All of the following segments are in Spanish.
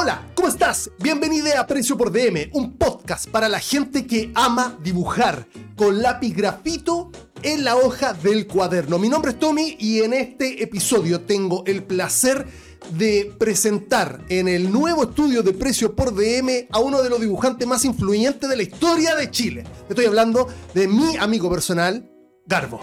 Hola, ¿cómo estás? Bienvenida a Precio por DM, un podcast para la gente que ama dibujar con lápiz grafito en la hoja del cuaderno. Mi nombre es Tommy y en este episodio tengo el placer de presentar en el nuevo estudio de Precio por DM a uno de los dibujantes más influyentes de la historia de Chile. Estoy hablando de mi amigo personal, Garbo.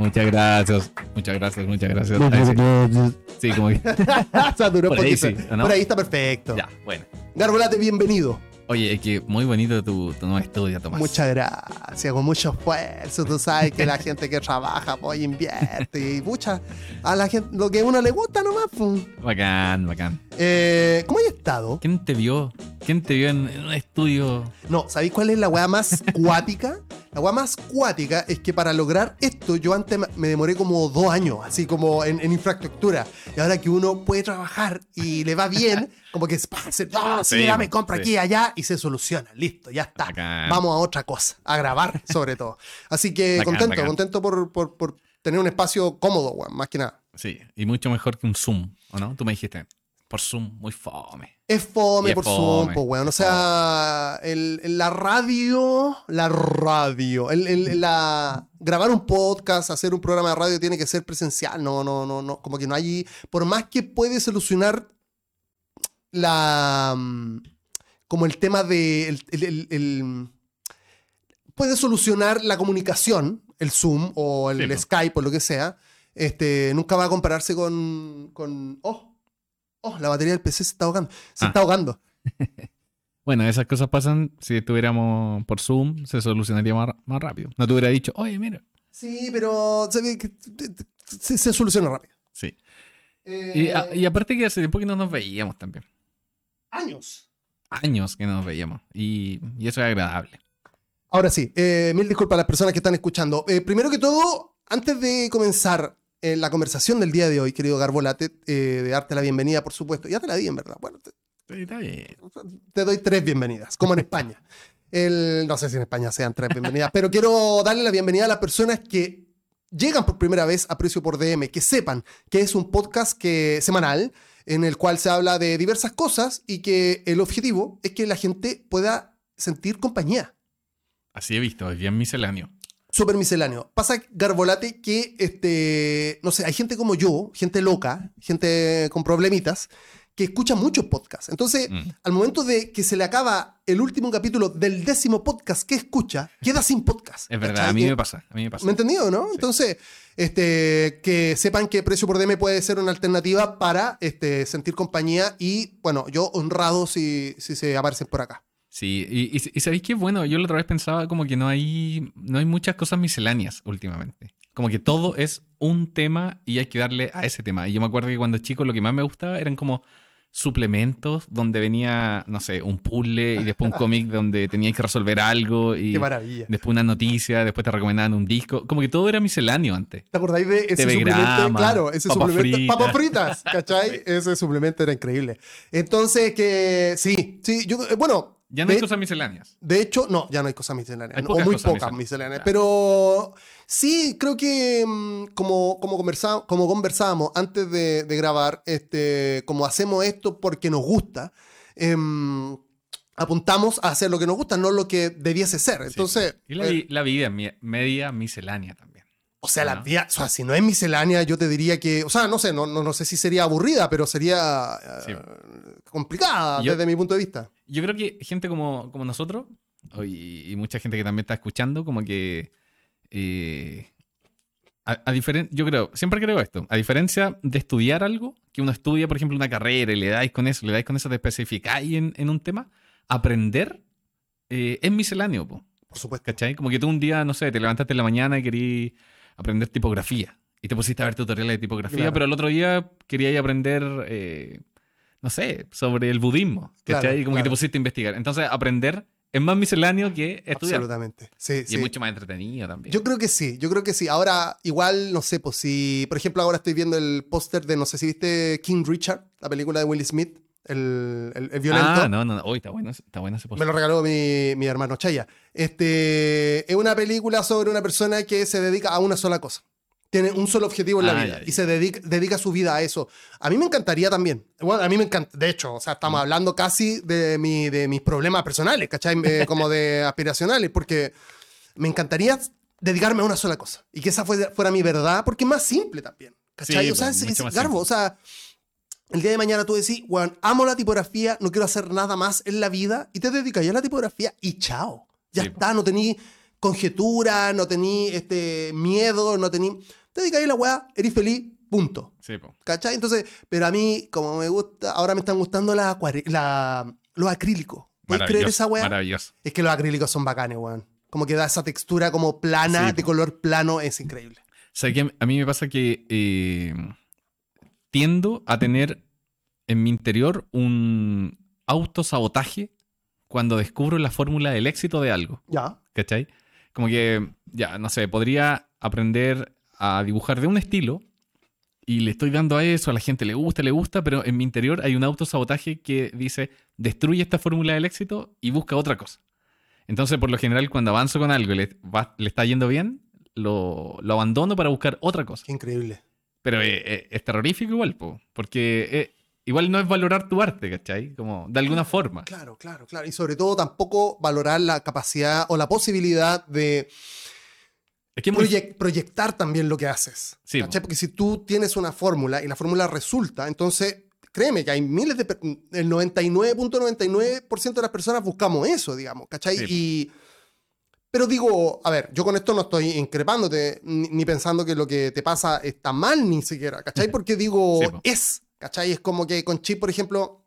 Muchas gracias, muchas gracias, muchas gracias. Ahí sí. Sí, como que. Por un ahí. Por ahí está perfecto. Ya, bueno. Garbolate, bienvenido. Oye, es que muy bonito tu, tu nuevo estudio, Tomás. Muchas gracias, con mucho esfuerzo. Tú sabes que la gente que trabaja, pues invierte. Y pucha, a la gente, lo que a uno le gusta nomás. pues. Bacán, bacán. Eh, ¿Cómo hay estado? ¿Quién te vio? ¿Quién te vio en, en un estudio? No, ¿sabéis cuál es la weá más cuática? La weá más cuática es que para lograr esto yo antes me- demoré como dos años, así como en, en infraestructura. Y ahora que uno puede trabajar y le va bien, como que se, sí, Sí, ya me compra sí. aquí y allá y se soluciona. Listo, ya está. Bacán. Vamos a otra cosa, a grabar sobre todo. Así que Bacán, contento, bacán. contento por, por- por tener un espacio cómodo, weón, más que nada. Sí, y mucho mejor que un Zoom, ¿o no? Tú me dijiste, por Zoom, muy fome. Es fome es por fome, Zoom, pues, weón. O sea, el- la radio, la radio, el- el- la, grabar un podcast, hacer un programa de radio tiene que ser presencial. No, no, no, no. Como que no hay. Por más que puede solucionar la. mm, Como el tema de. el- puede solucionar la comunicación, el Zoom o el Sí, pues. Skype o lo que sea. Este, nunca va a compararse con. con oh, oh, la batería del PC se está ahogando. Se Ah. está ahogando. Bueno, esas cosas pasan si estuviéramos por Zoom, se solucionaría más, más rápido. No te hubiera dicho, oye, mira. Sí, pero se, se, se soluciona rápido. Sí. Eh, Y, a- y aparte que hace tiempo que no nos veíamos también. años. Años que no nos veíamos. Y, y eso es agradable. Ahora sí, eh, mil disculpas a las personas que están escuchando. Eh, primero que todo, antes de comenzar eh, la conversación del día de hoy, querido Garbolate, eh, de darte la bienvenida, por supuesto. Ya te la di, en verdad. Bueno, te, Sí, está bien. te doy tres bienvenidas, como en España. El- no sé si en España sean tres bienvenidas, pero quiero darle la bienvenida a las personas que llegan por primera vez a Precio por DM, que sepan que es un podcast que, semanal en el cual se habla de diversas cosas y que el objetivo es que la gente pueda sentir compañía. Así he visto, es bien misceláneo. Súper misceláneo. Pasa, Garbolate, que, este, no sé, hay gente como yo, gente loca, gente con problemitas, que escucha muchos podcasts. Entonces, Mm. al momento de que se le acaba el último capítulo del décimo podcast que escucha, queda sin podcast. Es verdad, ¿cachai? a mí me pasa. A mí me pasa. ¿Me entendido, no? Entonces, este, que sepan que Precio por DM puede ser una alternativa para este, sentir compañía y, bueno, yo honrado si, si se aparecen por acá. Sí, y, y, y sabéis que bueno, yo la otra vez pensaba como que no hay, no hay muchas cosas misceláneas últimamente. Como que todo es un tema y hay que darle a ese tema. Y yo me acuerdo que cuando chico lo que más me gustaba eran como suplementos donde venía, no sé, un puzzle y después un cómic donde tenías que resolver algo y Qué maravilla. después una noticia, después te recomendaban un disco. Como que todo era misceláneo antes. ¿Te acordáis de ese TV suplemento? grama, Claro, ese papas suplemento. fritas. Papas fritas, ¿cachai? Ese suplemento era increíble. Entonces, que sí, sí, yo, eh, bueno. Ya no hay de- cosas misceláneas. De hecho, no, ya no hay cosas misceláneas. Hay o muy cosas pocas misceláneas. misceláneas. Pero sí, creo que mm, como, como, conversa- como conversábamos antes de, de grabar, este, como hacemos esto porque nos gusta, em, apuntamos a hacer lo que nos gusta, no lo que debiese ser. Entonces, Y la, eh, la vida media miscelánea también. o sea, la ¿no? vida, o sea, si no es miscelánea, yo te diría que, o sea, no sé, no, no, no sé si sería aburrida, pero sería eh, complicada Yo- desde mi punto de vista. Yo creo que gente como, como nosotros, y, y mucha gente que también está escuchando, como que. eh, a, a diferen- yo creo, siempre creo esto. A diferencia de estudiar algo, que uno estudia, por ejemplo, una carrera y le dais con eso, le dais con eso, te especificáis en, en un tema, aprender eh, es misceláneo, po, Por supuesto. ¿cachai? Como que tú un día, no sé, te levantaste en la mañana y querías aprender tipografía. Y te pusiste a ver tutoriales de tipografía, Claro. pero el otro día querías aprender, eh, no sé, sobre el budismo. ¿cachai? Claro, y como que te pusiste a investigar. Entonces, aprender es más misceláneo que estudiar. Absolutamente. Sí, Y sí. es mucho más entretenido también. Yo creo que sí, yo creo que sí. Ahora, igual, no sé, pues si, por ejemplo, ahora estoy viendo el póster de, no sé si viste King Richard, la película de Will Smith, el, el, el violento. ah, no, no, no. Uy, está bueno, está bueno ese Me póster. lo regaló mi, mi hermano Chaya. Este, es una película sobre una persona que se dedica a una sola cosa. Tiene un solo objetivo en la Ah, vida ya, ya. y se dedica, dedica su vida a eso. A mí me encantaría también. Bueno, a mí me encanta. De hecho, o sea, estamos Mm. hablando casi de, mi, de mis problemas personales, ¿cachai? Eh, como de aspiracionales, porque me encantaría dedicarme a una sola cosa y que esa fuera, fuera mi verdad, porque es más simple también, ¿cachai? Sí, o sea, pues, es, garbo, o sea. El día de mañana tú decís, bueno, amo la tipografía, no quiero hacer nada más en la vida y te dedicas ya a la tipografía y chao. Ya Sí, está, no tení conjetura, no tení este, miedo, no tení... Te dedicas a la weá, eres feliz, punto. Sí, po. ¿Cachai? Entonces, pero a mí, como me gusta, ahora me están gustando la, los acrílicos. ¿Puedes creer Maravilloso, esa weá? Maravilloso. Es que los acrílicos son bacanes, weón. Como que da esa textura como plana, Sí, de po. color plano, es increíble. O sea, que a mí me pasa que eh, tiendo a tener en mi interior un autosabotaje cuando descubro la fórmula del éxito de algo. Ya. ¿Cachai? Como que, ya, no sé, podría aprender a dibujar de un estilo y le estoy dando a eso, a la gente le gusta, le gusta, pero en mi interior hay un autosabotaje que dice, destruye esta fórmula del éxito y busca otra cosa. Entonces, por lo general, cuando avanzo con algo y le, va- le está yendo bien, lo, lo abandono para buscar otra cosa. Qué increíble. Pero eh, eh, es terrorífico igual, po, porque eh, igual no es valorar tu arte, ¿cachai? Como de alguna forma. Claro, claro, claro. Y sobre todo tampoco valorar la capacidad o la posibilidad de Es que es muy- proyec- proyectar también lo que haces. Sí. Porque si tú tienes una fórmula y la fórmula resulta, entonces créeme que hay miles de... El 99.99% de las personas buscamos eso, digamos, ¿cachai? Sí. Y... Pero digo, a ver, yo con esto no estoy increpándote ni, ni pensando que lo que te pasa está mal ni siquiera, ¿cachai? Porque digo, Sí, es, ¿cachai? Es como que con Chip, por ejemplo,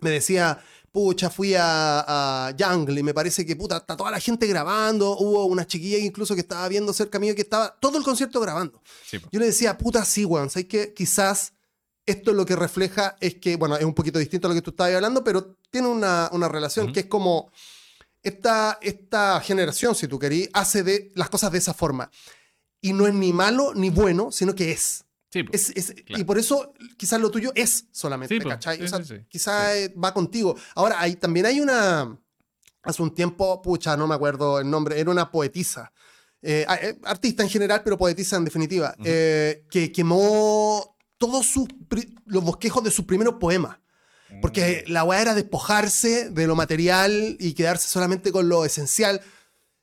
me decía, pucha, fui a, a Jungle y me parece que, puta, está toda la gente grabando, hubo una chiquilla incluso que estaba viendo cerca mío que estaba todo el concierto grabando. Sí. Yo le decía, puta, sí, weón, ¿sabes que Quizás esto lo que refleja es que, bueno, es un poquito distinto a lo que tú estabas hablando, pero tiene una, una relación que es como esta, esta generación, si tú querís, hace de las cosas de esa forma. Y no es ni malo ni bueno, sino que es. Sí, po. Es, es- Claro. Y por eso quizás lo tuyo es solamente, Sí, po. ¿cachai? Sí, o sea, quizás va contigo. Ahora, hay, también hay una... Hace un tiempo, pucha, no me acuerdo el nombre, era una poetisa. eh, eh, artista en general, pero poetisa en definitiva, Ujú. eh, que quemó todos sus los bosquejos de sus primeros poemas. Porque la weá era despojarse de lo material y quedarse solamente con lo esencial.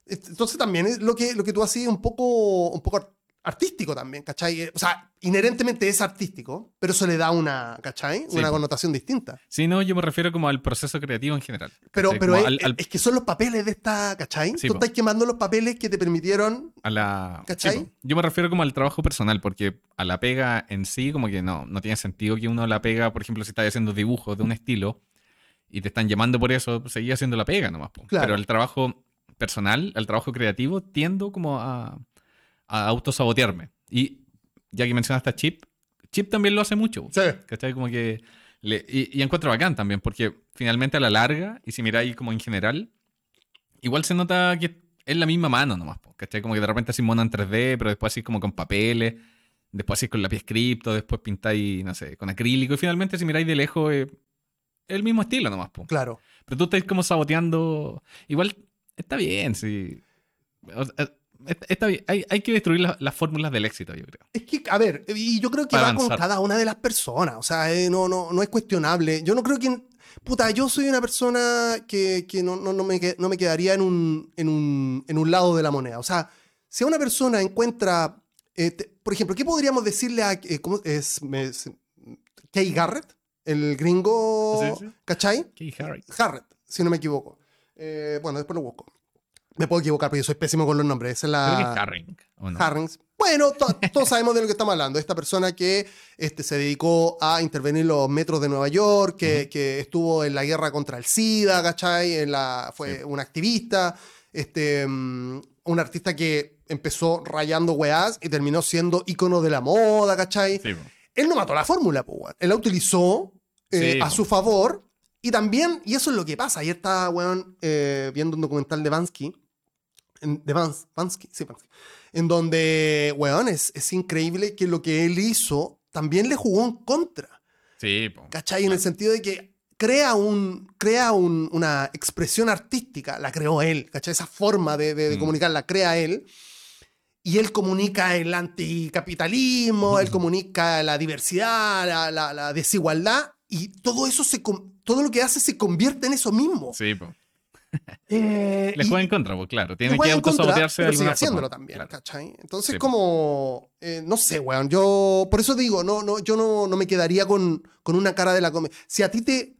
Entonces también es lo que, lo que tú haces es un poco, un poco artístico también, ¿cachai? Eh, O sea, inherentemente es artístico, pero eso le da una, ¿cachai? Sí, una connotación distinta. Sí, no, yo me refiero como al proceso creativo en general. Pero, ¿cachai? pero es, al- al- es que son los papeles de esta, ¿cachai? Sí, tú po. estás quemando los papeles que te permitieron... a la... ¿Cachai? sí, yo me refiero como al trabajo personal, porque a la pega en sí, como que no, no tiene sentido que uno la pega, por ejemplo, si estás haciendo dibujos de un estilo y te están llamando por eso, seguí haciendo la pega nomás. po. Claro. Pero el trabajo personal, el trabajo creativo, tiendo como a, a autosabotearme. Y ya que mencionaste a Chip, Chip también lo hace mucho. Sí. ¿Cachai? Como que. le- y, y encuentro bacán también, porque finalmente a la larga, y si miráis como en general, igual se nota que es la misma mano nomás, ¿cachai? Como que de repente así mono en 3D, pero después así como con papeles, después así con lápiz escrito, después pintáis, no sé, con acrílico, y finalmente si miráis de lejos, eh, es el mismo estilo nomás, po. Claro. Pero tú estás como saboteando. Igual está bien, sí. O sea, está- bien. Hay, hay que destruir la- las fórmulas del éxito, yo creo. Es que, a ver, y yo creo que Para va con avanzar. cada una de las personas. O sea, eh, no, no, no es cuestionable. Yo no creo que. Puta, yo soy una persona que, que no, no, no me, no me quedaría en un, en, un, en un lado de la moneda. O sea, si una persona encuentra. eh, te- por ejemplo, ¿qué podríamos decirle a. eh, ¿Cómo es? me- se- Kay Garrett, el gringo. Sí, sí. ¿Cachai? Key Harry. Harrett, si no me equivoco. Eh, bueno, después lo busco. Me puedo equivocar, pero yo soy pésimo con los nombres. Esa es la. Creo que es Harring. ¿o no? Harrings. Bueno, to- todos sabemos de lo que estamos hablando. Esta persona que este, se dedicó a intervenir los metros de Nueva York, que, que estuvo en la guerra contra el SIDA, ¿cachai? En la, fue Sí. un activista, este, mm, un artista que empezó rayando weás y terminó siendo ícono de la moda, ¿cachai? Sí. Él no mató la fórmula, pues. Él la utilizó eh, Sí, a su favor. Y también, y eso es lo que pasa. Ayer estaba, weón, eh, viendo un documental de Bansky. De Vans, Bansky, sí, Bansky. En donde, weón, es, es increíble que lo que él hizo también le jugó en contra. Sí, po. ¿Cachai? En el sentido de que crea, un, crea un- una expresión artística, la creó él, ¿cachai? Esa forma de, de- de Mm. comunicar la crea él. y él comunica el anticapitalismo, él comunica la diversidad, la, la- la desigualdad, y todo eso se todo lo que hace se convierte en eso mismo. Sí, po. Eh, Le juega en contra, pues claro. Tiene que autosabotearse de sigue alguna haciéndolo forma. también, Claro. ¿cachai? Entonces, Sí. como, eh, no sé, weón, yo, por eso digo, no, no, yo no, no me quedaría con, con una cara de la comedia. Si a ti te,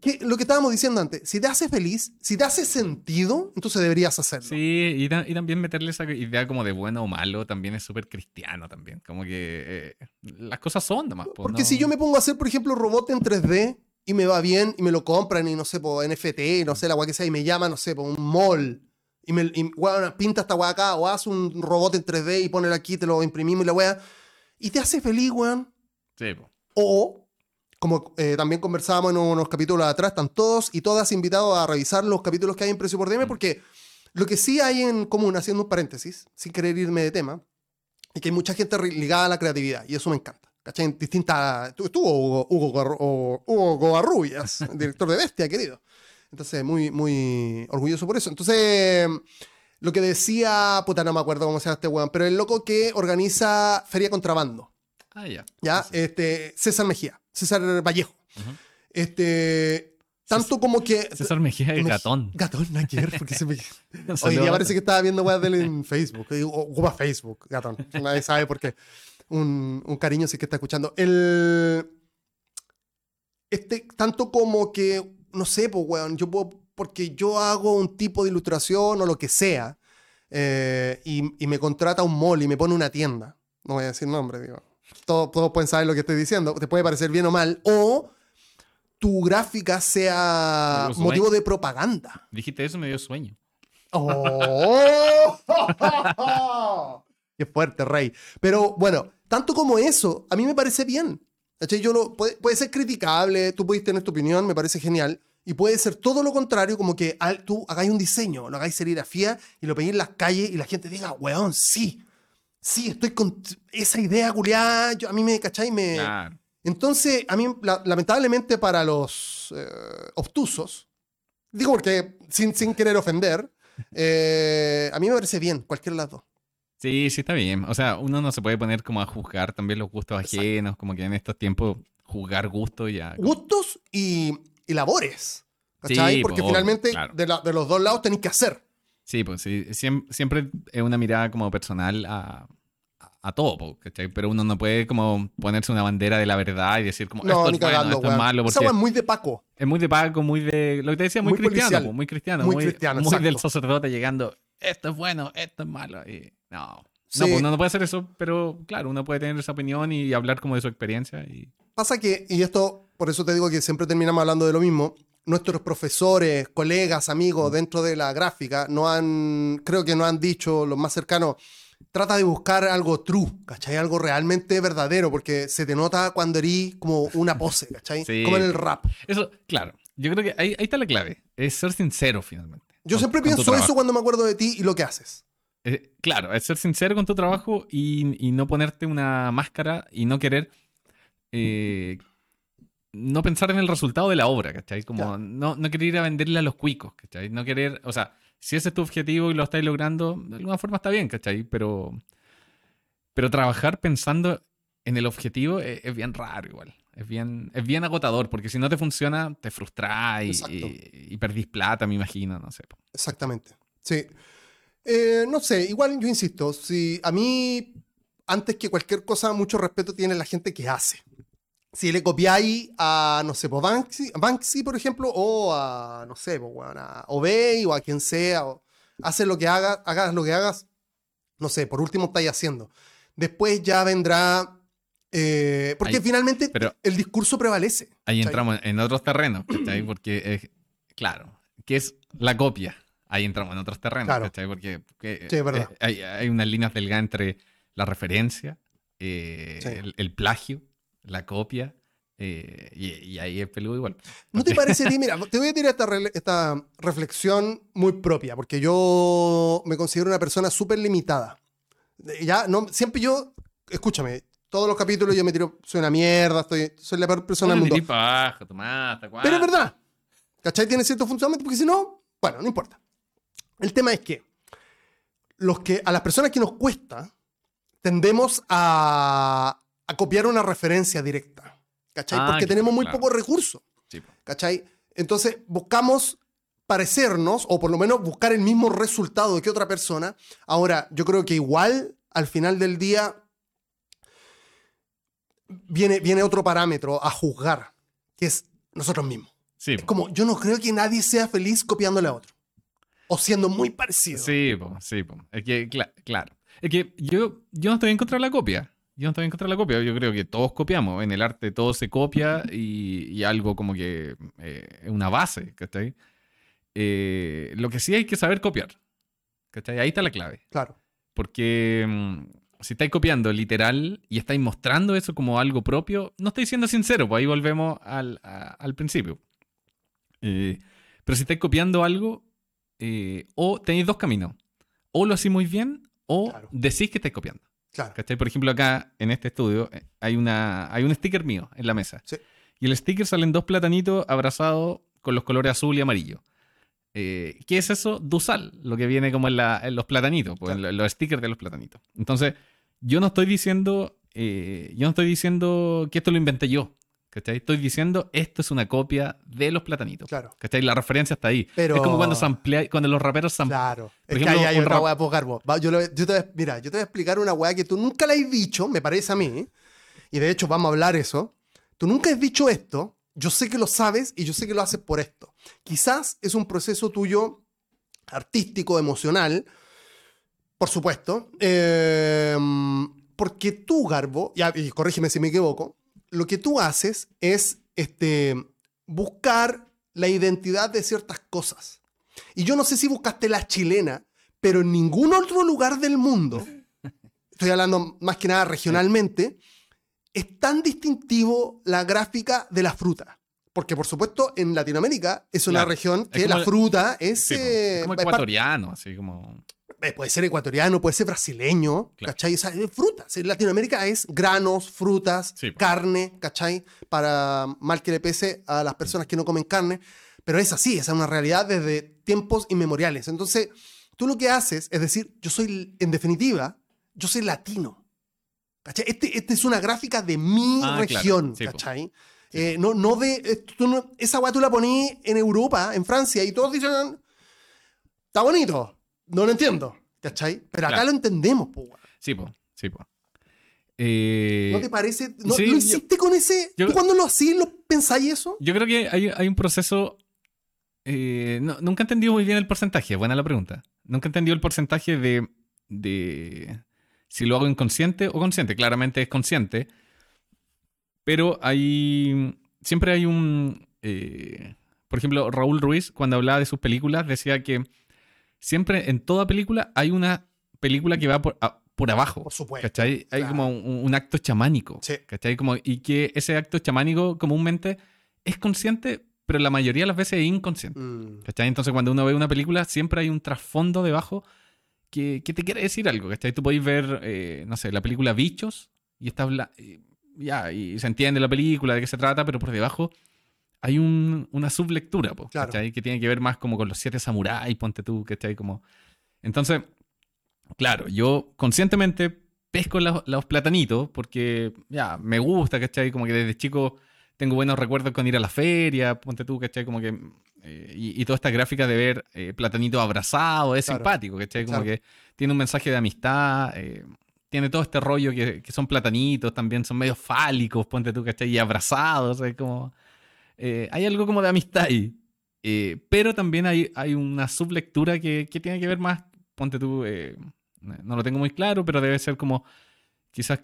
que, lo que estábamos diciendo antes, si te hace feliz, si te hace sentido, entonces deberías hacerlo. Sí, y, ta- y también meterle esa idea como de bueno o malo también es súper cristiano también. Como que eh, las cosas son nomás. po, Porque no- si yo me pongo a hacer, por ejemplo, robot en 3D y me va bien y me lo compran y no sé, por NFT, no sé, la weá que sea, y me llama, no sé, por un mall. Y me y, pinta esta weá acá, o haz un robot en 3D y ponelo aquí, te lo imprimimos y la weá. Y te hace feliz, weón. Sí, po. O, como eh, también conversábamos en unos capítulos atrás, están todos y todas invitados a revisar los capítulos que hay en Precio por DM, porque lo que sí hay en común, haciendo un paréntesis, sin querer irme de tema, es que hay mucha gente ligada a la creatividad, y eso me encanta. ¿Cachai? En distintas... tu- Estuvo Hugo, Hugo, Hugo director de Bestia, querido. Entonces, muy, muy orgulloso por eso. Entonces, lo que decía, puta, no me acuerdo cómo se llama este weón, pero el loco que organiza Feria Contrabando. Ah, ya. ¿ya? Sí. Este, César Mejía, César Vallejo. Este, tanto como que... César Mejía es Mej- gatón. Gatón, ver, porque se me... Hoy día parece que estaba viendo weas de él en Facebook. y Ocupa Facebook, gatón. Nadie sabe por qué. Un, un cariño si es que está escuchando. El... Este, tanto como que, no sé, pues, weón, yo puedo, porque yo hago un tipo de ilustración o lo que sea, eh, y, y me contrata un mall y me pone una tienda. No voy a decir nombre, digo. Todos, todos pueden saber lo que estoy diciendo. Te puede parecer bien o mal. O tu gráfica sea motivo de propaganda. Dijiste eso, me dio sueño. ¡Oh! Qué fuerte, Rey. Pero bueno, tanto como eso, a mí me parece bien. ¿Cachai? Yo lo, puede, puede ser criticable, tú puedes tener tu opinión, me parece genial. Y puede ser todo lo contrario, como que al- tú hagáis un diseño, lo hagáis serigrafía y lo peguéis en las calles y la gente diga, weón, sí, sí, estoy con esa idea, culiada, yo, a mí me, ¿cachai? Me, entonces, a mí, la- lamentablemente para los eh, obtusos, digo porque sin, sin querer ofender, eh, a mí me parece bien, cualquiera de las dos. Sí, sí está bien. O sea, uno no se puede poner como a juzgar también los gustos Exacto. ajenos, como que en estos tiempos juzgar gustos ya. como- Gustos y, y labores. ¿Cachai? Sí, porque po, finalmente claro. de, la- de los dos lados tenéis que hacer. Sí, pues sí, siem- siempre es una mirada como personal a, a, todo, ¿cachai? Pero uno no puede como ponerse una bandera de la verdad y decir como No, esto es bueno, cagando, esto es malo, Esa porque weá es muy de Paco. es muy de Paco, muy de, lo que te decía, muy, Muy cristiano, po, muy cristiano, Muy muy, cristiano, muy del sacerdote llegando, esto es bueno, esto es malo, y no. Sí. No, pues uno no puede hacer eso, pero claro, uno puede tener esa opinión y hablar como de su experiencia y Pasa que, y esto, por eso te digo que siempre terminamos hablando de lo mismo, nuestros profesores, colegas, amigos dentro de la gráfica, no han, creo que no han dicho, los más cercanos, trata de buscar algo true, ¿cachai? Algo realmente verdadero, porque se te nota cuando eres como una pose, ¿cachai? Sí. Como en el rap. Eso, claro, yo creo que ahí, ahí está la clave, es ser sincero finalmente. Yo con- siempre con pienso eso cuando me acuerdo de ti y lo que haces. Eh, claro, es ser sincero con tu trabajo y, y no ponerte una máscara y no querer eh, no pensar en el resultado de la obra, ¿cachai? Como no, no querer ir a venderle a los cuicos, ¿cachai? No querer, o sea, si ese es tu objetivo y lo estáis logrando, de alguna forma está bien, ¿cachai? Pero, pero trabajar pensando en el objetivo es, es bien raro igual. Es bien, es bien agotador, porque si no te funciona, te frustras y, y, y perdís plata, me imagino, no sé. Exactamente. Sí. Eh, no sé, igual yo insisto, si a mí, antes que cualquier cosa, mucho respeto tiene la gente que hace. Si le copiáis a, no sé, pues Banksy, Banksy, por ejemplo, o a, no sé, pues, a Obey o a quien sea, o haces lo que hagas, hagas lo que hagas, no sé, por último estáis haciendo. Después ya vendrá, eh, porque Ahí, finalmente pero- el discurso prevalece. Ahí ¿cachai? entramos en otros terrenos, ¿cachai? Porque, es, claro, ¿qué es la copia? Ahí entramos en otros terrenos, Claro. ¿cachai? Porque, porque, Sí, eh, hay, hay unas líneas delgadas entre la referencia, eh, Sí. el, el plagio, la copia, eh, y, y ahí es peludo igual. ¿No te parece a ti? Mira, te voy a tirar esta, esta reflexión muy propia, porque yo me considero una persona súper limitada. Ya, no, siempre yo, escúchame, todos los capítulos yo me tiro, soy una mierda, estoy, soy la peor persona del mundo. tomás, Pero es verdad. ¿Cachai? Tiene cierto funcionamiento, porque si no, bueno, no importa. El tema es que los que, a las personas que nos cuesta, tendemos a, a copiar una referencia directa. ¿Cachai? Ah, Porque tenemos muy claro. pocos recursos. Sí. ¿Cachai? Entonces buscamos parecernos o por lo menos buscar el mismo resultado que otra persona. Ahora, yo creo que igual al final del día viene, viene otro parámetro a juzgar, que es nosotros mismos. Sí, Es como, yo no creo que nadie sea feliz copiándole a otro. O siendo muy parecido. Sí, po, sí, po. Es que, cla- claro. Es que yo, yo no estoy en contra de la copia. Yo no estoy en contra de la copia. Yo creo que todos copiamos. En el arte todo se copia y, y algo como que eh, es una base, ¿cachai? Eh, lo que sí hay que saber copiar. ¿Cachai? Ahí está la clave. Claro. Porque mm, si estáis copiando literal y estáis mostrando eso como algo propio, no estáis siendo sincero, pues ahí volvemos al, a- al principio. Eh, pero si estáis copiando algo, eh, o tenéis dos caminos. O lo hacéis muy bien, o Claro. decís que estáis copiando. Claro. ¿Cachai? Por ejemplo, acá en este estudio eh, hay, una, hay un sticker mío en la mesa. Sí. Y el sticker salen dos platanitos abrazados con los colores azul y amarillo. Eh, ¿Qué es eso? Dusal, lo que viene como en, la- en los platanitos, pues, en los stickers de los platanitos. Entonces, yo no estoy diciendo, eh, yo no estoy diciendo que esto lo inventé yo. ¿cachai? Estoy diciendo esto es una copia de los platanitos. Claro. ¿cachai? La referencia está ahí. Pero- Es como cuando, samplea- cuando los raperos samplean. Claro. Por es ejemplo, que ahí hay otra rap- Garbo. Va, Yo, lo- yo te voy a- mira, yo te voy a explicar una weá que tú nunca la has dicho, me parece a mí. Y de hecho vamos a hablar eso. Tú nunca has dicho esto. Yo sé que lo sabes y yo sé que lo haces por esto. Quizás es un proceso tuyo artístico, emocional, por supuesto. eh, porque tú, Garbo, ya, y corrígeme si me equivoco, lo que tú haces es este, buscar la identidad de ciertas cosas. Y yo no sé si buscaste la chilena, pero en ningún otro lugar del mundo, estoy hablando más que nada regionalmente, es tan distintivo la gráfica de la fruta. Porque, por supuesto, en Latinoamérica es una Claro. región que Es la fruta es. Sí, po. eh, Es como es ecuatoriano, así como. Eh, puede ser ecuatoriano, puede ser brasileño, Claro. ¿cachai? O sea, es frutas. En Latinoamérica es granos, frutas, Sí, po. carne, ¿cachai? Para mal que le pese a las personas que no comen carne. Pero es así, esa es una realidad desde tiempos inmemoriales. Entonces, tú lo que haces es decir, yo soy, en definitiva, yo soy latino. ¿Cachai? Este, este es una gráfica de mi Ah, claro. región, Sí, po. ¿cachai? Eh, no, no de. eh, tú no- esa weá tú la poní en Europa, en Francia, y todos dicen. Está bonito. No lo entiendo. ¿Cachai? Pero acá Claro. lo entendemos, po, weón. Sí, po. Sí, po. Eh, ¿No te parece? ¿No, sí, ¿lo yo- hiciste con ese? yo- ¿Tú cuando lo hacís, lo pensáis eso? Yo creo que hay, hay un proceso. eh, no- nunca he entendido muy bien el porcentaje. Buena la pregunta. Nunca he entendido el porcentaje de, de si lo hago inconsciente o consciente. Claramente es consciente. Pero hay. Siempre hay un. eh, por ejemplo, Raúl Ruiz, cuando hablaba de sus películas, decía que siempre en toda película hay una película que va por, a- por abajo. Por supuesto. ¿Cachai? Hay claro. como un, un acto chamánico. Sí. ¿Cachai? Como, y que ese acto chamánico comúnmente es consciente, pero la mayoría de las veces es inconsciente. Mm, ¿Cachai? Entonces cuando uno ve una película siempre hay un trasfondo debajo que, que te quiere decir algo. ¿Cachai? Tú podéis ver, eh, no sé, la película Bichos y está ya, y se entiende la película, de qué se trata, pero por debajo hay un- una sublectura, po, Claro. ¿cachai? Que tiene que ver más como con los siete samuráis, ponte tú, ¿cachai? Como... Entonces, claro, yo conscientemente pesco los, los platanitos porque ya, me gusta, ¿cachai? Como que desde chico tengo buenos recuerdos con ir a la feria, ponte tú, ¿cachai? Como que... eh, y, y toda esta gráfica de ver eh, platanitos abrazados es Claro. simpático, ¿cachai? Como Claro. que tiene un mensaje de amistad, eh, tiene todo este rollo que, que son platanitos, también son medio fálicos, ponte tú, ¿cachai? Y abrazados, es como... eh, hay algo como de amistad ahí. Eh, pero también hay, hay una sublectura que, que tiene que ver más, ponte tú, eh, no lo tengo muy claro, pero debe ser como, quizás,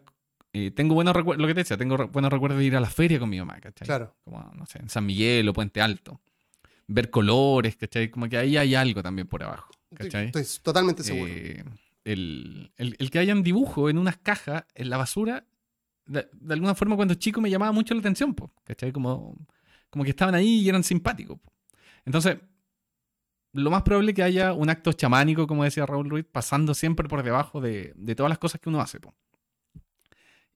eh, tengo buenos recuerdos, lo que te decía, tengo re- buenos recuerdos de ir a la feria con mi mamá, ¿cachai? Claro. Como, no sé, en San Miguel o Puente Alto. Ver colores, ¿cachai? Como que ahí hay algo también por abajo, ¿cachai? Estoy totalmente seguro. El, el- el que hayan dibujo en unas cajas en la basura, de, de alguna forma cuando chico me llamaba mucho la atención, ¿cachai? Como, como que estaban ahí y eran simpáticos. Entonces, lo más probable es que haya un acto chamánico, como decía Raúl Ruiz, pasando siempre por debajo de, de todas las cosas que uno hace. po.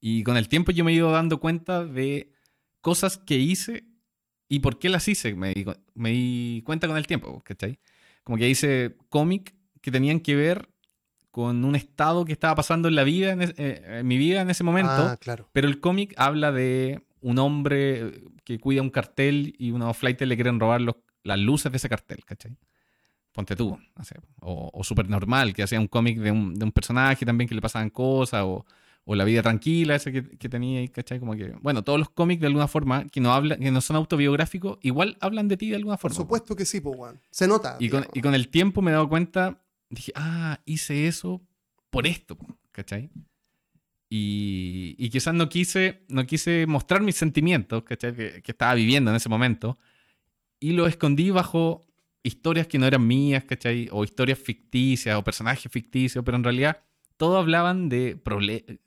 Y con el tiempo yo me he ido dando cuenta de cosas que hice y por qué las hice. Me di, me di cuenta con el tiempo, ¿cachai? Como que hice cómic que tenían que ver con un estado que estaba pasando en la vida, en, es- eh, en mi vida en ese momento. Ah, claro. Pero el cómic habla de un hombre que cuida un cartel y unos flightes le quieren robar los- las luces de ese cartel, ¿cachai? Ponte tú, no sé. O, o Super Normal, que hacía un cómic de un, de un personaje también que le pasaban cosas, o, o La vida tranquila, ese que, que tenía ahí, ¿cachai? Como que, bueno, todos los cómics de alguna forma que no, hablan, que no son autobiográficos, igual hablan de ti de alguna Por forma. supuesto que sí, pues. Se nota. Y con, y con el tiempo me he dado cuenta, dije, ah, hice eso por esto, ¿cachai? Y, y quizás no quise, no quise mostrar mis sentimientos. Que, que estaba viviendo en ese momento. Y lo escondí bajo historias que no eran mías, ¿cachai? O historias ficticias, o personajes ficticios, pero en realidad todos hablaban de problemas.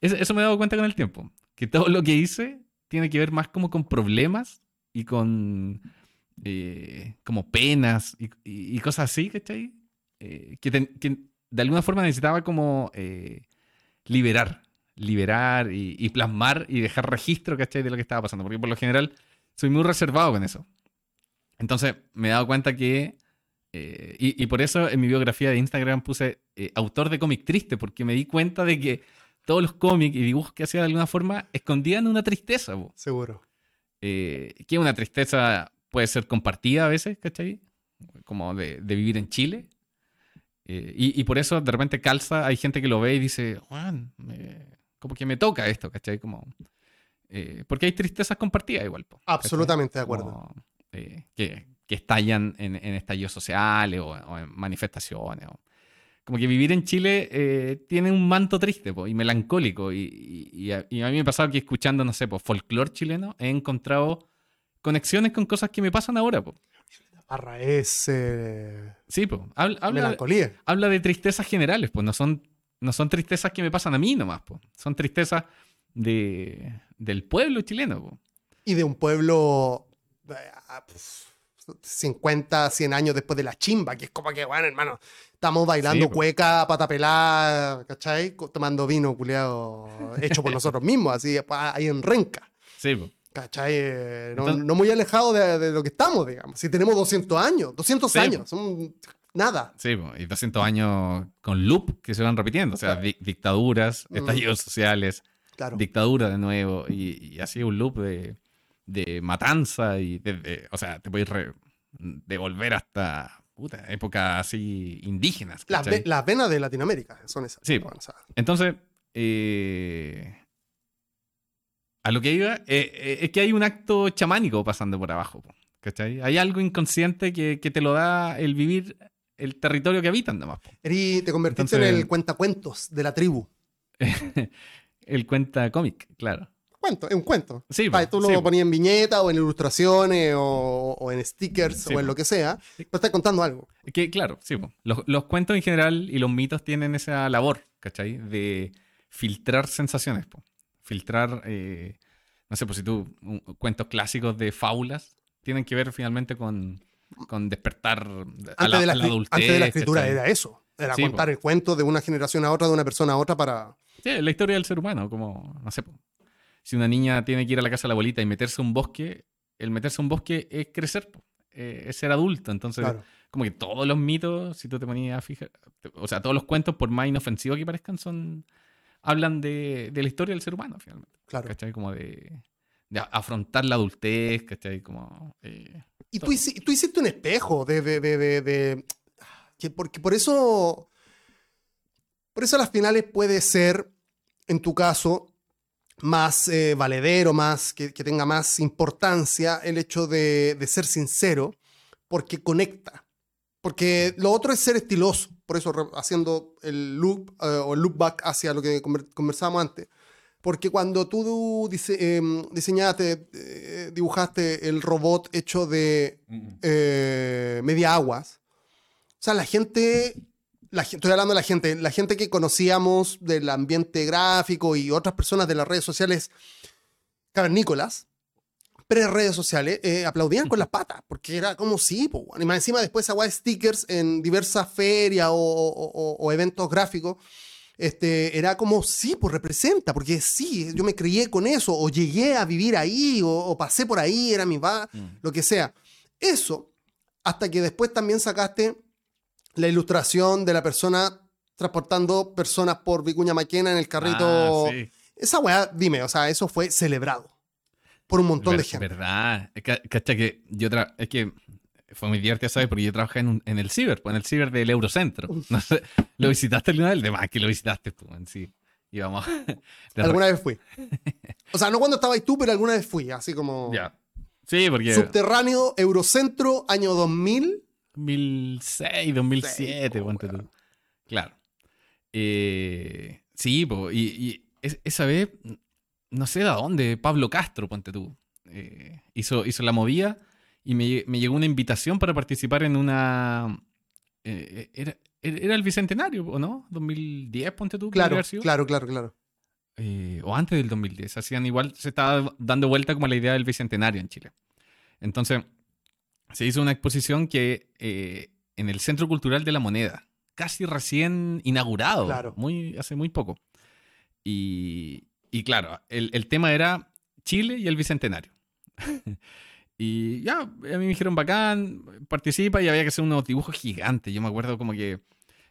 Eso, me he dado cuenta con el tiempo. Que todo lo que hice tiene que ver más como con problemas y con eh, como penas y, y- y cosas así, ¿cachai? Eh, que, que de alguna forma necesitaba como eh, liberar, liberar y, y plasmar y dejar registro, ¿cachai? De lo que estaba pasando. Porque por lo general soy muy reservado con eso. Entonces me he dado cuenta que... eh, y, y por eso en mi biografía de Instagram puse eh, autor de cómic triste, porque me di cuenta de que todos los cómics y dibujos que hacía de alguna forma escondían una tristeza. Seguro. eh, que una tristeza puede ser compartida a veces, ¿cachai? Como de, de vivir en Chile. Eh, y, y por eso de repente calza, hay gente que lo ve y dice, Juan, me- como que me toca esto, ¿cachai? Como, eh, porque hay tristezas compartidas igual. po. Absolutamente de acuerdo. Como, eh, que, que estallan en, en estallidos sociales o, o en manifestaciones. o- como que vivir en Chile eh, tiene un manto triste po, y melancólico. Y, y- y a, y a mí me ha pasado que escuchando, no sé, pues folclore chileno, he encontrado conexiones con cosas que me pasan ahora. Po. Barra es eh, Sí, pues. Habla, habla, melancolía. habla de tristezas generales, pues no son, no son tristezas que me pasan a mí nomás, pues. Son tristezas de, del pueblo chileno. po. Y de un pueblo eh, pf, 50, 100 años después de la chimba, que es como que, bueno, hermano, estamos bailando Sí, po. cueca, pata pelada, ¿cachai? Tomando vino, culiado, hecho por nosotros mismos, así, ahí en Renca. Sí, po. ¿Cachai? Eh, no, Entonces- no muy alejado de, de lo que estamos, digamos. Si tenemos 200 años, 200 Sí, años, son nada. Sí, y 200 años con loop que se van repitiendo. O sea, di- dictaduras, Mm. estallidos sociales, Claro. dictadura de nuevo, y, y así un loop de, de matanza y de, de- o sea, te puedes devolver hasta puta, épocas así indígenas. Las, las venas de Latinoamérica son esas. Sí. Entonces, eh, a lo que iba, eh, eh, es que hay un acto chamánico pasando por abajo. ¿cachai? Hay algo inconsciente que, que te lo da el vivir el territorio que habitan, nomás. po. Eri, te convertiste en el cuentacuentos de la tribu. el cuenta cómic, claro. Cuento, es un cuento. Sí, Pa, po, tú lo sí, po. ponías en viñeta o en ilustraciones o, o en stickers Sí, o en lo que sea. Pero estás contando algo. Que, claro, sí. Los, los cuentos en general y los mitos tienen esa labor, ¿cachai? De filtrar sensaciones, po. Filtrar, eh, no sé, pues si tú, un- cuentos clásicos de fábulas tienen que ver finalmente con, con despertar a Antes, la, de, la, a la adultez. antes de la escritura ¿cachai? era eso. Era Sí, contar el cuento de una generación a otra, de una persona a otra para... Sí, la historia del ser humano, como, no sé, si una niña tiene que ir a la casa de la abuelita y meterse a un bosque, el meterse a un bosque es crecer. Eh, es ser adulto. Entonces, Claro. como que todos los mitos, si tú te ponías a fijar, o sea, todos los cuentos, por más inofensivos que parezcan, son hablan de, de la historia del ser humano, finalmente. claro. ¿Cachai? Como de, de afrontar la adultez, ¿cachai? Como... eh, Y tú, tú hiciste un espejo de... de, de, que porque por eso... Por eso a las finales puede ser, en tu caso, más eh, valedero, más que, que tenga más importancia el hecho de, de ser sincero, porque conecta. Porque lo otro es ser estiloso, por eso haciendo el loop eh, o el loop back hacia lo que conver- conversábamos antes. Porque cuando tú dise- em, diseñaste, eh, dibujaste el robot hecho de eh, media aguas, o sea, la gente, la, estoy hablando de la gente, la gente que conocíamos del ambiente gráfico y otras personas de las redes sociales cavernícolas, pre-redes sociales, eh, aplaudían con las patas, porque era como sí, po, y más encima después de stickers en diversas ferias o, o- o- o eventos gráficos, este, era como sí, pues representa, porque sí, yo me crié con eso, o llegué a vivir ahí, o, o pasé por ahí, era mi va, mm. lo que sea. Eso, hasta que después también sacaste la ilustración de la persona transportando personas por Vicuña Maquena en el carrito. Ah, sí. Esa weá, dime, o sea, eso fue celebrado por un montón de gente. Verdad. Cacha que yo tra- es que fue muy divertido, ¿sabes? Porque yo trabajé en, un- en el ciber, pues, en el ciber del Eurocentro. No sé, ¿Lo visitaste alguna vez? De más que lo visitaste tú, en sí. Íbamos. Alguna vez fui. O sea, no cuando estabas tú, pero alguna vez fui, así como Ya. Sí, porque subterráneo, Eurocentro, año 2000. 2006, 2007, Sí, ponte tú. Claro. Eh, sí, po, y, y es- esa vez, no sé de dónde, Pablo Castro, ponte tú, eh, hizo, hizo la movida y me, me llegó una invitación para participar en una... eh, era, era el Bicentenario, ¿o no? 2010, ponte tú. Claro, claro, claro, claro. Eh, o antes del 2010. Hacían igual, se estaba dando vuelta como la idea del bicentenario en Chile. Entonces, se hizo una exposición que eh, en el Centro Cultural de la Moneda, casi recién inaugurado, Claro. muy, hace muy poco. Y, y claro, el, el tema era Chile y el bicentenario. y ya, a mí me dijeron bacán, participa y había que hacer unos dibujos gigantes. Yo me acuerdo como que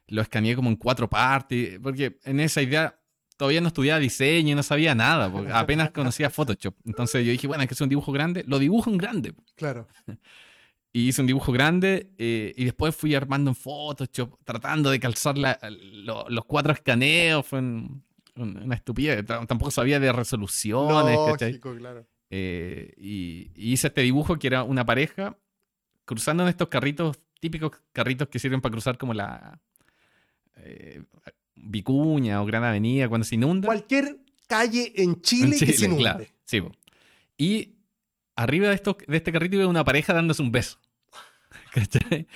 lo escaneé como en cuatro partes, porque en esa idea todavía no estudiaba diseño no sabía nada, porque apenas conocía Photoshop. Entonces yo dije, bueno, hay que hacer un dibujo grande, lo dibujo en grande. Claro. Y hice un dibujo grande eh, y después fui armando en Photoshop, tratando de calzar la- lo- los cuatro escaneos. Fue un- un- una estupidez. Tampoco sabía de resoluciones. Lógico, claro. Eh, y, y hice este dibujo que era una pareja cruzando en estos carritos, típicos carritos que sirven para cruzar como la eh, Vicuña o Gran Avenida cuando se inunda. Cualquier calle en Chile, En que se inunde. claro. Sí. Y arriba de, estos, de este carrito iba una pareja dándose un beso. ¿Cachai?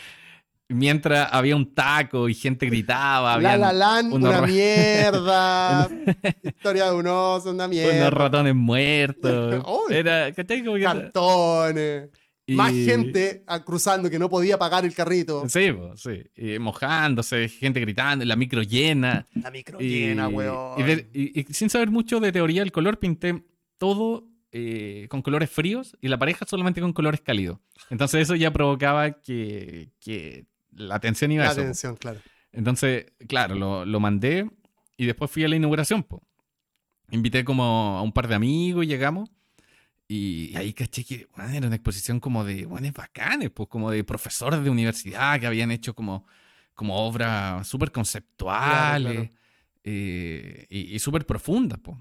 Mientras había un taco y gente gritaba, La La Land, unos una mierda. Historia de un oso, una unos mierda. ratones muertos. Uy. Era, ¿cachai? Como que Cartones. y- Más gente ah, cruzando que no podía pagar el carrito. Sí, sí. Y mojándose, gente gritando, la micro llena. La micro Y, llena, weón. y de- y- y sin saber mucho de teoría del color, pinté todo eh, con colores fríos y la pareja solamente con colores cálidos. Entonces eso ya provocaba que, que la atención iba a La eso. po. atención, claro. Entonces, claro, lo, lo mandé y después fui a la inauguración. po. Invité como a un par de amigos y llegamos. Y ahí caché que bueno, era una exposición como de buenos bacanes, pues como de profesores de universidad que habían hecho como, como obras súper conceptuales Claro, claro. eh, y, y súper profundas. pues.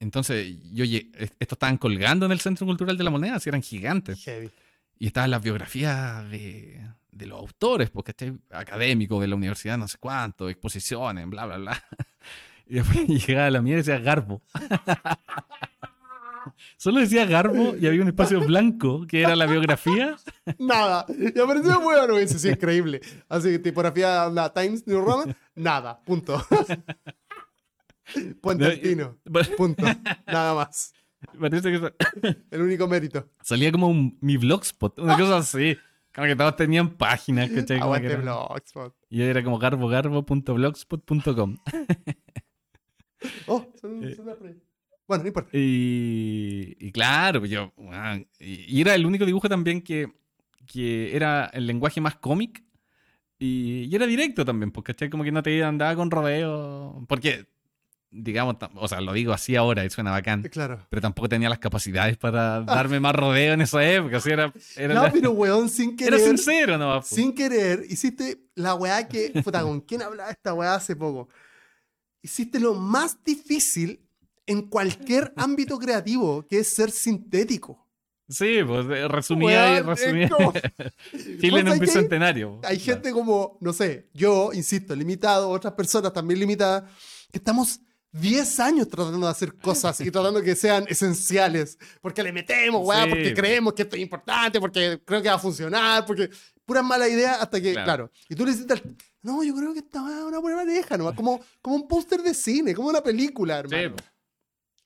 Entonces, yo est- estos estaban colgando en el Centro Cultural de la Moneda, así eran gigantes. Heavy. Y estaban las biografías de, de los autores, porque este académico de la universidad, no sé cuánto, exposiciones, bla, bla, bla. Y después llegaba la mía y decía Garbo. Solo decía Garbo y había un espacio blanco que era la biografía. Nada. Y apareció bueno, eso sí, increíble. Así que tipografía la Times New Roman, nada. Punto. Puente No, Altino. Punto. Nada más. Parece que El único mérito. salía como un, mi blogspot, una cosa así. Como que todos tenían páginas, ¿cachai? Que Aguante era- Blogspot. Y era como garbogarbo.blogspot.com. Oh, son, son las pre- Bueno, no importa. Y, y claro, pues yo. y, y era el único dibujo también que, que era el lenguaje más cómic. Y, y era directo también, porque ¿cachai? como que no te andaba con rodeo. Porque, digamos, o sea, lo digo así ahora y suena bacán. Claro. Pero tampoco tenía las capacidades para darme más rodeo en esa época. Así era, era, No, la- pero weón, sin era querer. sincero, ¿no? po. sin querer, hiciste la weá que. Puta, ¿con quién hablaba esta weá hace poco? Hiciste lo más difícil en cualquier ámbito creativo, que es ser sintético. Sí, pues eh, resumía y Weón, es resumía. como- Chile ¿Vos en un bicentenario. Hay Claro. gente como, no sé, yo, insisto, limitado, otras personas también limitadas, que estamos 10 años tratando de hacer cosas y tratando que sean esenciales. Porque le metemos, weá, Sí. porque creemos que esto es importante, porque creo que va a funcionar, porque pura mala idea hasta que, claro. Claro. Y tú le dices, no, yo creo que esta es una buena pareja, ¿no? Como, como un póster de cine, como una película, Sí, hermano. po.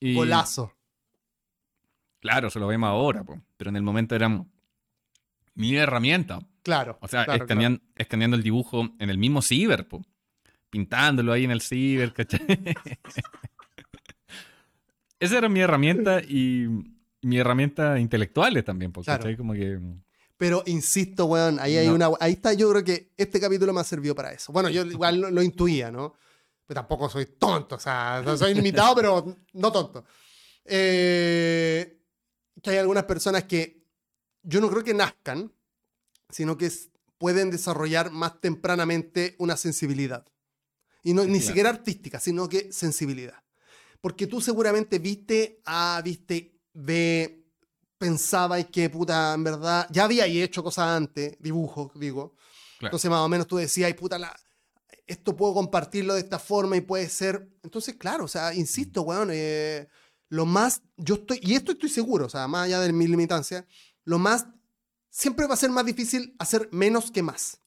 Y- Golazo. Claro, se lo vemos ahora, po. pero en el momento era mi herramienta. Claro. O sea, claro, escanean- escaneando el dibujo en el mismo ciber, po. Pintándolo ahí en el ciber, ¿cachai? Esa era mi herramienta y mi herramienta intelectuales también, po, Claro. Como que... Pero insisto, weón, ahí hay No. una. Ahí está, yo creo que este capítulo me ha servido para eso. Bueno, yo igual lo, lo intuía, ¿no? Pues tampoco soy tonto, o sea, soy limitado, pero no tonto. Eh, que hay algunas personas que yo no creo que nazcan, sino que pueden desarrollar más tempranamente una sensibilidad. Y no, ni siquiera artística, sino que sensibilidad. Porque tú seguramente viste, ah, viste, ve, pensaba y que puta, en verdad, ya había hecho cosas antes, dibujos, digo. Claro. Entonces más o menos tú decías, ay, puta, la, esto puedo compartirlo de esta forma y puede ser. Entonces, claro, o sea, insisto, weón, eh, lo más, yo estoy, y esto estoy seguro, o sea, más allá de mi limitancia, lo más, siempre va a ser más difícil hacer menos que más.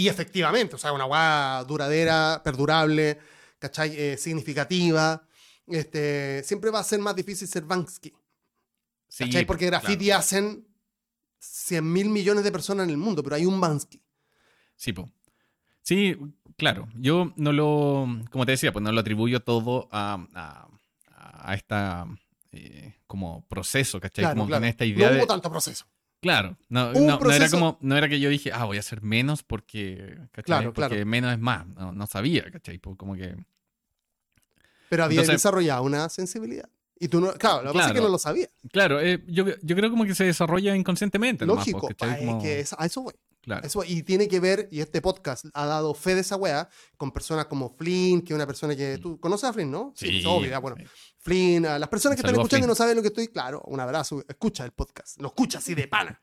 Y efectivamente, o sea, una weá duradera, perdurable, ¿cachai? Eh, significativa. Este, siempre va a ser más difícil ser Banksy. Sí, ¿Cachai? Porque claro. graffiti hacen 100 mil millones de personas en el mundo, pero hay un Bansky. Sí, po. Sí, claro. Yo no lo, como te decía, pues no lo atribuyo todo a, a, a esta eh, como proceso, ¿cachai? Claro, como claro. con esta idea no de... hubo tanto proceso. Claro, no, era como, no era que yo dije, ah, voy a hacer menos porque, ¿cachai? Claro, porque claro. menos es más. No, no sabía, ¿cachai? Pues como que... Pero había Entonces- desarrollado una sensibilidad. Y tú no, claro, lo que pasa es que Claro. no lo sabías. Claro, eh, yo, yo creo como que se desarrolla inconscientemente. nomás, Lógico, pues, ¿cachai? pa, es Como- que es- a eso voy. claro. Eso, y tiene que ver, y este podcast ha dado fe de esa wea, con personas como Flynn, que es una persona que tú conoces a Flynn, ¿no? Mm. Sí, es obvio, bueno. sí. Flynn, a las personas que están escuchando y no saben lo que estoy, claro, un abrazo, escucha el podcast, lo escucha así de pana.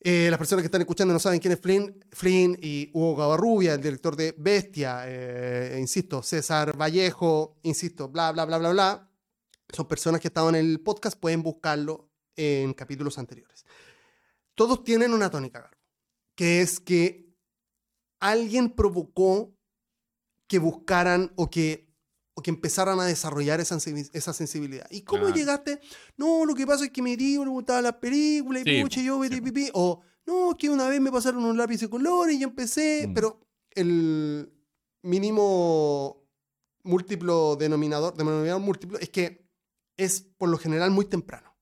Eh, las personas que están escuchando no saben quién es Flynn, Flynn y Hugo Gavarrubia, el director de Bestia, eh, insisto, César Vallejo, insisto, bla, bla, bla, bla, bla, son personas que estaban en el podcast, pueden buscarlo en capítulos anteriores. Todos tienen una tónica, que es que alguien provocó que buscaran o que, o que empezaran a desarrollar esa, esa sensibilidad. ¿Y cómo llegaste? No, lo que pasa es que mi tío le gustaban las películas y Sí, pucha, yo sí, pipí. O, no, es que una vez me pasaron un lápiz de color y yo empecé, Mm. pero el mínimo múltiplo denominador, denominador múltiplo, es que es por lo general muy temprano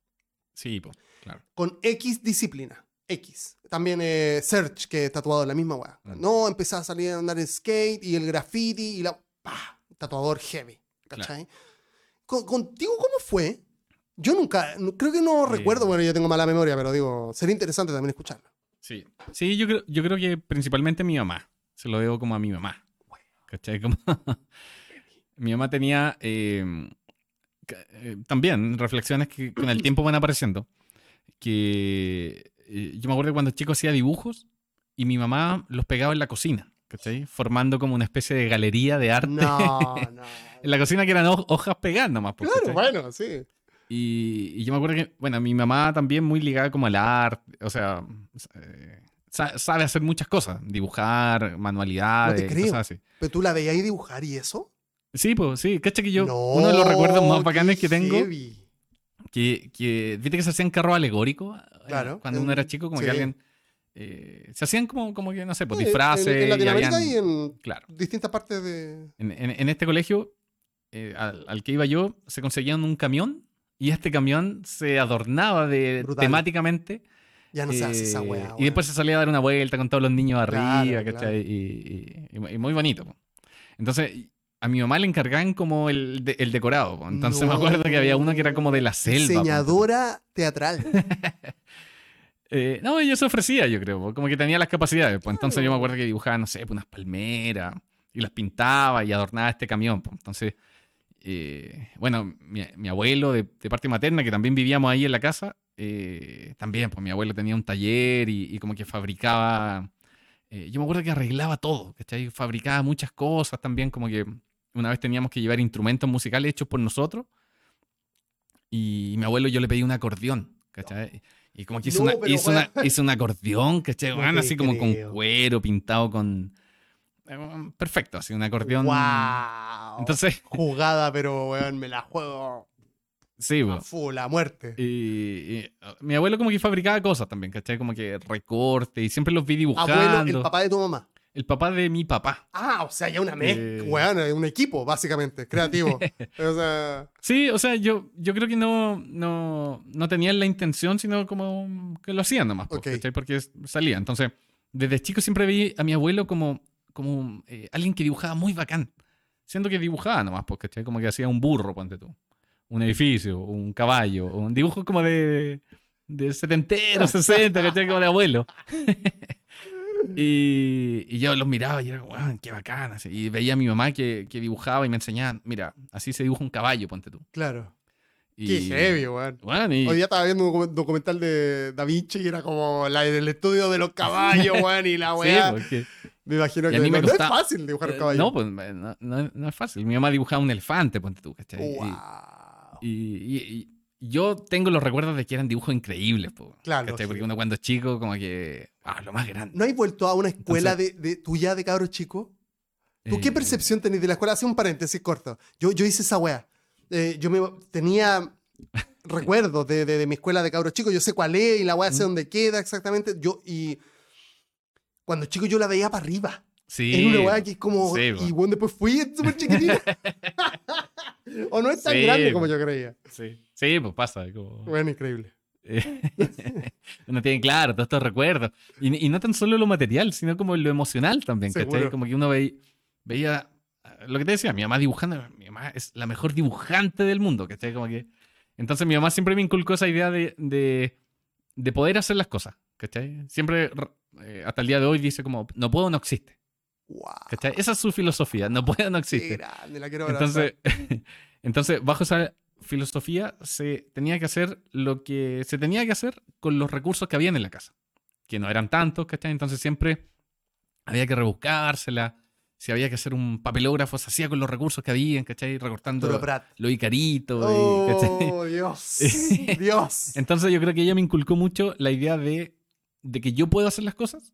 Sí, po, claro. con X disciplina. X. También eh, Search, que es tatuado en la misma weá. Mm. No, empezás a salir a andar en skate y el graffiti y la. ¡Pah! Tatuador heavy. ¿Cachai? Con- ¿Contigo cómo fue? Yo nunca, creo que no Eh. recuerdo, bueno, yo tengo mala memoria, pero digo, sería interesante también escucharlo. Sí, sí yo, creo, yo creo que principalmente mi mamá. Se lo debo como a mi mamá. ¿Cachai? Como... mi mamá tenía eh, ca- eh, también reflexiones que con el tiempo van apareciendo. Que eh, yo me acuerdo que cuando chico hacía dibujos y mi mamá los pegaba en la cocina. ¿Cachai? Formando como una especie de galería de arte. No, no. en la cocina que eran ho- hojas pegadas nomás. pues, claro, ¿cachai? bueno, sí. Y, y yo me acuerdo que, bueno, mi mamá también muy ligada como al arte, o sea, eh, sa- sabe hacer muchas cosas, dibujar, manualidades, No te creo. cosas así. Pero tú la veías ahí dibujar y eso. Sí, pues sí, cacha que yo, No, uno de los recuerdos más bacanes que tengo, heavy. que, que, viste que se hacían carros alegóricos, Claro. cuando uno era chico, como Sí. que alguien, eh, se hacían como, como que, no sé, pues Sí, disfraces. En, en y Latinoamérica habían- y en Claro. distintas partes de. En, en- en este colegio eh, al, al que iba yo se conseguían un camión y este camión se adornaba de, Brutal. temáticamente. Ya no se hace esa eh, weá. y después se salía a dar una vuelta con todos los niños arriba, Claro, ¿cachai? Y, y- y- y muy bonito. po. Entonces, a mi mamá le encargaban como el, de- el decorado. po. Entonces me No. acuerdo que había uno que era como de la selva. po. Diseñadora teatral. Eh, no, ella se ofrecía, yo creo, como que tenía las capacidades. Pues entonces yo me acuerdo que dibujaba, no sé, pues, unas palmeras y las pintaba y adornaba este camión. pues. Entonces, eh, bueno, mi, abuelo de, parte materna, que también vivíamos ahí en la casa, eh, también, pues mi abuelo tenía un taller y, y como que fabricaba. eh, yo me acuerdo que arreglaba todo, ¿cachai? Fabricaba muchas cosas también, como que una vez teníamos que llevar instrumentos musicales hechos por nosotros. Y mi abuelo yo le pedí un acordeón, ¿cachai? Y como que hizo, No, una- pero hizo, una- hizo un acordeón, ¿cachai? No así como con cuero, pintado con... eh, Perfecto, así un acordeón. ¡Wow! Entonces, Jugada, pero weón, me la juego sí, a full, a muerte. Y, y, uh, mi abuelo como que fabricaba cosas también, ¿cachai? Como que recorte y siempre los vi dibujando. Abuelo, el papá de tu mamá. El papá de mi papá. Ah, o sea, ya una mezcla, Eh. weón, un equipo, básicamente, creativo. o sea, Sí, o sea, yo, yo creo que no, no, no tenían la intención, sino como que lo hacían nomás, po, Ok. ¿cachai? Porque salía. Entonces, desde chico siempre vi a mi abuelo como como eh, alguien que dibujaba muy bacán. Siendo que dibujaba nomás, porque como que hacía un burro, ponte tú. Un edificio, un caballo, un dibujo como de, de setentero, sesenta, ¿cachai? Como de abuelo. y, y, yo los miraba y era wow, qué bacán. Y veía a mi mamá que, que, dibujaba y me enseñaba, mira, así se dibuja un caballo, ponte tú. Claro. Y, Qué heavy, weón. Hoy día estaba viendo un documental de Da Vinci y era como la del estudio de los caballos, weón, y la weá. Sí, me imagino que no, es fácil dibujar un caballo. No, pues no, no, es fácil. Mi mamá dibujaba un elefante, ponte tú, ¿cachai? Wow. Y, y, yo tengo los recuerdos de que eran dibujos increíbles, po, claro. ¿cachai? Porque uno cuando es chico, como que. Ah, lo más grande. ¿No has vuelto a una escuela de, de, tuya de cabros chicos? ¿Tú qué eh, percepción tenés de la escuela? Hace un paréntesis corto. Yo, yo hice esa weá. Eh, yo me, tenía recuerdos de, de, mi escuela de cabros chicos. Yo sé cuál es y la weá sé mm. dónde queda exactamente. Yo, y cuando chico yo la veía para arriba. Sí. Es una weá que es como. y bueno, después fui súper chiquitita. o no es tan grande como yo creía. Sí. Sí, pues pasa. Bueno, increíble. Uno tiene claro todos estos recuerdos. Y, y, no tan solo lo material, sino como lo emocional también, ¿cachai? Como que uno veía, lo que te decía, mi mamá dibujando, mi mamá es la mejor dibujante del mundo, ¿cachai? Como que. Entonces mi mamá siempre me inculcó esa idea de, de, de poder hacer las cosas, ¿cachai? Siempre, eh, hasta el día de hoy, dice como, no puedo, no existe. Esa es su filosofía. No puede, no existe. entonces, entonces, bajo esa filosofía, se tenía que hacer lo que se tenía que hacer con los recursos que habían en la casa. Que no eran tantos, ¿cachai? Entonces siempre había que rebuscársela. Si había que hacer un papelógrafo, se hacía con los recursos que habían, ¿cachai? Recortando lo icarito. Oh, Dios. Dios. Entonces yo creo que ella me inculcó mucho la idea de, de que yo puedo hacer las cosas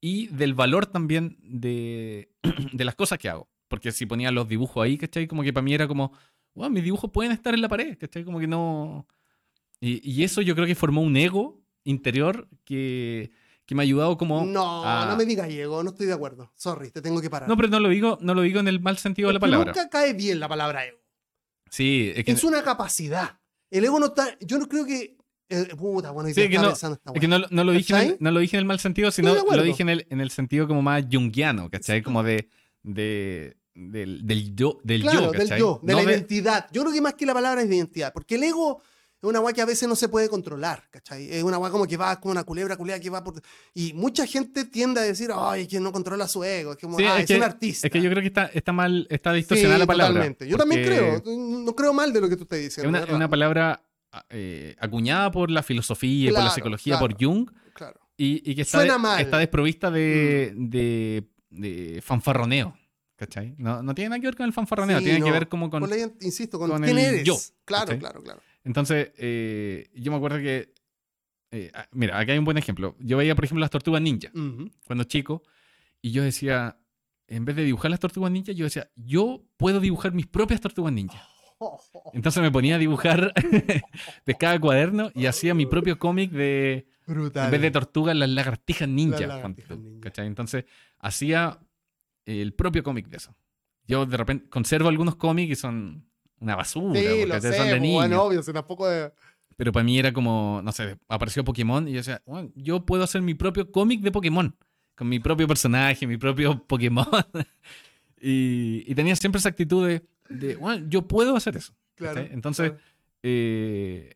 y del valor también de, de, las cosas que hago. Porque si ponía los dibujos ahí, ¿cachai? Como que para mí era como, wow, mis dibujos pueden estar en la pared, ¿cachai? Como que no... Y, y eso yo creo que formó un ego interior que, que me ha ayudado como... No, no me digas ego, no estoy de acuerdo. Sorry, te tengo que parar. No, pero no lo digo, no lo digo en el mal sentido de la palabra. Nunca cae bien la palabra ego. Sí, es que... Es una capacidad. El ego no está... Yo no creo que eh, puta, bueno, sí, que no, es que no, no, lo dije en el, no lo dije en el mal sentido, sino lo dije en el, en el sentido como más jungiano, ¿cachai? Como de, de del, del, yo, del claro, yo, del yo, de la identidad. Yo creo que más que la palabra es identidad, porque el ego es una guay que a veces no se puede controlar, ¿cachai? Es una guay como que va como una culebra, culebra que va por... Y mucha gente tiende a decir, ay, que no controla su ego, es como, ah, es, un artista. Es que yo creo que está, está mal, está distorsionada la palabra. Totalmente. Yo también creo, no creo mal de lo que tú estás diciendo. Es una, una palabra eh, acuñada por la filosofía y por la psicología, por Jung, y, que está, está desprovista de, mm. de, fanfarroneo. ¿Cachai? No, no, tiene nada que ver con el fanfarroneo, tiene que ver como con. insisto, con, quién eres. Yo. Claro, claro, claro. Entonces, eh, yo me acuerdo que. Eh, ah, mira, acá hay un buen ejemplo. Yo veía, por ejemplo, las tortugas ninja cuando chico, y yo decía, en vez de dibujar las tortugas ninja, yo decía, yo puedo dibujar mis propias tortugas ninja. Entonces me ponía a dibujar de cada cuaderno y hacía mi propio cómic de. Brutal. En vez de tortugas, las lagartijas ninja. Entonces hacía el propio cómic de eso. Yo de repente conservo algunos cómics y son una basura. Sí, lo sé, son de niños. Bueno, obvio, tampoco de... Pero para mí era como, no sé, apareció Pokémon y yo decía, bueno, yo puedo hacer mi propio cómic de Pokémon. Con mi propio personaje, mi propio Pokémon. y, y tenía siempre esa actitud de de, bueno, yo puedo hacer eso. Entonces, eh,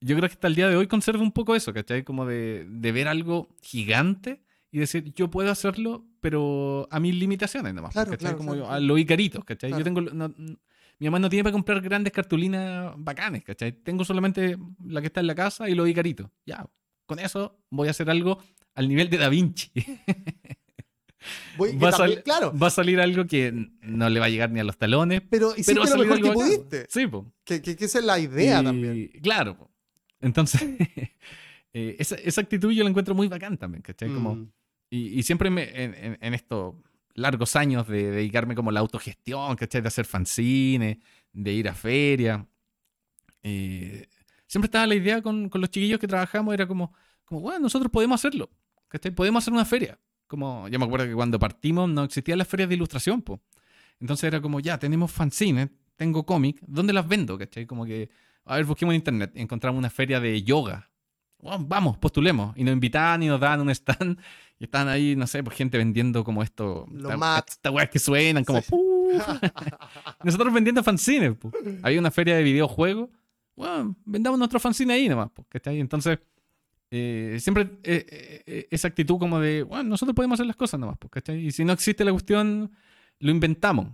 yo creo que hasta el día de hoy conservo un poco eso, ¿cachai? Como de, ver algo gigante y decir, yo puedo hacerlo, pero a mis limitaciones nomás. ¿cachai? como a los icaritos, ¿cachai? Yo tengo... mi mamá no tiene para comprar grandes cartulinas bacanes, ¿cachai? Tengo solamente la que está en la casa y los icaritos. Ya, con eso voy a hacer algo al nivel de Da Vinci. va, a claro. va a salir algo que no le va a llegar ni a los talones. Pero hiciste pero lo mejor que pudiste. Sí, po. Que, que, esa es la idea también. Claro. Entonces, eh, esa, esa, actitud yo la encuentro muy bacán también, ¿cachai? Como, mm. y, y, siempre me, en, en, estos largos años de, dedicarme como la autogestión, ¿cachai? De hacer fanzines, de ir a feria. Eh, siempre estaba la idea con, con, los chiquillos que trabajamos, era como, como, bueno, nosotros podemos hacerlo, ¿cachai? Podemos hacer una feria. Como, ya me acuerdo que cuando partimos no existían las ferias de ilustración, pues. Entonces era como, ya, tenemos fanzines, tengo cómic, ¿dónde las vendo? ¿Cachai? Como que, a ver, busquemos en internet, encontramos una feria de yoga. vamos, postulemos. Y nos invitaban y nos daban un stand Y estaban ahí, no sé, pues gente vendiendo como esto. Los mats. Estas weas que suenan como. Sí. Nosotros vendiendo fanzines. po. Había una feria de videojuegos. Bueno, vendamos nuestro fanzine ahí nomás. po, ¿cachai? Entonces, eh, siempre eh, eh, eh, esa actitud como de, bueno, nosotros podemos hacer las cosas nomás. po, ¿cachai? Y si no existe la cuestión, lo inventamos.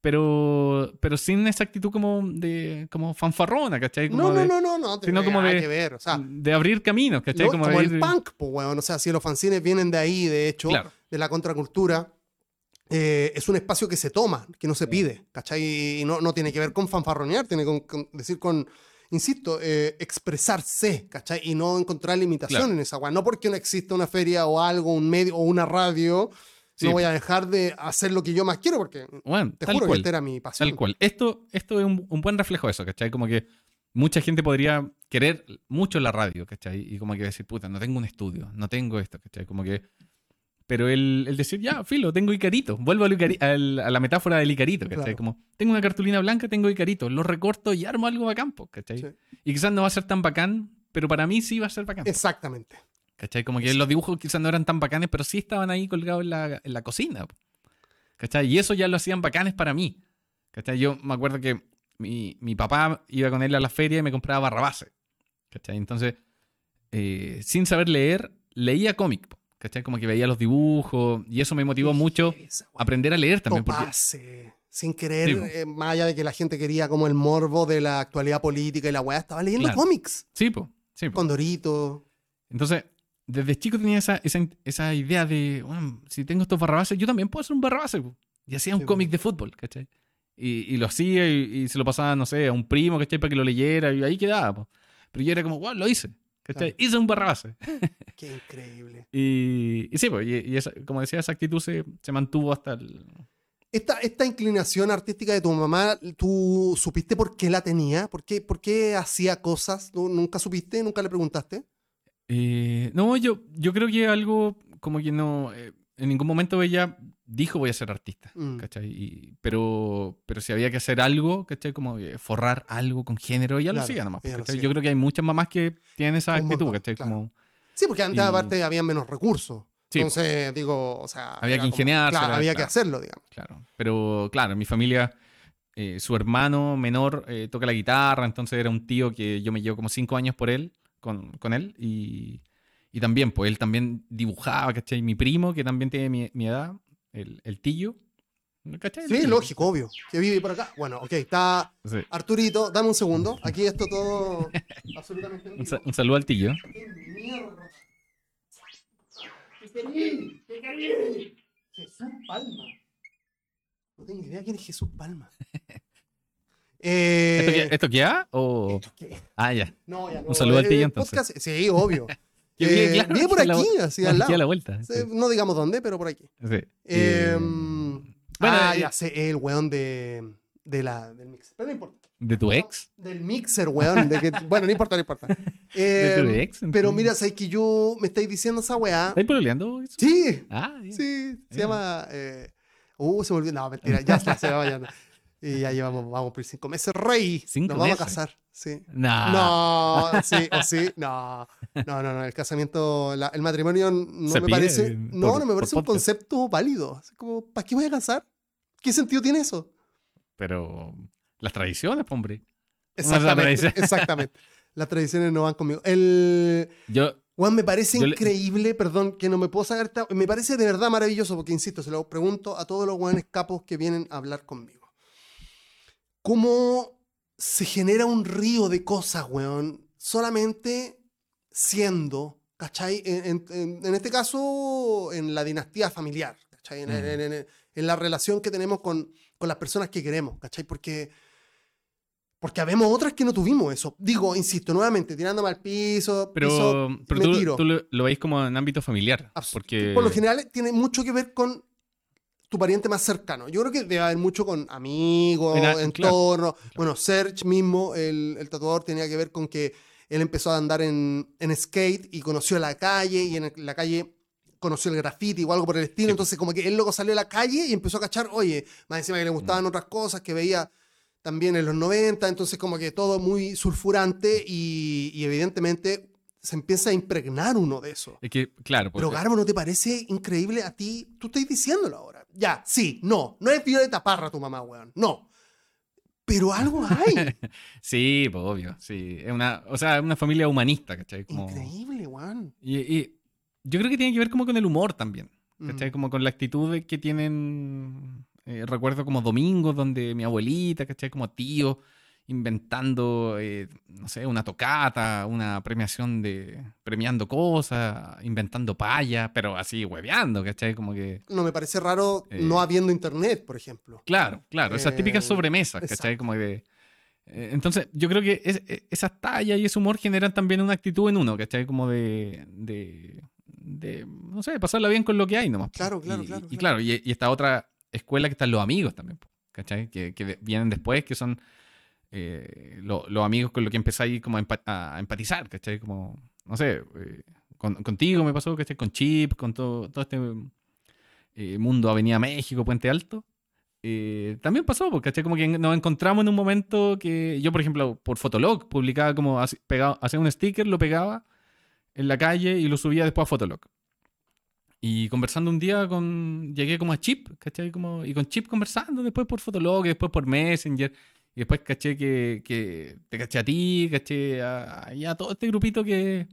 Pero, pero sin esa actitud como de como fanfarrona, ¿cachai? Como No, no, de, no, no, no, sino como de- que ver, o sea, de abrir caminos, ¿cachai? lo- como como de el ir- punk, pues, weón, o sea, si los fanzines vienen de ahí, de hecho, Claro. de la contracultura, eh, es un espacio que se toma, que no se pide, ¿cachai? Y no, no tiene que ver con fanfarronear, tiene que con- decir con, insisto, eh, expresarse, ¿cachai? Y no encontrar limitación Claro. en esa weá. No porque no exista una feria o algo, un medio o una radio, Sí. no voy a dejar de hacer lo que yo más quiero, porque Bueno, te juro cual. que esta era mi pasión. Tal cual. Esto, esto es un, un buen reflejo de eso, ¿cachai? Como que mucha gente podría querer mucho la radio, ¿cachai? Y como que decir, puta, no tengo un estudio, no tengo esto, ¿cachai? Como que... Pero el, el decir, ya, filo, tengo Icarito. Vuelvo al Icari- al- a la metáfora del Icarito, ¿cachai? Claro. Como, tengo una cartulina blanca, tengo Icarito. Lo recorto y armo algo bacán, ¿cachai? Sí. Y quizás no va a ser tan bacán, pero para mí sí va a ser bacán. Exactamente. ¿Cachai? Como que los dibujos quizás no eran tan bacanes, pero sí estaban ahí colgados en la, en la cocina. ¿Cachai? Y eso ya lo hacían bacanes para mí. ¿Cachai? Yo me acuerdo que mi, mi papá iba con él a la feria y me compraba barrabase. ¿Cachai? Entonces, eh, sin saber leer, leía cómic. ¿Cachai? Como que veía los dibujos y eso me motivó mucho a aprender a leer también. Porque, sin querer, Sí, eh, más allá de que la gente quería como el morbo de la actualidad política y la weá, estaba leyendo Claro. cómics. sí, po, sí, po. Con Dorito. Entonces, desde chico tenía esa, esa, esa idea de, bueno, si tengo estos barrabases, yo también puedo hacer un barrabase. po. Y hacía un Sí, cómic po. de fútbol, ¿cachai? Y, y lo hacía y, y se lo pasaba, no sé, a un primo, ¿cachai? Para que lo leyera y ahí quedaba. Pero yo era como, wow, lo hice, ¿cachai? Claro. Hice un barrabase. Qué increíble. Y, y sí, pues, y, y esa- como decía, esa actitud se, se mantuvo hasta el... Esta, esta inclinación artística de tu mamá, ¿tú supiste por qué la tenía? ¿Por qué, por qué hacía cosas? ¿Tú ¿Nunca supiste? ¿Nunca le preguntaste? Eh, no, yo, yo creo que algo como que no... eh, en ningún momento ella dijo voy a ser artista. Mm. ¿cachai? Y- pero, pero si había que hacer algo, ¿cachai? Como eh, forrar algo con género, lo Claro, hacía nomás. lo. Yo creo que hay muchas mamás que tienen esa Un actitud, ¿cachai? claro. Como, Sí, porque antes Y- aparte había menos recursos. Sí. Entonces, digo, o sea... Había que como- ingeniársela, Claro, había que claro. hacerlo, digamos. claro. Pero claro, en mi familia, eh, su hermano menor eh, toca la guitarra, entonces era un tío que yo me llevo como cinco años por él, con, con él, y, y también, pues él también dibujaba, ¿cachai? Mi primo, que también tiene mi, mi edad, el, el tío, ¿cachai? Sí, lógico, obvio. Que vive por acá. Bueno, ok, está Sí. Arturito, dame un segundo. Aquí esto todo absolutamente en Un, sa- un saludo al tío. ¡Qué mierda! ¿Qué. Jesús Palma. No tengo idea quién es Jesús Palma. Eh, ¿Esto, qué, ¿Esto qué ha? ¿O...? ¿qué? Ah, ya. No, ya no. Un saludo al tío, entonces. podcast- Sí, obvio. Que Eh, vive, claro, vive por aquí la- así al Aquí a la lado. vuelta. Sí, sí. No digamos dónde, pero por aquí. Sí. Eh, Eh, bueno, ah, ya sé, el weón de, de la, del mixer. Pero no importa. ¿De tu ex? Del mixer, weón. de que- bueno, no importa, no importa. ¿De tu ex? pero mira, sabes que yo me estáis diciendo esa weá. ¿Estáis pololeando eso? Sí, Ah, bien. sí, se llama. eh, uh, se me olvidó. No, mentira, ya está, se va vayando. Y ya llevamos, vamos por cinco meses, rey. Cinco Nos vamos a casar, sí. Nah. No, sí, o sí, no. No, no, no. El casamiento, la- el matrimonio no Se me pide parece. por- No, no me parece un concepto válido. Así como, ¿para qué voy a casar? ¿Qué sentido tiene eso? Pero las tradiciones, hombre. Exactamente. tradición. Exactamente. Las tradiciones no van conmigo. El. Yo, Juan, me parece le- increíble, perdón, que no me puedo sacar. Me parece de verdad maravilloso, porque insisto, se lo pregunto a todos los guanes capos que vienen a hablar conmigo. ¿Cómo se genera un río de cosas, weón? Solamente siendo, ¿cachai? En, en- este caso, en la dinastía familiar, ¿cachai? En, Mm. en- la relación que tenemos con, con las personas que queremos, ¿cachai? Porque. Porque habemos otras que no tuvimos eso. Digo, insisto, nuevamente, tirándome al piso. pero, piso, pero me tú, tiro. tú lo, lo veis como en ámbito familiar. Abs- Porque Por lo general tiene mucho que ver con tu pariente más cercano. Yo creo que debe haber mucho con amigos, En entorno. Bueno, Serge mismo, el, el tatuador, tenía que ver con que él empezó a andar en, en skate y conoció la calle y en el- la calle conoció el graffiti o algo por el estilo. Sí. Entonces como que él luego salió a la calle y empezó a cachar, oye, más encima que le Mm. gustaban otras cosas que veía también en los 90, entonces como que todo muy sulfurante y, y evidentemente se empieza a impregnar uno de eso. Es que, claro. Pero porque- Garbo, ¿no te parece increíble a ti? Tú estás diciéndolo ahora. Ya, sí, no. No es Violeta Parra tu mamá, weón. No. Pero algo hay. Sí, pues obvio. Sí. Es una, o sea, es una familia humanista, ¿cachai? Como, Increíble, weón. y, y yo creo que tiene que ver como con el humor también. ¿Cachai? Mm. Como con la actitud que tienen. eh, recuerdo como domingos donde mi abuelita, ¿cachai? Como tío, inventando, eh, no sé, una tocata, una premiación de. premiando cosas, inventando payas, pero así hueveando, ¿cachai? Como que. No me parece raro Eh. no habiendo internet, por ejemplo. Claro, claro, esas Eh, típicas sobremesas, ¿cachai? exacto. Como de. eh, Entonces, yo creo que es- esas tallas y ese humor generan también una actitud en uno, ¿cachai? Como de. de, de, no sé, pasarla bien con lo que hay nomás. Claro, claro, y, claro, Y, claro. y, y esta otra escuela que están los amigos también, ¿cachai? Que, que vienen después, que son eh, lo- los amigos con los que empezáis como a, empa- a empatizar, ¿cachai? Como, no sé, eh, con- contigo me pasó, ¿cachai? Con Chip, con todo, todo este eh, mundo Avenida México, Puente Alto. Eh, también pasó, porque ¿cachai? como que nos encontramos en un momento que yo, por ejemplo, por Fotolog, publicaba como así- pegado, hacía un sticker, lo pegaba en la calle y lo subía después a Fotolog. Y conversando un día con. Llegué como a Chip, ¿cachai? Como, y con Chip conversando, después por Fotolog, después por Messenger. Y después caché que, que te caché a ti, caché a, a- todo este grupito que.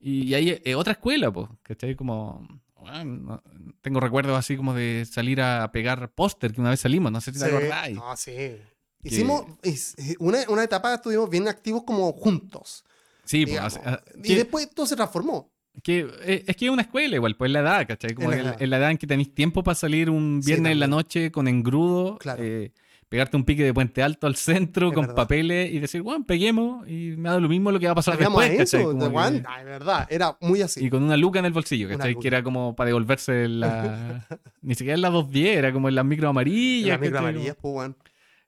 Y, y ahí es otra escuela, pues, ¿cachai? Como. bueno, no- tengo recuerdos así como de salir a pegar póster que una vez salimos, no sé si te Sí. acordáis. No, sí. Hicimos is- eh, una, una etapa, estuvimos bien activos como juntos. Sí, pues. digamos. ah, y que- después todo se transformó. Que, eh, es que es una escuela igual, pues es la edad, ¿cachai? Como Es la edad. en la edad en que tenéis tiempo para salir un Sí, viernes en la noche con engrudo, Claro. eh, pegarte un pique de puente alto al centro Es con verdad. papeles y decir, bueno, peguemos y me da lo mismo lo que va a pasar después, eso, de que-. Ay, verdad, era muy así. y con una luca en el bolsillo, ¿cachai? Que era como para devolverse la... Ni siquiera en la 210, era como en las micro amarillas. Las micro amarillas, pues, weón.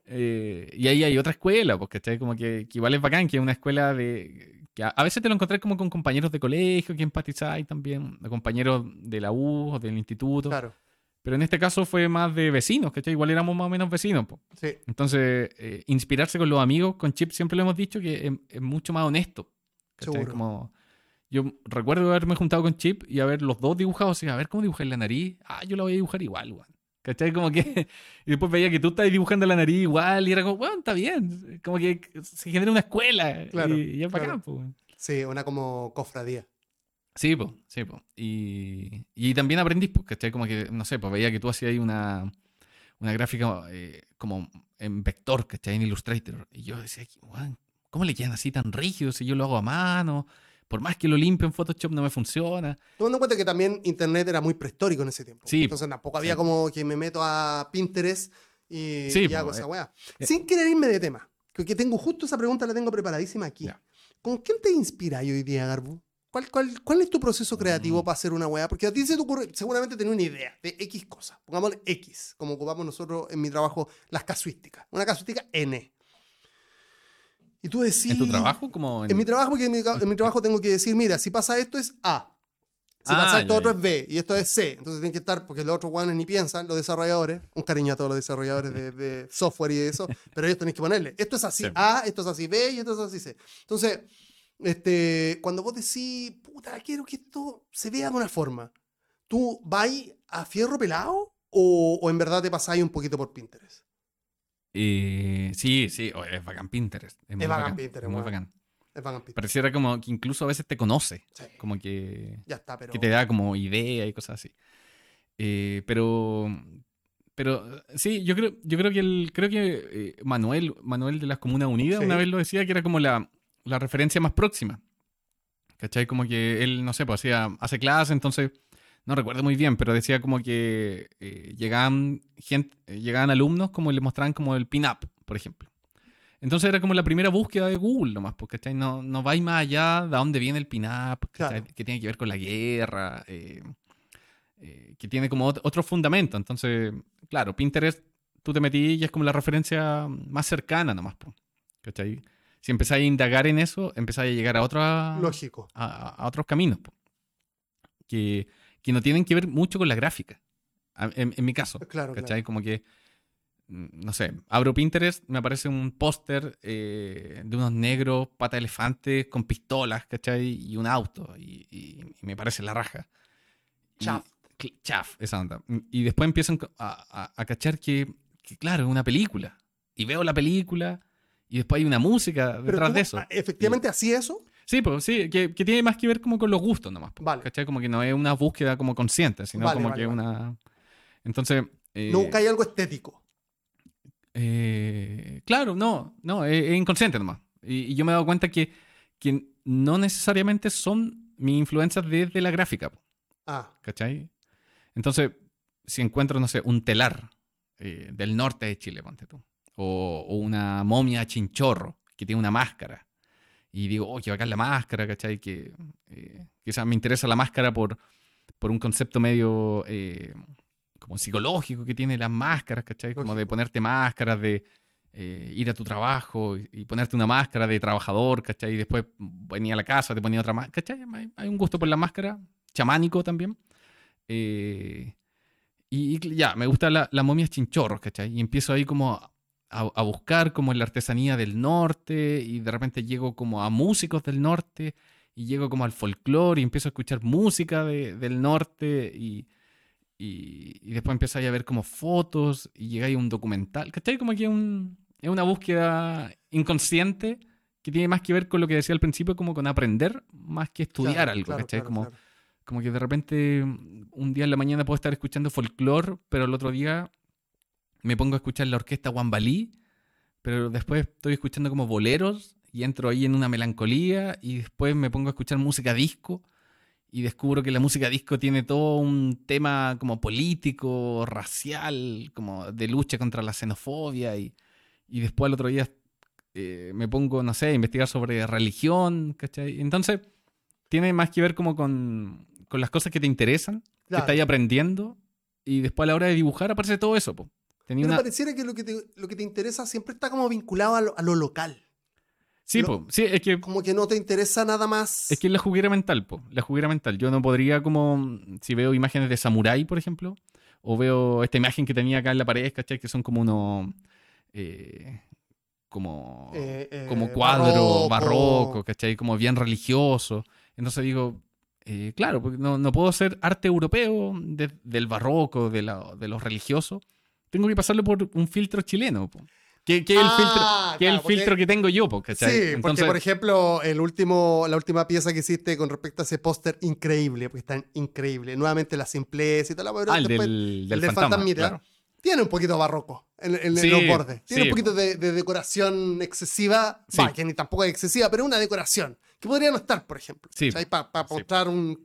Eh, y ahí hay otra escuela, pues, ¿cachai? Como que, que igual es bacán, que es una escuela de... Que a, a veces te lo encontrás como con compañeros de colegio que empatizáis también, compañeros de la U o del instituto. Claro. Pero en este caso fue más de vecinos, ¿cachai? Igual éramos más o menos vecinos. po. Sí. Entonces, eh, inspirarse con los amigos, con Chip, siempre lo hemos dicho que es, es mucho más honesto. ¿cachai? Como, yo recuerdo haberme juntado con Chip y haber los dos dibujados así, a ver cómo dibujé la nariz. Ah, yo la voy a dibujar igual, weón. ¿Cachai? Como que. Y después veía que tú estabas dibujando la nariz igual y era como, bueno, está bien. Como que se genera una escuela. Claro, y, y es claro. bacán, weón. Sí, una como cofradía. Sí, pues, sí, po. Y, y también aprendí, pues, ¿cachai? Como que, no sé, pues veía que tú hacías ahí una, una gráfica eh, como en vector, ¿cachai? En Illustrator. Y yo decía, "Weón, ¿cómo le quedan así tan rígidos si yo lo hago a mano? Por más que lo limpio en Photoshop no me funciona. Tomando en cuenta que también Internet era muy prehistórico en ese tiempo. Sí, Entonces tampoco había sí. como que me meto a Pinterest y, Sí, y po, hago eh, esa weá. eh. Sin querer irme de tema. Que tengo justo esa pregunta, la tengo preparadísima aquí. Ya. ¿Con quién te inspira hoy día, Garbu? ¿Cuál, cuál, cuál es tu proceso creativo Mm. para hacer una weá? Porque a ti se te ocurre, seguramente tenés una idea de X cosas. Pongámosle X, como ocupamos nosotros en mi trabajo, las casuísticas. Una casuística N. Y tú decís... ¿En tu trabajo? Como en... En mi trabajo, porque en mi, ca- en mi trabajo tengo que decir, mira, si pasa esto es A. Si Ah, pasa esto ya, otro ya. es B. Y esto es C. Entonces tienen que estar, porque los otros guanes ni piensan, los desarrolladores. Un cariño a todos los desarrolladores de, de software y de eso. pero ellos tenéis que ponerle, esto es así Sí. A, esto es así B y esto es así C. Entonces, este, cuando vos decís, puta, quiero que esto se vea de una forma, ¿tú vais a fierro pelado o, o en verdad te pasáis un poquito por Pinterest? Eh, sí, sí, oh, es bacán Pinterest. Es, muy bacán bacán, Pinterest, es muy bacán. Es bacán Pinterest. Pareciera como que incluso a veces te conoce. Sí, Como que... ya está, pero... que te da como idea y cosas así. Eh, pero, pero sí, yo creo, yo creo que el, creo que eh, Manuel, Manuel de las Comunas Unidas Sí. una vez lo decía que era como la, la referencia más próxima. ¿Cachai? Como que él, no sé, pues hacía, hace clase, entonces, no recuerdo muy bien, pero decía como que eh, llegaban gente, eh, llegaban alumnos como y le mostraban como el pin-up, por ejemplo. Entonces era como la primera búsqueda de Google nomás, pues, ¿cachai? No, no vais más allá de dónde viene el pin-up. Claro. que tiene que ver con la guerra, eh, eh, que tiene como ot- otro fundamento. Entonces, claro, Pinterest, tú te metí y es como la referencia más cercana nomás, pues, ¿cachai? Si empezáis a indagar en eso, empezáis a llegar a, otra, Lógico. a, a otros caminos, que, que no tienen que ver mucho con la gráfica, en, en mi caso. Claro, ¿Cachai? claro. Como que mm, no sé, abro Pinterest, me aparece un póster eh, de unos negros, pata de elefante, con pistolas, ¿cachai? Y un auto, y, y- y me parece la raja. Y- Chaf. cl- chaf, esa onda. Y después empiezan a, a- a cachar que, que, claro, es una película. Y veo la película, y después hay una música detrás tú, de eso. ah, efectivamente hacía eso. Sí, pues sí, que, que tiene más que ver como con los gustos nomás. po, Vale. ¿Cachai? Como que no es una búsqueda como consciente, sino Vale, como vale, que vale. una... Entonces... eh, Nunca hay algo estético. eh, claro, no, no, es, es inconsciente nomás. Y, y yo me he dado cuenta que, que no necesariamente son mis influencias desde la gráfica, Ah, ¿cachai? Entonces, si encuentro, no sé, un telar eh, del norte de Chile, ponte tú, o, o una momia chinchorro que tiene una máscara, y digo, oh, qué bacán la máscara, ¿cachai? Que eh, quizás me interesa la máscara por, por un concepto medio eh, como psicológico que tiene las máscaras, ¿cachai? Como de ponerte máscaras, de eh, ir a tu trabajo y, y ponerte una máscara de trabajador, ¿cachai? Y después venía a la casa, te ponía otra máscara, ¿cachai? Hay, hay un gusto por la máscara, chamánico también. Eh, y, y ya, me gusta la, la momia chinchorros, ¿cachai? Y empiezo ahí como a, a buscar como en la artesanía del norte y de repente llego como a músicos del norte y llego como al folclore y empiezo a escuchar música de- del norte y, y, y después empiezo ahí a ver como fotos y llegáis a un documental, ¿cachai? Como que un- es una búsqueda inconsciente que tiene más que ver con lo que decía al principio, como con aprender más que estudiar claro, algo, claro, ¿cachai? claro, como, como que de repente un día en la mañana puedo estar escuchando folclore, pero el otro día me pongo a escuchar la orquesta Wambalí, pero después estoy escuchando como boleros y entro ahí en una melancolía y después me pongo a escuchar música disco y descubro que la música disco tiene todo un tema como político, racial, como de lucha contra la xenofobia y, y después al otro día eh, me pongo, no sé, a investigar sobre religión, ¿cachai? Entonces tiene más que ver como con, con las cosas que te interesan, que Claro. estás ahí aprendiendo y después a la hora de dibujar aparece todo eso. Po. Tenía Pero una... pareciera que lo que, te, lo que te interesa siempre está como vinculado a lo, a lo local. Sí, lo- po. sí, es que Como que no te interesa nada más. Es que es la juguera mental, po. La juguera mental. Yo no podría como, si veo imágenes de samurái, por ejemplo, o veo esta imagen que tenía acá en la pared, ¿cachai? Que son como unos, eh, como, Eh, eh, como cuadro barroco. barroco, ¿cachai? Como bien religioso. Entonces digo, claro, porque no, no puedo hacer arte europeo de- del barroco, de, la- de los religiosos. Tengo que pasarlo por un filtro chileno, po. Que, que es el Ah, filtro, que claro, el porque- filtro que tengo yo, po, ¿cachai? Sí, porque Entonces- por ejemplo, el último, la última pieza que hiciste con respecto a ese póster, increíble, porque está increíble. Nuevamente la simpleza y tal, Ah, el después del, el del de fantasma, Fantasmita, claro. tiene un poquito barroco en, en- en Sí, los bordes. Tiene sí. un poquito de, de decoración excesiva, Sí. va, que ni tampoco es excesiva, pero una decoración que podría no estar, por ejemplo. Sí. Para Sí. mostrar un...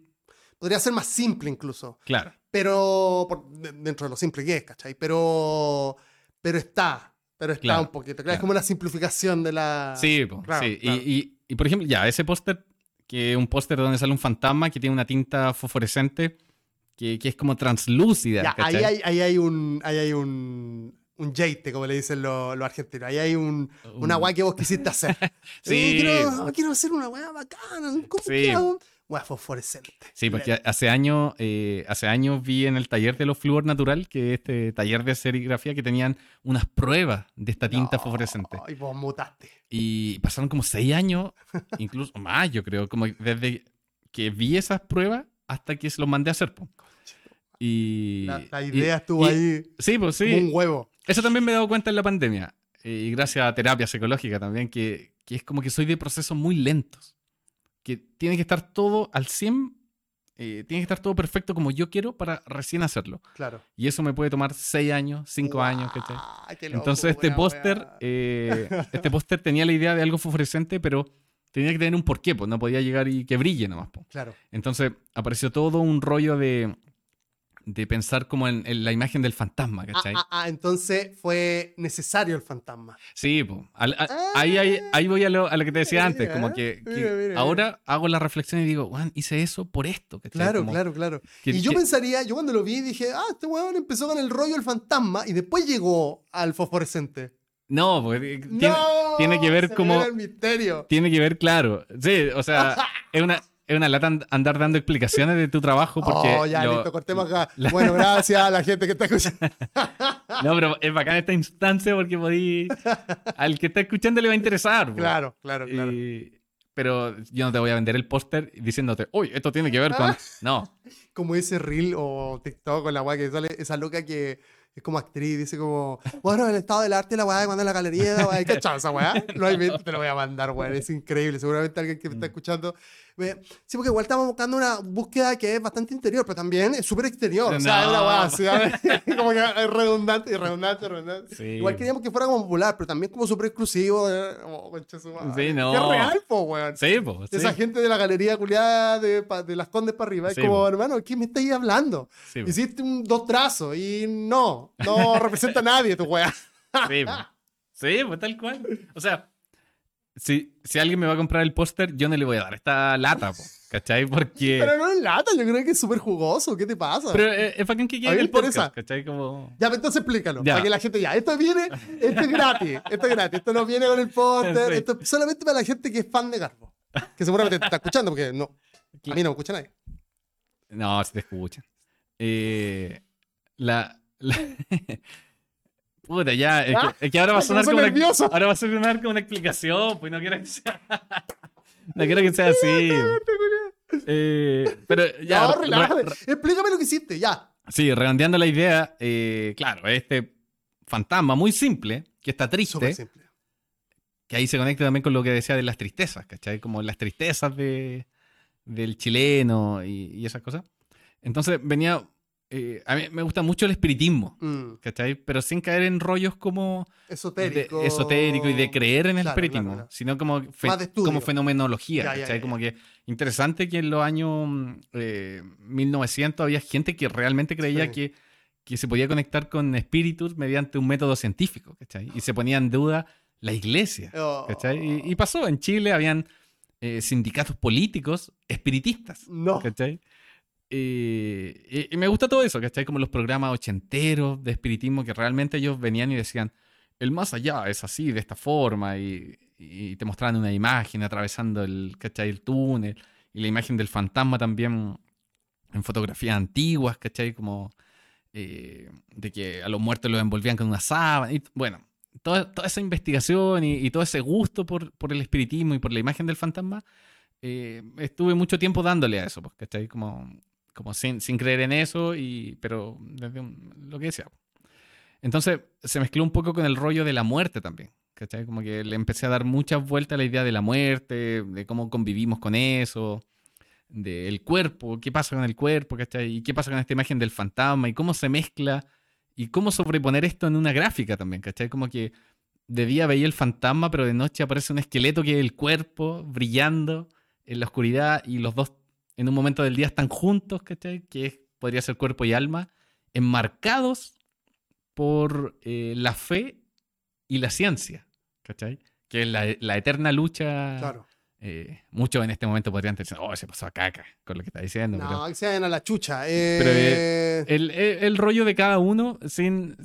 Podría ser más simple incluso, Claro. Pero por- de- dentro de lo simple que es, ¿cachai? Pero, pero está, pero está Claro, un poquito. Claro. Es como una simplificación de la... Sí, po, claro, sí. Y- claro. Y, y, por ejemplo, ya, ese póster, que es un póster donde sale un fantasma que tiene una tinta fosforescente que, que es como translúcida. Ya, ahí hay, ahí hay un, ahí hay un, un jeite, como le dicen los, los argentinos. Ahí hay un, una Un- weá que vos quisiste hacer. Sí. Eh, quiero, quiero hacer una weá bacana. ¿Cómo Sí. Fosforescente. Sí, porque hace años, eh, hace años vi en el taller de los Fluor Natural, que es este taller de serigrafía, que tenían unas pruebas de esta tinta No, fosforescente. Y vos mutaste. Y pasaron como seis años, incluso más, yo creo, como desde que vi esas pruebas hasta que se los mandé a hacer. Y, La, la y- idea estuvo y- ahí Sí, pues sí. como un huevo. Eso también me he dado cuenta en la pandemia. eh, Y gracias a terapia psicológica también, que, que es como que soy de procesos muy lentos. Que tiene que estar todo al 100, eh, tiene que estar todo perfecto como yo quiero para recién hacerlo. Claro. Y eso me puede tomar 6 años, 5 años, ¿cachai? Entonces este póster, eh, este póster tenía la idea de algo fosforescente, pero tenía que tener un porqué, pues no podía llegar y que brille nomás. po. Claro. Entonces apareció todo un rollo de, de pensar como en, en la imagen del fantasma, Ah, ¿cachai? ah, ah, entonces fue necesario el fantasma. Sí, po. Al- a- ahí, ahí, ahí voy a lo, a lo que te decía Mira, antes, como que, que mira, mira, ahora hago la reflexión y digo, "Juan, hice eso por esto. ¿cachai? Claro, Como claro, claro. que- y yo que- pensaría, yo cuando lo vi dije, ah, este weón empezó con el rollo del fantasma y después llegó al fosforescente. No, porque tiene, ¡No! tiene que ver como- el misterio. tiene que ver, claro. Sí, o sea, es una, es una lata and- andar dando explicaciones de tu trabajo porque... oh, ya, lo- listo, cortemos acá. Bueno, gracias a la gente que está escuchando. No, pero es bacán esta instancia porque podí... Al que está escuchando le va a interesar. Claro, claro, claro. Y- Pero yo no te voy a vender el póster diciéndote, uy, esto tiene que ver con... No, Como ese reel o TikTok con la weá que sale esa loca que es como actriz, dice como, bueno, el estado del arte, la weá, cuando en la galería, la weá, ¿qué esa weá? No te lo voy a mandar, weón, es increíble. Seguramente alguien que me está escuchando. Sí, porque igual estamos buscando una búsqueda que es bastante interior, pero también es súper exterior. O sea, es una No. así, ¿sabes? como que es redundante y redundante, redundante. Sí. Igual queríamos que fuera como popular, pero también como súper exclusivo. eh, Oh, madre. Sí, no. Qué real, po, weón. sí, po, sí. Esa gente de la galería culiada de, de las Condes para arriba. Es Sí, como, po. hermano, ¿qué me estáis hablando? Sí. Hiciste un, dos trazos y no, no representa a nadie tu weá. Sí, po. Sí, pues tal cual. O sea, si, si alguien me va a comprar el póster, yo no le voy a dar esta lata, po, ¿cachai? Porque... Pero no es lata, yo creo que es súper jugoso. ¿Qué te pasa? Pero eh, es bacán que quede el podcast. ¿cachai? Como... Ya, pues, entonces explícalo. Ya. Para que la gente ya, esto viene, esto es gratis, esto es gratis, esto no viene con el póster, Sí. esto es solamente para la gente que es fan de Garbo. Que seguramente te está escuchando, porque no, a mí no me escucha nadie. No, si te escuchan. Eh, la... la- Puta, ya. Es Ah, que, es que ahora va a sonar como una, ahora va a sonar como una explicación, pues no quiero que sea. no quiero que sea así. Eh, pero ya. no, re- relájate. re- Explícame lo que hiciste, ya. sí, redondeando la idea, eh, claro, este fantasma muy simple, que está triste, simple. que ahí se conecta también con lo que decía de las tristezas, ¿cachai? Como las tristezas de, del chileno y, y esas cosas. Entonces venía, eh, a mí me gusta mucho el espiritismo, Mm, ¿cachai? Pero sin caer en rollos como de- esotérico. esotérico y de creer en el espiritismo, claro, claro. sino como, fe- de como fenomenología, Ya, ¿cachai? ya, Como ya. que interesante que en los años mm, eh, 1900 había gente que realmente creía Sí. que, que se podía conectar con espíritus mediante un método científico, ¿cachai? Y se ponía en duda la iglesia, Oh. ¿cachai? Y, y pasó, en Chile habían eh, sindicatos políticos espiritistas, No. ¿cachai? Eh, y, me gusta todo eso, ¿cachai? Como los programas ochenteros de espiritismo que realmente ellos venían y decían, el más allá es así, de esta forma, y, y te mostraban una imagen atravesando el, ¿cachai? el túnel, y la imagen del fantasma también en fotografías antiguas, ¿cachai? Como eh, de que a los muertos los envolvían con una sábana, y bueno, toda, toda esa investigación y, y todo ese gusto por, por el espiritismo y por la imagen del fantasma, eh, estuve mucho tiempo dándole a eso, pues, ¿cachai? Como, como sin, sin creer en eso, y, pero desde lo que decía. Entonces se mezcló un poco con el rollo de la muerte también, ¿cachai? Como que le empecé a dar muchas vueltas a la idea de la muerte, de cómo convivimos con eso, del cuerpo, qué pasa con el cuerpo, ¿cachai? Y qué pasa con esta imagen del fantasma, y cómo se mezcla, y cómo sobreponer esto en una gráfica también, ¿cachai? Como que de día veía el fantasma, pero de noche aparece un esqueleto que es el cuerpo brillando en la oscuridad y los dos en un momento del día están juntos, ¿cachai? Que podría ser cuerpo y alma, enmarcados por eh, la fe y la ciencia, ¿cachai? Que es la, la eterna lucha. Claro. eh, muchos en este momento podrían decir, oh, se pasó a caca con lo que está diciendo. pero- No, que se vayan a la chucha. Eh, Pero, el, el- el rollo de cada uno sin,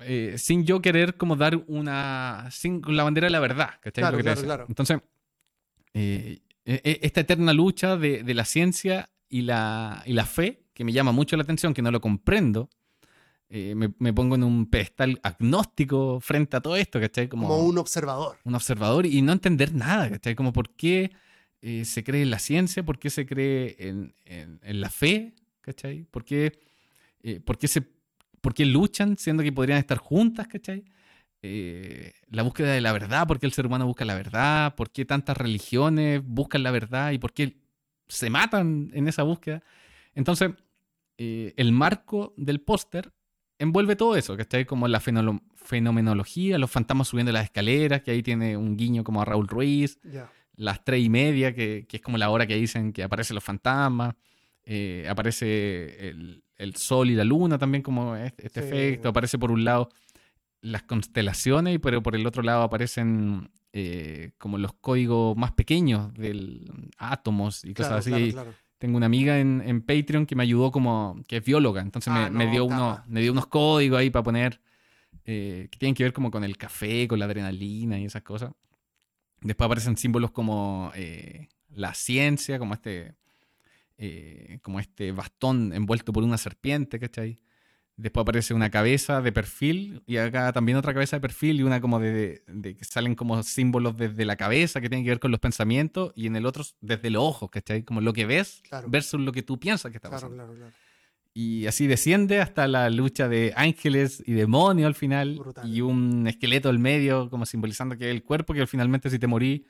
eh, sin yo querer como dar una... sin la bandera de la verdad, ¿cachai? Claro, claro, claro. Entonces, eh, esta eterna lucha de, de la ciencia y la, y la fe, que me llama mucho la atención, que no lo comprendo, eh, me, me pongo en un pedestal agnóstico frente a todo esto, ¿cachai? Como, como un observador. un observador y no entender nada, ¿cachai? Como por qué eh, se cree en la ciencia, por qué se cree en, en- en la fe, ¿cachai? ¿Por qué, eh, por, qué se, por qué luchan siendo que podrían estar juntas, ¿cachai? Eh, la búsqueda de la verdad, por qué el ser humano busca la verdad, por qué tantas religiones buscan la verdad y por qué se matan en esa búsqueda. Entonces, eh, el marco del póster envuelve todo eso, ¿cachai? Como la fenomenología, los fantasmas subiendo las escaleras, que ahí tiene un guiño como a Raúl Ruiz, las tres y media, que, que es como la hora que dicen que aparecen los fantasmas, eh, aparece el, el sol y la luna también como este, este Sí. efecto, aparece por un lado las constelaciones, y pero por el otro lado aparecen eh, como los códigos más pequeños del átomos y cosas Claro, así. claro, Y claro. Tengo una amiga en, en Patreon que me ayudó como, que es bióloga, entonces Ah, me, me no, dio uno, me dio unos códigos ahí para poner eh, que tienen que ver como con el café, con la adrenalina y esas cosas. Después aparecen símbolos como eh, la ciencia, como este, como este bastón envuelto por una serpiente, ¿cachai? Después aparece una cabeza de perfil y acá también otra cabeza de perfil y una como de, de que salen como símbolos desde la cabeza que tienen que ver con los pensamientos y en el otro desde los ojos, ¿cachai? Como lo que ves Claro. versus lo que tú piensas que está Claro, pasando. claro, claro. Y así desciende hasta la lucha de ángeles y demonios al final. Brutal. Y un esqueleto al medio, como simbolizando que el cuerpo, que al finalmente si te morís,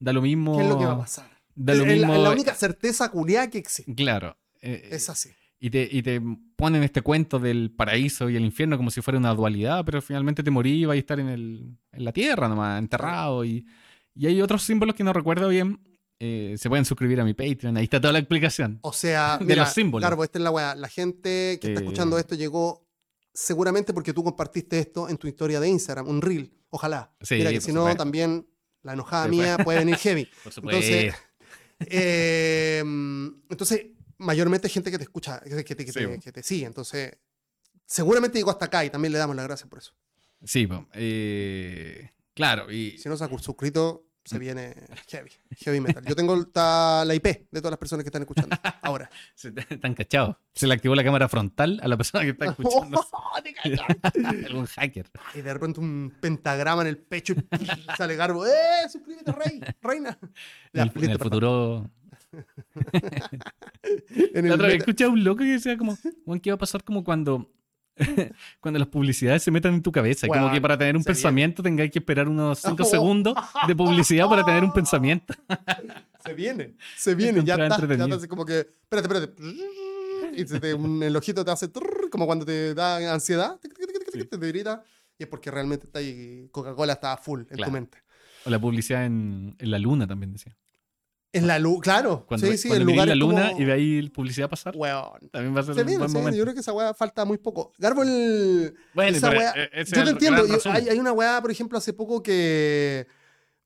da lo mismo. ¿Qué es lo que va a pasar? Da lo es, la- mismo. es la única certeza culiada que existe. Claro. eh, Es así. Y, te, y te ponen este cuento del paraíso y el infierno como si fuera una dualidad, pero finalmente te morís y vas a estar en, el, en la tierra nomás, enterrado. Y, y hay otros símbolos que no recuerdo bien. eh, se pueden suscribir a mi Patreon, ahí está toda la explicación. O sea, De mira, los símbolos. Claro, esta es la weá. La gente que está Eh. escuchando esto llegó seguramente porque tú compartiste esto en tu historia de Instagram, un reel. Ojalá. Sí, mira que si no, supuesto. también la enojada mía puede venir heavy. Por Entonces, eh, entonces, mayormente gente que te escucha, que, que te, que Sí, te- bueno. que te sigue. Entonces, seguramente llegó hasta acá y también le damos las gracias por eso. sí, eh, claro, y Si no se ha suscrito, Mm. se viene heavy, heavy metal. Yo tengo la IP de todas las personas que están escuchando ahora. se están cachados. Se le activó la cámara frontal a la persona que está escuchando. Cachaste. Algún hacker. Y de repente un pentagrama en el pecho y sale Garbo. ¡Eh! ¡Suscríbete, rey! ¡Reina! En el, en el futuro. En La otra vez escuché a un loco que decía como, "Weón, ¿qué va a pasar como cuando, cuando las publicidades se metan en tu cabeza? Y como que para tener un se viene. pensamiento tengáis que esperar unos 5 Oh. segundos de publicidad para tener un pensamiento. Se viene, se viene, ya está. Ya está como que, espérate, espérate. Y se te- un- el ojito te hace trrr, como cuando te da ansiedad, Sí. te grita. Y es porque realmente está Coca-Cola está full en tu Claro. mente. O la publicidad en, en la luna también decía. En la luz, claro. Cuando, sí, sí, cuando miréis lugares la luna como- y de ahí publicidad pasar, Weón. también va a ser Se un viene, buen viene. momento. Yo creo que esa weá falta muy poco. Garbo, el, Bueno, esa weá- ese yo te el entiendo. yo- hay, hay una weá, por ejemplo, hace poco que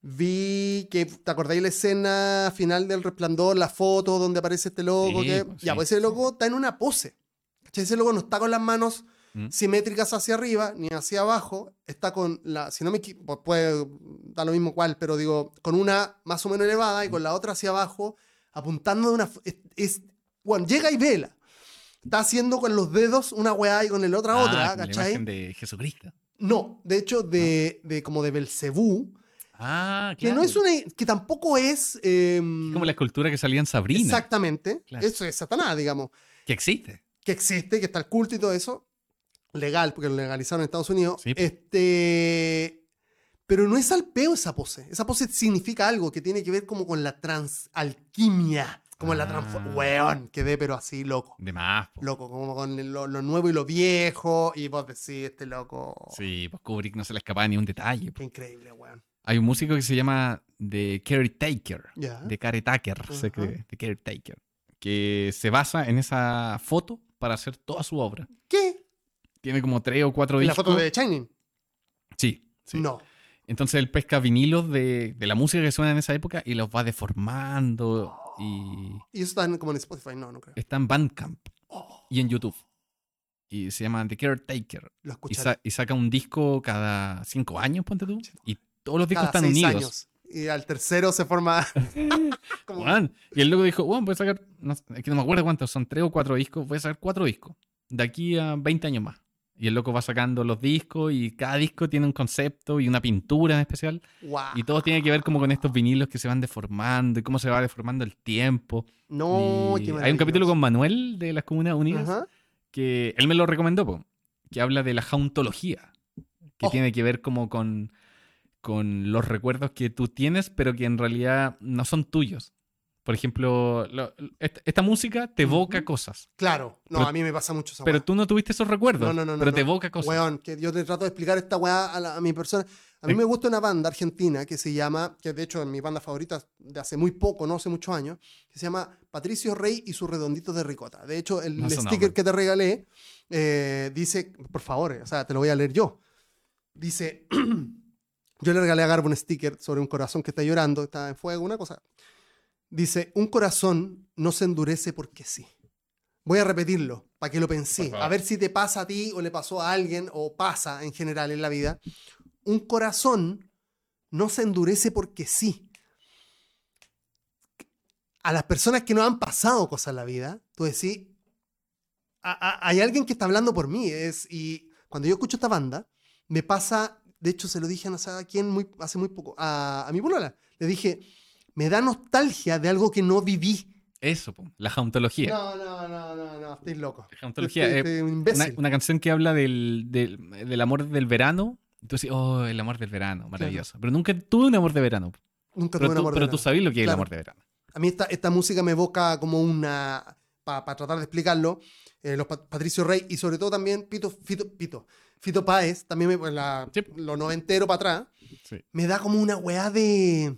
vi que, ¿te acordáis la escena final del resplandor, la foto donde aparece este loco? Sí, que, pues, ya, sí, pues ese sí. loco está en una pose. Ese loco no está con las manos ¿Mm? simétricas hacia arriba ni hacia abajo. Está con la, si no me equivoco, puede dar lo mismo cual, pero digo, con una más o menos elevada y con la otra hacia abajo, apuntando de una. Es, es- bueno, llega y vela. Está haciendo con los dedos una weá y con el otra Ah, otra, como la ¿cachai? imagen de Jesucristo. No, de hecho, de, de como de Belcebú, Ah, que no es una. que tampoco es. em, Como la escultura que salía en Sabrina. Exactamente. Claro. Eso es Satanás, digamos. Que existe. Que existe, que está el culto y todo eso. Legal, porque lo legalizaron en Estados Unidos. Sí. Este. Pero no es al peo esa pose. Esa pose significa algo que tiene que ver como con la transalquimia. Como la Ah. transformación. Weón, quedé pero así loco. De más. po. Loco, como con lo, lo nuevo y lo viejo. Y vos decís, este loco. Sí, pues Kubrick no se le escapaba ni un detalle. po. Qué increíble, weón. Hay un músico que se llama The Caretaker. De Caretaker, se cree, The Caretaker. Que se basa en esa foto para hacer toda su obra. ¿Qué? Tiene como tres o cuatro ¿Y la discos. foto de Shining? Sí, sí. No. Entonces él pesca vinilos de, de la música que suena en esa época y los va deformando. Y Y eso está en- como en Spotify. No, no creo. está en Bandcamp Oh, y en YouTube. Y se llama The Caretaker. lo Y, escuché. sa- y saca un disco cada cinco años, ponte tú. Y todos los discos Cada están seis unidos. años. Y al tercero se forma. como-. Y él luego dijo, bueno, voy a sacar, no, es que no me acuerdo cuántos, son tres o cuatro discos, voy a sacar cuatro discos. De aquí a 20 años más. Y el loco va sacando los discos y cada disco tiene un concepto y una pintura en especial. Y todo tiene que ver como con estos vinilos que se van deformando y cómo se va deformando el tiempo. No, qué hay un capítulo con Manuel de las Comunas Unidas que él me lo recomendó, po, que habla de la jauntología, que Oh. tiene que ver como con, con los recuerdos que tú tienes, pero que en realidad no son tuyos. Por ejemplo, lo- esta, esta música te evoca cosas, Claro. No, Pero- a mí me pasa mucho esa pero weá. tú no tuviste esos recuerdos, No, no, no, no, pero te evoca cosas. Weón, que yo te trato de explicar esta weá a, la- a mi persona. A mí Sí. me gusta una banda argentina que se llama, que de hecho es mi banda favorita de hace muy poco, no hace muchos años, que se llama Patricio Rey y sus redonditos de ricota. De hecho, el No sticker que te regalé eh, dice, por favor, o sea, te lo voy a leer yo. Dice, yo le regalé a Garbo un sticker sobre un corazón que está llorando, está en fuego, una cosa. Dice, un corazón no se endurece porque sí. Voy a repetirlo para que lo pensé. A ver si te pasa a ti o le pasó a alguien o pasa en general en la vida. Un corazón no se endurece porque sí. a las personas que no han pasado cosas en la vida, tú decís, "A- a- hay alguien que está hablando por mí. Es, y cuando yo escucho esta banda, me pasa, de hecho se lo dije a no sé a quién muy, hace muy poco, a, a mi polola. Le dije, me da nostalgia de algo que no viví. Eso, po, la jauntología. No, no, no, no, no, estoy loco. La jauntología. Estoy- eh, una, canción que habla del, del, del amor del verano. Entonces, oh, el amor del verano, maravilloso. Pero nunca tuve un amor de verano. Nunca Pero, tuve un tú, amor de pero tú verano. sabes lo que es el amor de verano. A mí esta, esta música me evoca como una, para tratar de explicarlo, eh, los Pa- Patricio Rey y sobre todo también Pito, Fito, Pito, Fito Páez, también me, pues, la, Sí. lo noventero para atrás, Sí. me da como una weá de,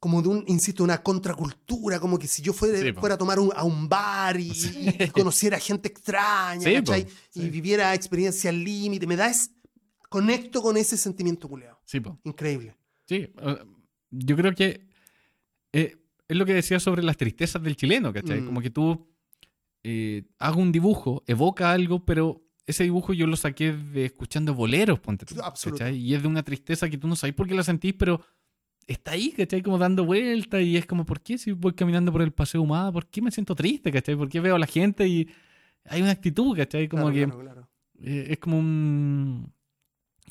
como de un, insisto, una contracultura, como que si yo fuera, Sí, fuera a tomar un- a un bar y, Sí. y conociera gente extraña, Sí. ¿cachai? Y viviera experiencias límite, me da es, conecto con ese sentimiento culeado. Sí, po. Increíble. Sí, yo creo que eh, es lo que decía sobre las tristezas del chileno, ¿cachai? Mm. Como que tú eh, hagas un dibujo, evoca algo, pero ese dibujo yo lo saqué de escuchando boleros, ponte tú. ¿cachai? Y es de una tristeza que tú no sabes por qué la sentís, pero está ahí, ¿cachai? Como dando vueltas y es como, ¿por qué si voy caminando por el paseo humado? ¿Por qué me siento triste, ¿cachai? ¿Por qué veo a la gente y hay una actitud, ¿cachai? Como Claro, que claro, claro. eh, es como un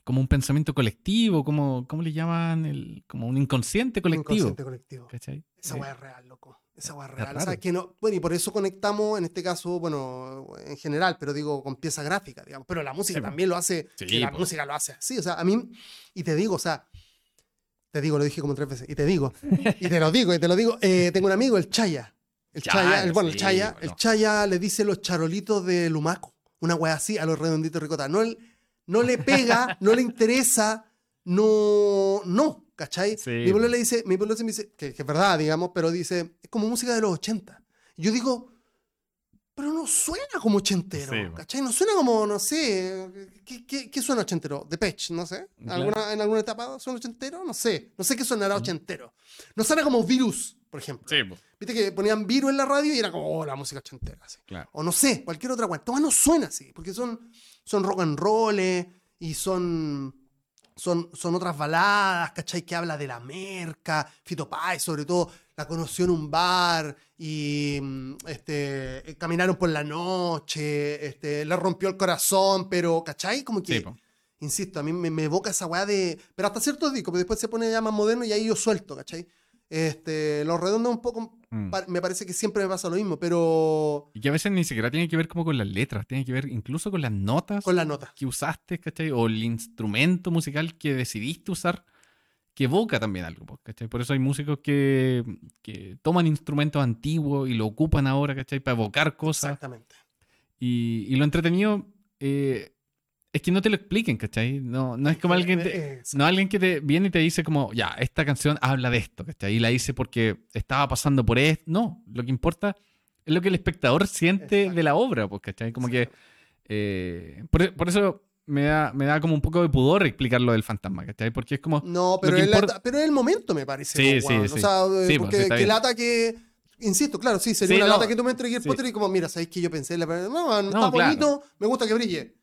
como un pensamiento colectivo, como ¿cómo le llaman? El, como un inconsciente colectivo. Inconsciente colectivo. ¿cachai? Esa Eh, weá es real, loco. Esa weá es real. raro. ¿Sabes que no? Bueno, y por eso conectamos, en este caso, bueno, en general, pero digo con pieza gráfica, digamos. Pero la música Sí, también lo hace. Sí, la po. música lo hace así. O sea, a mí, y te digo, o sea, te digo, lo dije como tres veces, y te digo, y te lo digo, y te lo digo. eh, tengo un amigo, el Chaya. El Chaya, Chaya, el, bueno, el sí, Chaya, bueno. el Chaya le dice los charolitos de Lumaco. Una weá así a los redonditos ricota. No, él- no le pega, no le interesa, no, no, ¿cachai? Sí, mi pueblo le dice, mi pueblo me dice, que, que es verdad, digamos, pero dice, es como música de los 80. Y yo digo, pero no suena como ochentero, Sí. ¿cachai? No suena como, no sé, ¿qué, qué, qué suena ochentero? De Pech, no sé. Claro. ¿Alguna, ¿En alguna etapa suena ochentero? No sé. No sé qué sonará ochentero. No suena como Virus, por ejemplo. Sí, po, Viste que ponían Virus en la radio y era como, oh, la música ochentera, así. claro. O no sé, cualquier otra cuenta. No suena así, porque son, son rock and roll y son, son, son otras baladas, ¿cachai? Que habla de la merca, Fito Páez, sobre todo, la conoció en un bar y mm, este, eh, caminaron por la noche, este, le rompió el corazón, pero, ¿cachai? Como que, Sí, insisto, a mí me, me evoca esa weá de. Pero hasta cierto disco, pero después se pone ya más moderno y ahí yo suelto, ¿cachai? Este, los redondos un poco. Mm. pa- Me parece que siempre me pasa lo mismo, pero Y que a veces ni siquiera tiene que ver como con las letras, tiene que ver incluso con las notas con la nota. que usaste, ¿cachai? O el instrumento musical que decidiste usar, que evoca también algo, po, ¿cachai? Por eso hay músicos que, que toman instrumentos antiguos y lo ocupan ahora, ¿cachai? Para evocar cosas. Exactamente. Y, y lo entretenido eh, es que no te lo expliquen, ¿cachai? No, no es como alguien... te- no alguien que te viene y te dice como, ya, esta canción habla de esto, ¿cachai? Y la hice porque estaba pasando por esto. No, lo que importa es lo que el espectador siente Exacto. de la obra, pues, ¿cachai? Como que... eh, por, por eso me da, me da como un poco de pudor explicar lo del fantasma, ¿cachai? Porque es como... No, pero es, la- pero es el momento, me parece. Sí, po, sí, weón. sí. O sea, eh, Sí, pues, porque sí, está que lata que. Insisto, claro, sí, sería Sí, una no, lata que tú me entregues el sí. Potter y como, mira, ¿sabéis que yo pensé? en La... No, No, está claro. bonito, me gusta que brille.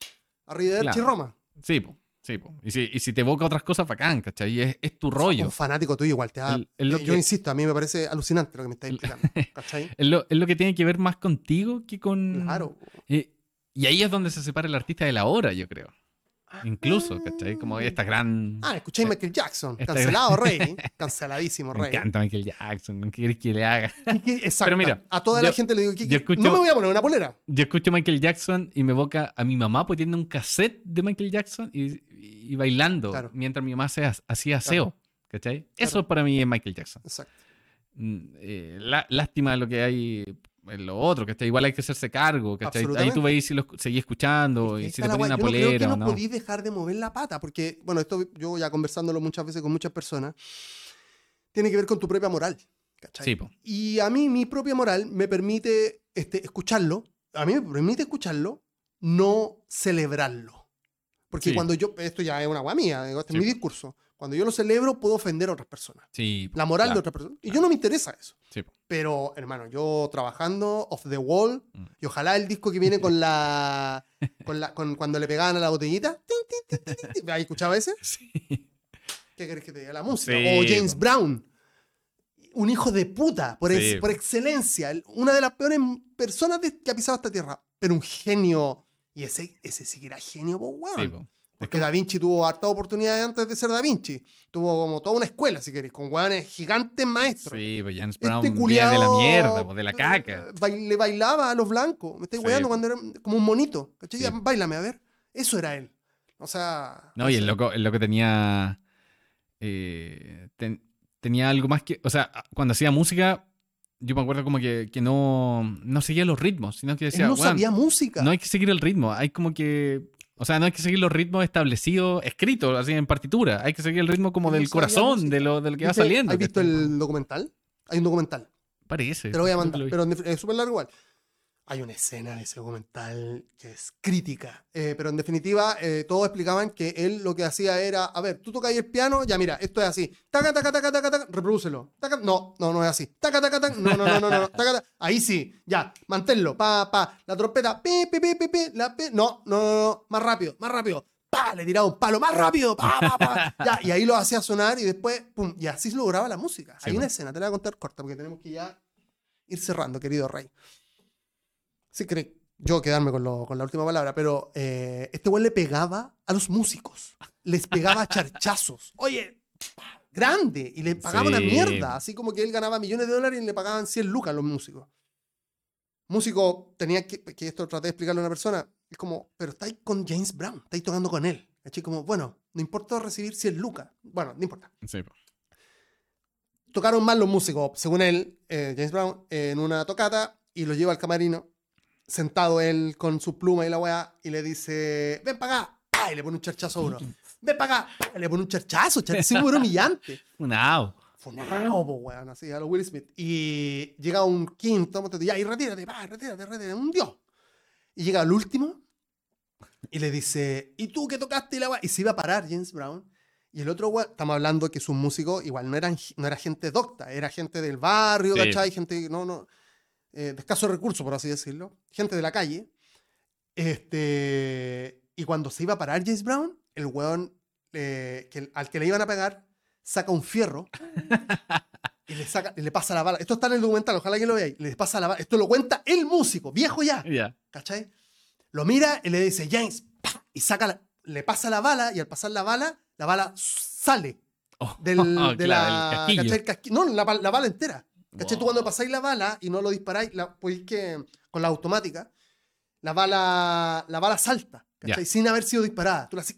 Arriba de Claro. Roma. Sí, po, sí, po. Y si, y si te evoca otras cosas, bacán, ¿cachai? Es, es tu rollo. Un fanático tuyo igual te da. El- el lo yo que- insisto, a mí me parece alucinante lo que me estás explicando. ¿Cachai? Es lo, es lo que tiene que ver más contigo que con... Claro. Eh, y ahí es donde se separa el artista de la obra, yo creo. Incluso, ¿cachai? Como esta gran... Ah, escucháis Michael Jackson. Esta- Cancelado, Rey. Canceladísimo, Me Rey. encanta Michael Jackson, ¿qué quieres que le haga? Exacto. Pero mira, a toda la gente le digo, ¿qué- yo qué? escucho- no me voy a poner una polera. Yo escucho Michael Jackson y me evoca a mi mamá poniendo un cassette de Michael Jackson y, y bailando Claro. mientras mi mamá hacía aseo, ¿cachai? Eso para mí es Michael Jackson. Exacto. Mm, eh, lá- lástima lo que hay en lo otro, ¿cachai? Igual hay que hacerse cargo, ¿cachai? Ahí tú veis si lo seguís escuchando Es que y si te weá, una yo no creo que polera no no. podís dejar de mover la pata, porque, bueno, esto yo ya conversándolo muchas veces con muchas personas, tiene que ver con tu propia moral. Sí, po. Y a mí mi propia moral me permite este, escucharlo, a mí me permite escucharlo, no celebrarlo. Porque Sí. cuando yo, esto ya es una guay mía, este Sí, es mi discurso, cuando yo lo celebro puedo ofender a otras personas. Sí, La moral de otras personas. Y yo no me interesa eso. Sí. Pero, hermano, yo trabajando off the wall, Mm. y ojalá el disco que viene con la. con la con, cuando le pegaban a la botellita. tin, tin. ¿Has escuchado ese? Sí. ¿Qué querés que te diga? La música. Sí, o James. Brown. un hijo de puta, por, Sí. ex- por excelencia. el- Una de las peores personas de- que ha pisado esta tierra. Pero un genio. Y ese, ese sí que era genio, po, weón. Porque Da Vinci tuvo harta oportunidades antes de ser Da Vinci. Tuvo como toda una escuela, si queréis, con weones gigantes maestros. Sí, pues James Brown Este de la mierda, pues de la eh, caca. le bailaba a los blancos. Me estoy Sí. weando cuando era como un monito. ¿cachai? Sí. Ya, Báilame, a ver. Eso era él. O sea. No, y el loco, el loco tenía. eh, ten- tenía algo más que. O sea, cuando hacía música, yo me acuerdo como que, que no, no seguía los ritmos, sino que Él decía, no "Weón, sabía música. no hay que seguir el ritmo, hay como que. O sea, no hay que seguir los ritmos establecidos, escritos, así en partitura. Hay que seguir el ritmo como del corazón, de lo, de lo que va ¿Viste- saliendo. ¿Has visto el documental? Hay un documental. Parece. Te lo voy a mandar, pero es súper largo igual. Hay una escena de ese documental que es crítica, eh, pero en definitiva eh, todos explicaban que él lo que hacía era, a ver, tú tocas ahí el piano, ya mira, esto es así, taca, taca, taca, taca, taca, reprodúcelo, taca, no, no, no es así, taca, taca, taca, no, no, no, no, no, taca, taca, ahí sí, ya, manténlo, pa, pa, la trompeta, pi, pi, pi, pi, pi, la pi, no, no, no, no, más rápido, más rápido, pa, le tiraba un palo, más rápido, pa, pa, pa, ya, y ahí lo hacía sonar y después, pum, y así se lograba la música. Sí, Hay una po. escena, te la voy a contar corta porque tenemos que ya ir cerrando, querido Rey. Sí, cree yo quedarme con, lo- con la última palabra, pero eh, este güey le pegaba a los músicos. Les pegaba a charchazos. Oye, grande. Y le pagaba una Sí. mierda. Así como que él ganaba millones de dólares y le pagaban 100 lucas a los músicos. Músico tenía que, que esto traté de explicarle a una persona. Es como, pero estáis con James Brown, estáis tocando con él. Así como, bueno, no importa recibir 100 lucas. Bueno, no importa Sí, tocaron mal los músicos, según él, eh, James Brown, en una tocata y lo lleva al camarino, sentado él con su pluma y la weá, y le dice, ven para acá, ¡pah! y le pone un charchazo a uno. Ven para acá, ¡pah! y le pone un charchazo, charchazo humillante. Una au. Funao, po, weón, así, a los Will Smith. Y llega un quinto, ya, y retírate, pa, retírate, retírate, un dios. Y llega al último y le dice, ¿y tú qué tocaste y la weá? Y se iba a parar James Brown. Y el otro weón, estamos hablando que sus músicos igual no eran no era gente docta, era gente del barrio, Sí. ¿cachai? Gente, no, no, eh, de escasos recursos, por así decirlo. Gente de la calle. Este, y cuando se iba a parar James Brown, el weón eh, que, al que le iban a pegar saca un fierro y le, saca, y le pasa la bala. Esto está en el documental, ojalá que lo veáis. Le pasa la bala. Esto lo cuenta el músico, viejo ya, Ya. ¿cachai? Lo mira y le dice, James, y saca la- le pasa la bala y al pasar la bala, la bala sale Oh, del, de claro, la, el casquillo. ¿cachai? El casqui- no, la bala entera. ¿Cachai? Tú Wow. cuando pasáis la bala y no lo disparáis, la, pues que con la automática, la bala, la bala salta, ¿cachai? Ya. Sin haber sido disparada. Tú la haces,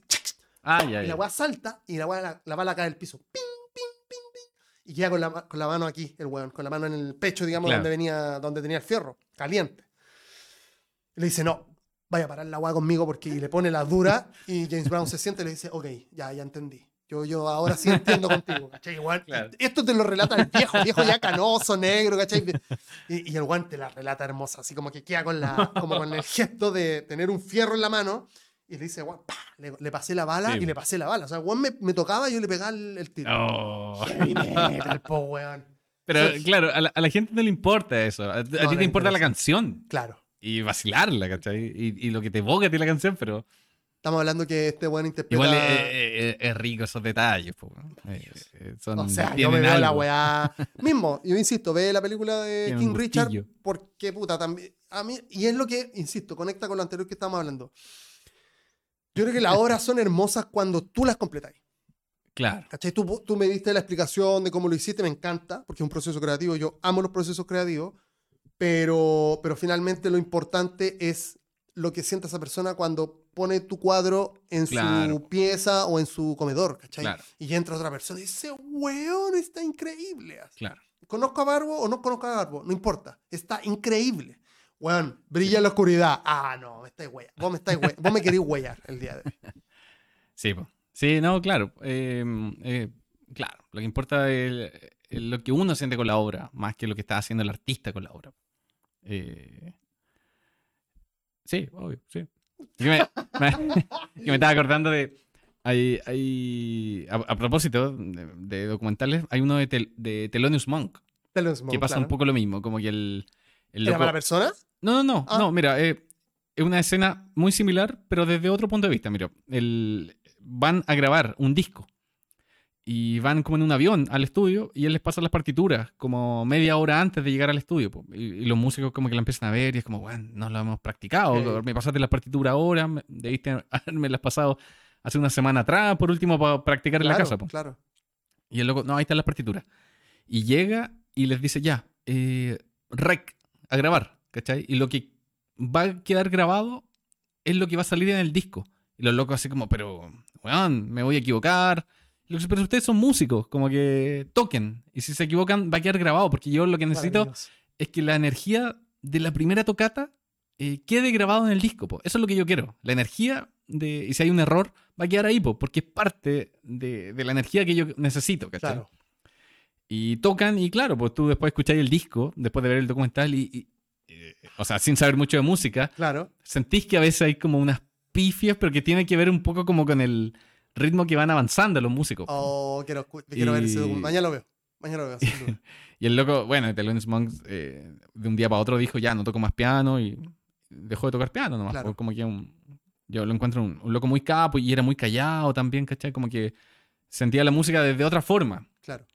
Ah, ya, y la weá salta y la, la, la bala cae al piso. Ping, ping, ping, ping. Y queda con la, con la mano aquí, el weón, con la mano en el pecho, digamos, Claro. donde, venía, donde tenía el fierro, caliente. Y le dice, no, vaya a parar la weá conmigo porque y le pone la dura y James Brown se siente y le dice, ok, ya, ya entendí. Yo, yo ahora sí entiendo contigo, ¿cachai? Igual, Claro. Esto te lo relata el viejo, viejo ya canoso, negro, ¿cachai? Y, y el weón te la relata hermosa, así como que queda con, la, como con el gesto de tener un fierro en la mano y le dice, pa, le, le pasé la bala Sí. y le pasé la bala. O sea, weón me, me tocaba y yo le pegaba el, el tiro. Oh. Metal, po, weón. Pero Sí. claro, a la, a la gente no le importa eso. A, a ti no te importa la canción Claro. y vacilarla, ¿cachai? Y, y lo que te evoca a ti la canción, pero Estamos hablando que este weón interpreta... igual es, es- es- es rico esos detalles. po. Eh, eh, son, o sea, yo me veo la algo. weá. Mismo, yo insisto, ve la película de Tiene King Richard porque, puta, también... A mí, y es lo que, insisto, conecta con lo anterior que estábamos hablando. Yo creo que las obras son hermosas cuando tú las completas. Claro. ¿Cachai? Tú, tú me diste la explicación de cómo lo hiciste, me encanta, porque es un proceso creativo. Yo amo los procesos creativos, pero, pero finalmente lo importante es lo que siente esa persona cuando pone tu cuadro en Claro. su pieza o en su comedor, ¿cachai? Claro. Y entra otra persona y dice, weón, está increíble. Claro. ¿Conozco a Barbo o no conozco a Barbo? No importa, está increíble. Weón, brilla en la oscuridad. Ah, no, me estáis huella. Vos me, estáis hue- Vos me queréis huellar el día de hoy. Sí, po. sí, no, claro. eh, eh, claro, lo que importa es, es lo que uno siente con la obra, más que lo que está haciendo el artista con la obra. Eh, sí, obvio, sí. Yo me, me- yo me estaba acordando de. Hay, hay, a, a propósito de, de documentales, hay uno de, Tel- de Thelonious Monk Thelonious que pasa claro. un poco lo mismo, como que el, el ¿Era loco- mala persona? no, no, no, Ah. no, mira, eh, es una escena muy similar, pero desde otro punto de vista. Mira, el, van a grabar un disco y van como en un avión al estudio y él les pasa las partituras como media hora antes de llegar al estudio. po. Y, y los músicos como que la empiezan a ver y es como, bueno, no lo hemos practicado. Sí. Me pasaste las partituras ahora, me- debiste haberme las pasado hace una semana atrás, por último, para practicar en la casa. po. Claro. Y el loco, no, ahí están las partituras. Y llega y les dice, ya, eh, rec, a grabar, ¿cachai? Y lo que va a quedar grabado es lo que va a salir en el disco. Y los locos así como, pero, weón, me voy a equivocar. Y lo que- pero ustedes son músicos, como que toquen. Y si se equivocan, va a quedar grabado, porque yo lo que necesito es que la energía de la primera tocata eh, quede grabado en el disco. po. Eso es lo que yo quiero. La energía de. Y si hay un error, va a quedar ahí, po, porque es parte de, de la energía que yo necesito. ¿cachai? Claro. Y tocan, y claro, pues tú después escucháis el disco, después de ver el documental, y. y, eh, o sea, sin saber mucho de música, Claro. sentís que a veces hay como unas pifias, pero que tiene que ver un poco como con el ritmo que van avanzando los músicos. Oh, quiero, quiero ver ese documental. Mañana lo veo. Mañana lo veo. Y el loco, bueno, Thelonious Monk eh, de un día para otro dijo, ya, no toco más piano y dejó de tocar piano nomás. Claro. Fue Como que un- yo lo encuentro un, un loco muy capo y era muy callado también, ¿cachai? Como que sentía la música de, de otra forma. Claro.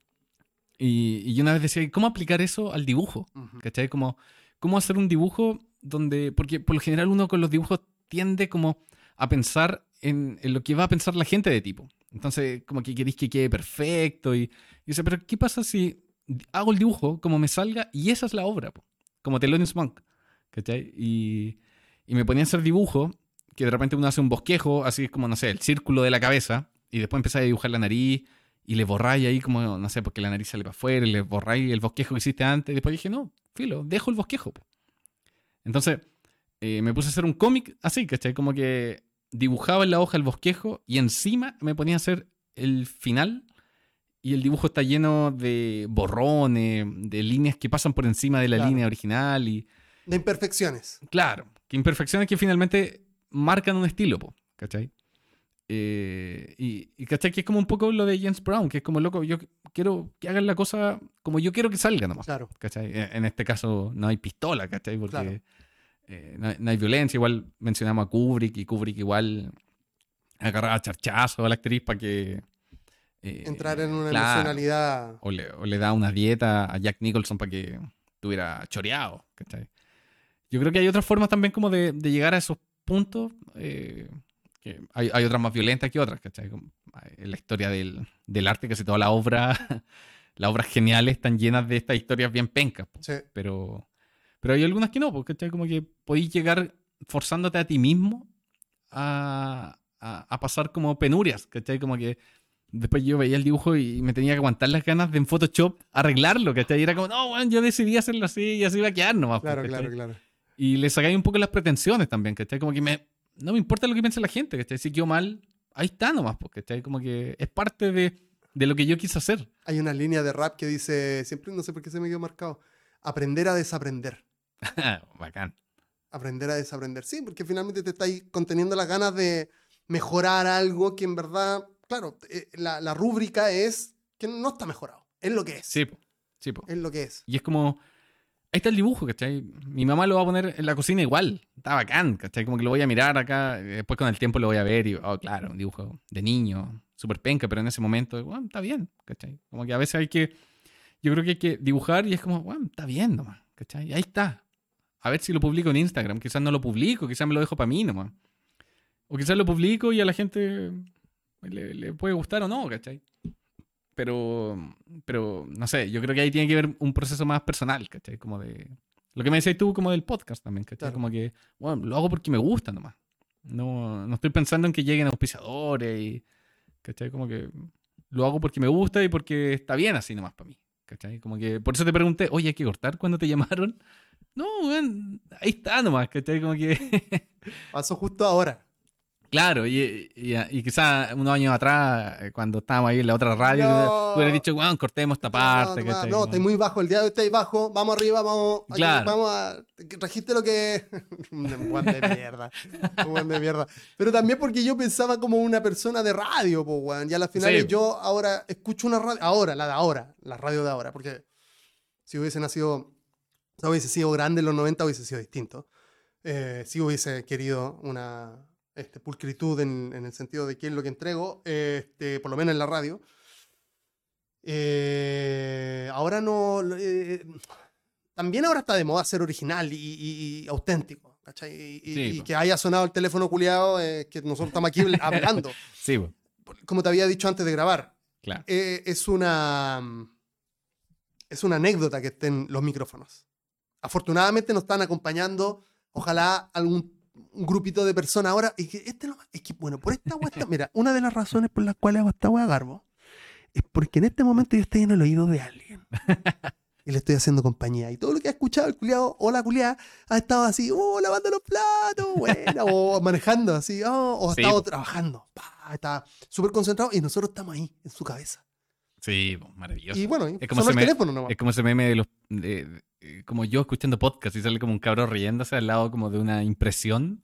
Y, y una vez decía, ¿cómo aplicar eso al dibujo? Ujú. ¿Cachai? Como, ¿cómo hacer un dibujo donde, porque por lo general uno con los dibujos tiende como a pensar en, en lo que va a pensar la gente de tipo. Entonces, como que queréis que quede perfecto y, y dice, pero ¿qué pasa si hago el dibujo como me salga y esa es la obra? po? Como Thelonious Monk, ¿cachai? Y, y me ponía a hacer dibujo que de repente uno hace un bosquejo, así como, no sé, el círculo de la cabeza y después empezáis a dibujar la nariz y le borráis ahí como, no sé, porque la nariz sale para afuera y le borráis el bosquejo que hiciste antes y después dije, no, filo, dejo el bosquejo. po. Entonces, eh, me puse a hacer un cómic así, ¿cachai? Como que dibujaba en la hoja el bosquejo y encima me ponía a hacer el final y el dibujo está lleno de borrones, de líneas que pasan por encima de la Claro. línea original y De imperfecciones. claro, que imperfecciones que finalmente marcan un estilo, po, ¿cachai? Eh, y, y ¿cachai? Que es como un poco lo de James Brown, que es como loco, yo quiero que hagan la cosa como yo quiero que salga nomás. Claro. ¿cachai? Eh, En este caso no hay pistola, ¿cachai? Porque Claro. Eh, no, hay, no hay violencia. Igual mencionamos a Kubrick y Kubrick igual agarraba charchazo a la actriz para que... eh, Entrar en una claro, emocionalidad. O le, o le da una dieta a Jack Nicholson para que estuviera choreado, ¿cachai? Yo creo que hay otras formas también como de, de llegar a esos puntos. eh, que hay, hay otras más violentas que otras, ¿cachai? La historia del, del arte, casi toda la obra, las obras geniales están llenas de estas historias bien pencas. Sí. Pero, pero hay algunas que no, porque. Como que podéis llegar forzándote a ti mismo a, a- a pasar como penurias, ¿cachai? Como que después yo veía el dibujo y me tenía que aguantar las ganas de en Photoshop arreglarlo, ¿cachai? Y era como, no, weón, yo decidí hacerlo así y así iba a quedar nomás. Claro, ¿cachai? claro, claro. Y le sacáis un poco las pretensiones también, ¿cachai? Como que me, no me importa lo que piense la gente, ¿cachai? Si quedó mal, ahí está nomás, pues, ¿cachai? Como que es parte de, de lo que yo quise hacer. Hay una línea de rap que dice, siempre no sé por qué se me quedó marcado, aprender a desaprender. Bacán. Aprender a desaprender. Sí, porque finalmente te estáis conteniendo las ganas de mejorar algo que en verdad, claro, eh, la, la rúbrica es que no está mejorado. Es lo que es. Sí, sí, po. Es lo que es. Y es como, ahí está el dibujo, ¿cachai? Mi mamá lo va a poner en la cocina igual. Está bacán, ¿cachai? Como que lo voy a mirar acá, y después con el tiempo lo voy a ver y, oh, claro, un dibujo de niño, súper penca, pero en ese momento, bueno, está bien, ¿cachai? Como que a veces hay que, yo creo que hay que dibujar y es como, bueno, está bien nomás, ¿cachai? Y ahí está. A ver si lo publico en Instagram, quizás no lo publico, quizás me lo dejo para mí nomás. O quizás lo publico y a la gente le, le puede gustar o no, ¿cachai? Pero, pero, no sé, yo creo que ahí tiene que ver un proceso más personal, ¿cachai? Como de... Lo que me decías tú como del podcast también, ¿cachai? Claro. Como que, bueno, lo hago porque me gusta nomás. No, no estoy pensando en que lleguen auspiciadores y, ¿cachai? Como que lo hago porque me gusta y porque está bien así nomás para mí, ¿cachai? Como que, por eso te pregunté, oye, ¿hay que cortar cuando te llamaron? No, weón, ahí está nomás, ¿cachai? Como que... Pasó justo ahora. Claro, y, y, y quizás unos años atrás, eh, cuando estábamos ahí en la otra radio, No. tú hubieras dicho, weón, cortemos esta parte. no, no, estáis muy bajo. El día de hoy estáis bajo. Vamos arriba, vamos. aquí, Claro. Vamos a. Trajiste lo que. un buen de mierda. Un buen de mierda. Pero también porque yo pensaba como una persona de radio, po, weón. Y a las finales Sí. yo ahora escucho una radio. Ahora, la de ahora. La radio de ahora. Porque si hubiese nacido. Si hubiese sido grande en los 90, hubiese sido distinto. Eh, si hubiese querido una este, pulcritud en, en el sentido de qué es lo que entrego, este, por lo menos en la radio. Eh, ahora no. eh, también ahora está de moda ser original y, y- y auténtico. ¿cachai? Y, Sí, y que haya sonado el teléfono culiado, que nosotros estamos aquí hablando. Sí, po, Como te había dicho antes de grabar, claro. eh, es una. Es una anécdota que estén los micrófonos. Afortunadamente nos están acompañando, ojalá algún un grupito de personas ahora. Y que este es que, bueno, por esta está- Mira, una de las razones por las cuales hago esta weá Garbo es porque en este momento yo estoy en el oído de alguien. Y le estoy haciendo compañía. Y todo lo que ha escuchado el culiado o la culiada ha estado así, oh, lavando los platos, buena, o manejando así, oh, o ha Sí. estado trabajando. pa, está súper concentrado y nosotros estamos ahí, en su cabeza. Sí, maravilloso. Y bueno, Es como sonó se el me- teléfono nomás. Es como ese meme de los. de- de- como yo escuchando podcast y sale como un cabrón riéndose al lado como de una impresión.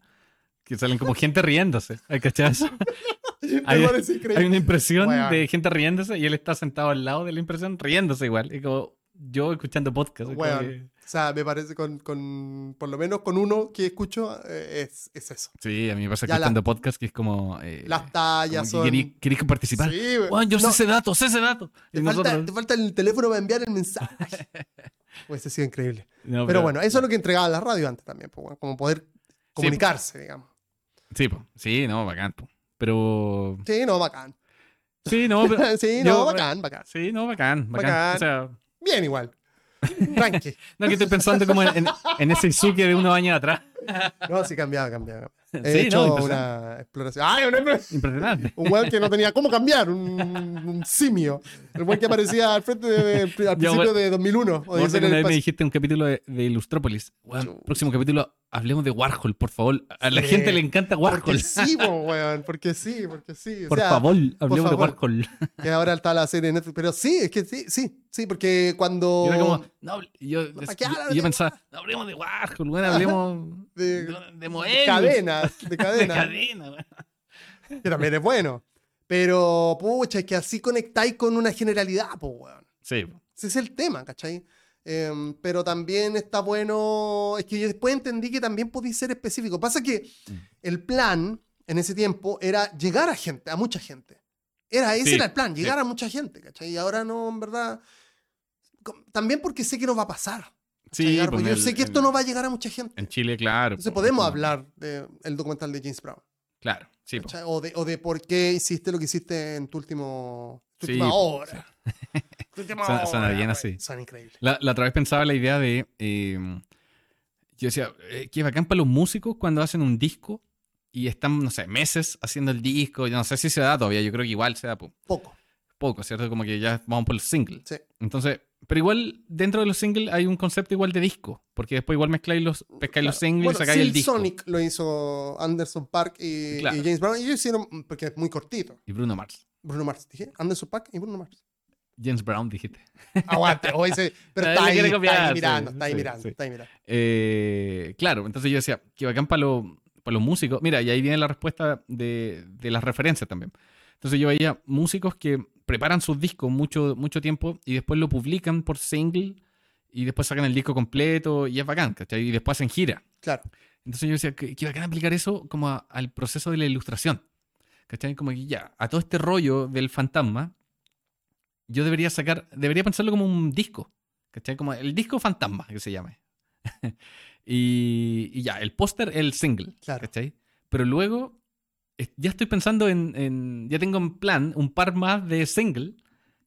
Que salen como gente riéndose. ¿Hay? Me hay- una impresión Weón. de gente riéndose y él está sentado al lado de la impresión riéndose igual. Es como yo escuchando podcast. es como Weón. que- O sea, me parece con, con- por lo menos con uno que escucho, eh, es, es eso. Sí, a mí me pasa escuchando podcast que es como. eh, Las tallas como son... que querí- querís participar. Sí. Weón, yo No, sé ese dato, sé ese dato. Te, falta, nosotros- te falta el teléfono para enviar el mensaje. pues ha sido increíble. No, Pero bueno, eso es lo que entregaba la radio antes también, pues, bueno, como poder comunicarse, digamos. Sí, po. sí, no, bacán. po. Pero. Sí, no, bacán. Sí, no, pero. sí, yo- no, bacán, bacán. Sí, no, bacán, bacán. Bacán. O sea, Bien igual. Tranqui. no que estoy pensando como en, en, en ese Izuki de unos años atrás. No, sí, cambiaba, cambiaba. He Sí, hecho no, una exploración. ¡Ay, una exploración! Impresionante. Un weón que no tenía cómo cambiar, un, un simio. El weón que aparecía al frente de, de- al principio bueno. de 2001. Me acuerdo Odisea que en una vez me dijiste un capítulo de, de Ilustrópolis. Weón, próximo capítulo, hablemos de Warhol, por favor. A la Sí. gente le encanta Warhol. Porque sí, weón, porque sí, porque sí. O por sea, favor, hablemos favor. de Warhol. Que ahora está la serie en Netflix. Pero sí, es que sí, sí, sí, porque cuando. Y era como, no, yo, ¿para yo, yo de pensaba, no hablemos de Warhol, weón, hablemos de, de, de de Moebius. De De cadenas. cadena, weón. que también es bueno. Pero, pucha, es que así conectáis con una generalidad, pues, weón. Sí. Ese es el tema, ¿cachai? Em, pero también está bueno. Es que yo después entendí que también podía ser específico. Pasa que Mm. el plan en ese tiempo era llegar a gente, a mucha gente. Era, ese Sí, era el plan, llegar sí. a mucha gente, ¿cachai? Y ahora no, en verdad. También porque sé que no va a pasar. Sí, pues, Porque yo sé que esto no va a llegar a mucha gente. En Chile, claro. Entonces po, podemos como- hablar del documental de James Brown. Claro, sí. ¿cachai? O de, o de por qué hiciste lo que hiciste en tu último tu Sí, última hora. Tu última hora, bien güey. así. Suena increíble. La, la otra vez pensaba la idea de. eh, yo decía, eh, que bacán para los músicos cuando hacen un disco y están, no sé, meses haciendo el disco. Yo no sé si se da todavía, yo creo que igual se da po- Poco. poco, ¿cierto? Como que ya vamos por el single. Sí. Entonces, pero igual dentro de los singles hay un concepto igual de disco, porque después igual mezcláis los, pescáis los singles Bueno, y sacáis el disco. Sonic lo hizo Anderson Park y, Claro. y James Brown. Y ellos hicieron, porque es muy cortito. Y Bruno Mars. Bruno Mars, dije. Anderson Park y Bruno Mars. James Brown, dijiste. Aguante, o ese- pero está ahí, está ahí mirando, está ahí sí, mirando, sí. está ahí mirando. Eh, claro, entonces yo decía, que bacán para los músicos. Mira, y ahí viene la respuesta de, de las referencias también. Entonces yo veía músicos que preparan sus discos mucho, mucho tiempo y después lo publican por single y después sacan el disco completo y es bacán, ¿cachai? Y después hacen gira. Claro. Entonces yo decía, que, que bacán aplicar eso como a- al proceso de la ilustración. ¿Cachai? Como que ya, a todo este rollo del fantasma, yo debería sacar, debería pensarlo como un disco. ¿Cachai? Como el disco fantasma, que se llame. y, y ya, el póster, el single. Claro. ¿Cachai? Pero luego, ya estoy pensando en, en- ya tengo en plan un par más de single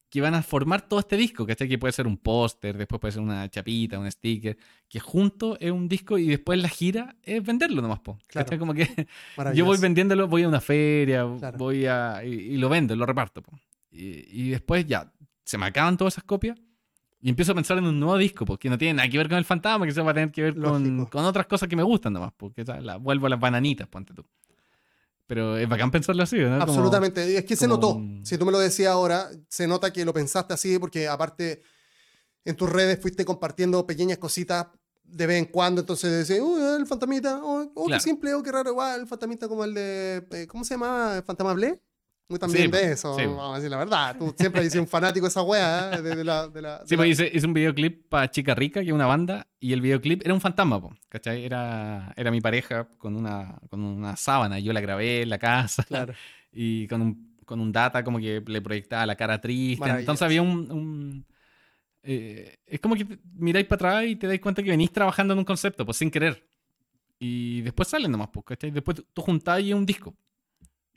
que van a formar todo este disco, ¿cachai? Que puede ser un póster, después puede ser una chapita, un sticker, que junto es un disco y después la gira es venderlo nomás, po. Claro. Como que yo voy vendiéndolo, voy a una feria, Claro. voy a. Y, y lo vendo, lo reparto. po. Y, y después ya, se me acaban todas esas copias y empiezo a pensar en un nuevo disco, porque no tiene nada que ver con el fantasma, que eso va a tener que ver con, con otras cosas que me gustan nomás, porque ¿sabes? La- vuelvo a las bananitas, ponte tú. Pero es bacán pensarlo así. Como- Absolutamente. Es que se notó. un- Si tú me lo decías ahora, se nota que lo pensaste así, porque aparte en tus redes fuiste compartiendo pequeñas cositas de vez en cuando. Entonces decías, uy, el fantamita, oh, oh, Claro. qué simple, oh, qué raro, igual, el fantamita como el de. eh, ¿Cómo se llama? ¿El fantasma Blé? Muy también Sí, de eso, sí, vamos a decir la verdad. Tú siempre has sido un fanático de esa wea, ¿eh? de, de la. De la, de Sí, pues hice, hice un videoclip para Chica Rica, que es una banda, y el videoclip era un fantasma, po, ¿cachai? Era, era mi pareja con una, con una sábana, y yo la grabé en la casa, Claro. y con un, con un data como que le proyectaba la cara triste. Entonces había un... un, eh, es como que miráis para atrás y te dais cuenta que venís trabajando en un concepto, pues sin querer. Y después salen nomás, pues, ¿cachai? Después tú- tú juntás y es un disco.